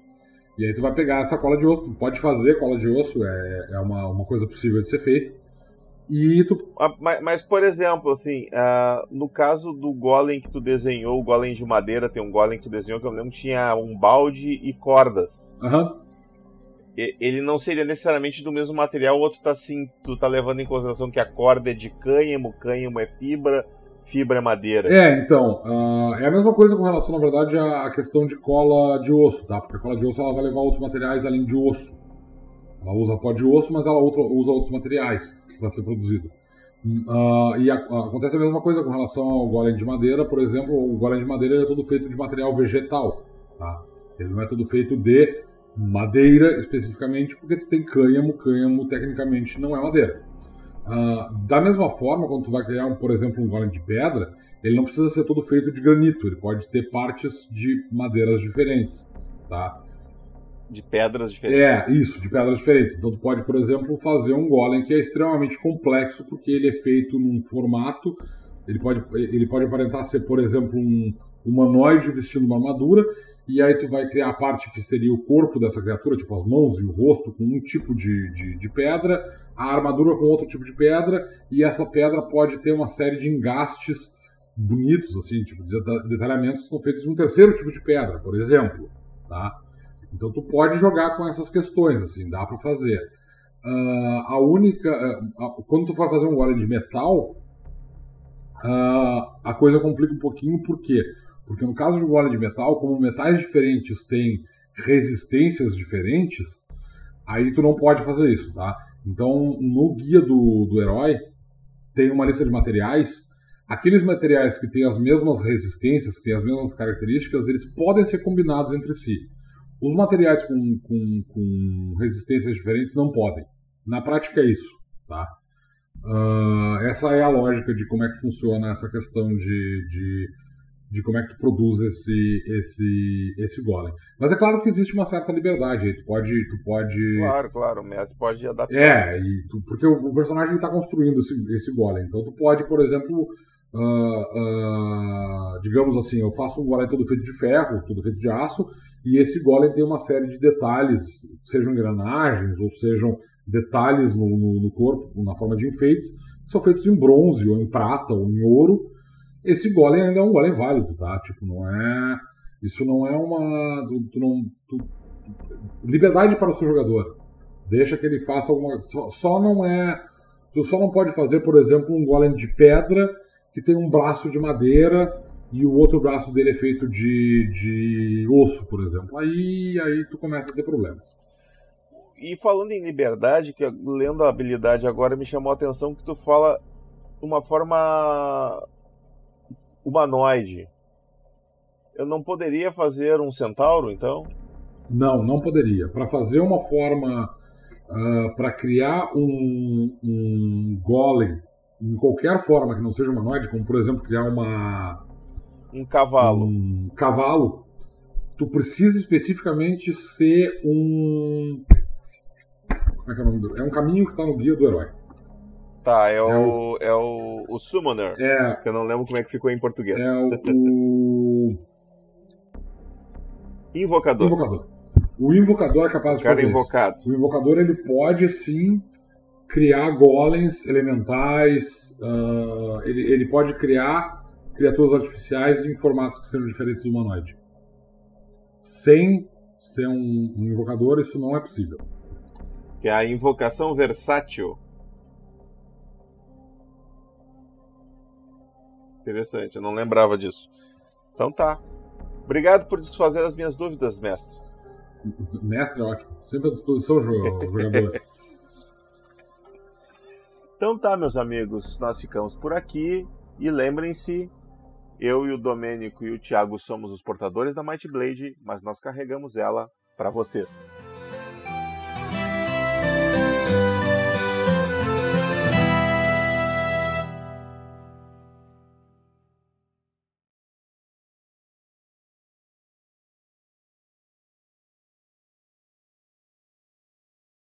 E aí tu vai pegar essa cola de osso, tu pode fazer cola de osso, é, é uma, uma coisa possível de ser feita. E tu... Mas, mas, por exemplo, assim, uh, no caso do golem que tu desenhou, o golem de madeira, tem um golem que tu desenhou que eu lembro que tinha um balde e cordas. Uhum. Ele não seria necessariamente do mesmo material, o outro tá assim, tu tá levando em consideração que a corda é de cânhamo, cânhamo é fibra, fibra é madeira. É, então, uh, é a mesma coisa com relação, na verdade, à questão de cola de osso, tá? Porque a cola de osso ela vai levar outros materiais além de osso. Ela usa pó de osso, mas ela usa outros materiais para ser produzido. Uh, e a, acontece a mesma coisa com relação ao golem de madeira, por exemplo, o golem de madeira é todo feito de material vegetal, tá? Ele não é todo feito de madeira especificamente, porque tu tem cânhamo, cânhamo tecnicamente não é madeira. Uh, da mesma forma, quando tu vai criar, um, por exemplo, um golem de pedra, ele não precisa ser todo feito de granito, ele pode ter partes de madeiras diferentes, tá? De pedras diferentes. É, isso, de pedras diferentes. Então tu pode, por exemplo, fazer um golem que é extremamente complexo porque ele é feito num formato, ele pode, ele pode aparentar ser, por exemplo, um humanoide vestindo uma armadura, e aí tu vai criar a parte que seria o corpo dessa criatura, tipo as mãos e o rosto com um tipo de, de, de pedra, a armadura com outro tipo de pedra, e essa pedra pode ter uma série de engastes bonitos, assim, tipo, de detalhamentos que são feitos de um terceiro tipo de pedra, por exemplo, tá? Então tu pode jogar com essas questões, assim, dá para fazer. Uh, a única, uh, quando tu vai fazer um golem de metal, uh, a coisa complica um pouquinho, por quê? Porque no caso de um golem de metal, como metais diferentes têm resistências diferentes, aí tu não pode fazer isso, tá? Então no guia do, do herói tem uma lista de materiais. Aqueles materiais que têm as mesmas resistências, que têm as mesmas características, eles podem ser combinados entre si. Os materiais com, com, com resistências diferentes não podem. Na prática é isso. Tá? Uh, essa é a lógica de como é que funciona essa questão de, de, de, como é que tu produz esse, esse, esse golem. Mas é claro que existe uma certa liberdade aí. Tu pode. Tu pode... Claro, claro, o mestre pode adaptar. É, tu, porque o, o personagem está construindo esse, esse golem. Então tu pode, por exemplo. Uh, uh, digamos assim, eu faço um golem todo feito de ferro, todo feito de aço, e esse golem tem uma série de detalhes, sejam engrenagens ou sejam detalhes no, no, no corpo, na forma de enfeites, que são feitos em bronze, ou em prata, ou em ouro. Esse golem ainda é um golem válido, tá? Tipo, não é. Isso não é uma. Tu, tu não, tu, liberdade para o seu jogador. Deixa que ele faça alguma. Só, só não é. Tu só não pode fazer, por exemplo, um golem de pedra que tem um braço de madeira e o outro braço dele é feito de, de osso, por exemplo. Aí, aí tu começa a ter problemas. e falando em liberdade, que lendo a habilidade agora me chamou a atenção que tu fala uma forma humanoide. Eu não poderia fazer um centauro, então? Não, não poderia. Para fazer uma forma, uh, ah, para criar um, um golem em qualquer forma que não seja humanoide, como por exemplo criar uma um cavalo, um cavalo, tu precisa especificamente ser um como é que é o nome do... É um caminho que está no guia do herói. Tá, é, é o, o, é o, o Summoner. É. Que eu não lembro como é que ficou em português. É o. Invocador. Invocador. O invocador é capaz de cara fazer invocado. Isso. O invocador ele pode sim criar golems elementais. Uh, ele, ele pode criar criaturas artificiais em formatos que sejam diferentes do humanoide. Sem ser um, um invocador, isso não é possível que é a invocação versátil. Interessante, eu não lembrava disso. Então tá. Obrigado por desfazer as minhas dúvidas, mestre. Mestre, ótimo. Sempre à disposição, jogador. então tá, meus amigos, nós ficamos por aqui. E lembrem-se, eu e o Domênico e o Thiago somos os portadores da Might Blade, mas nós carregamos ela para vocês.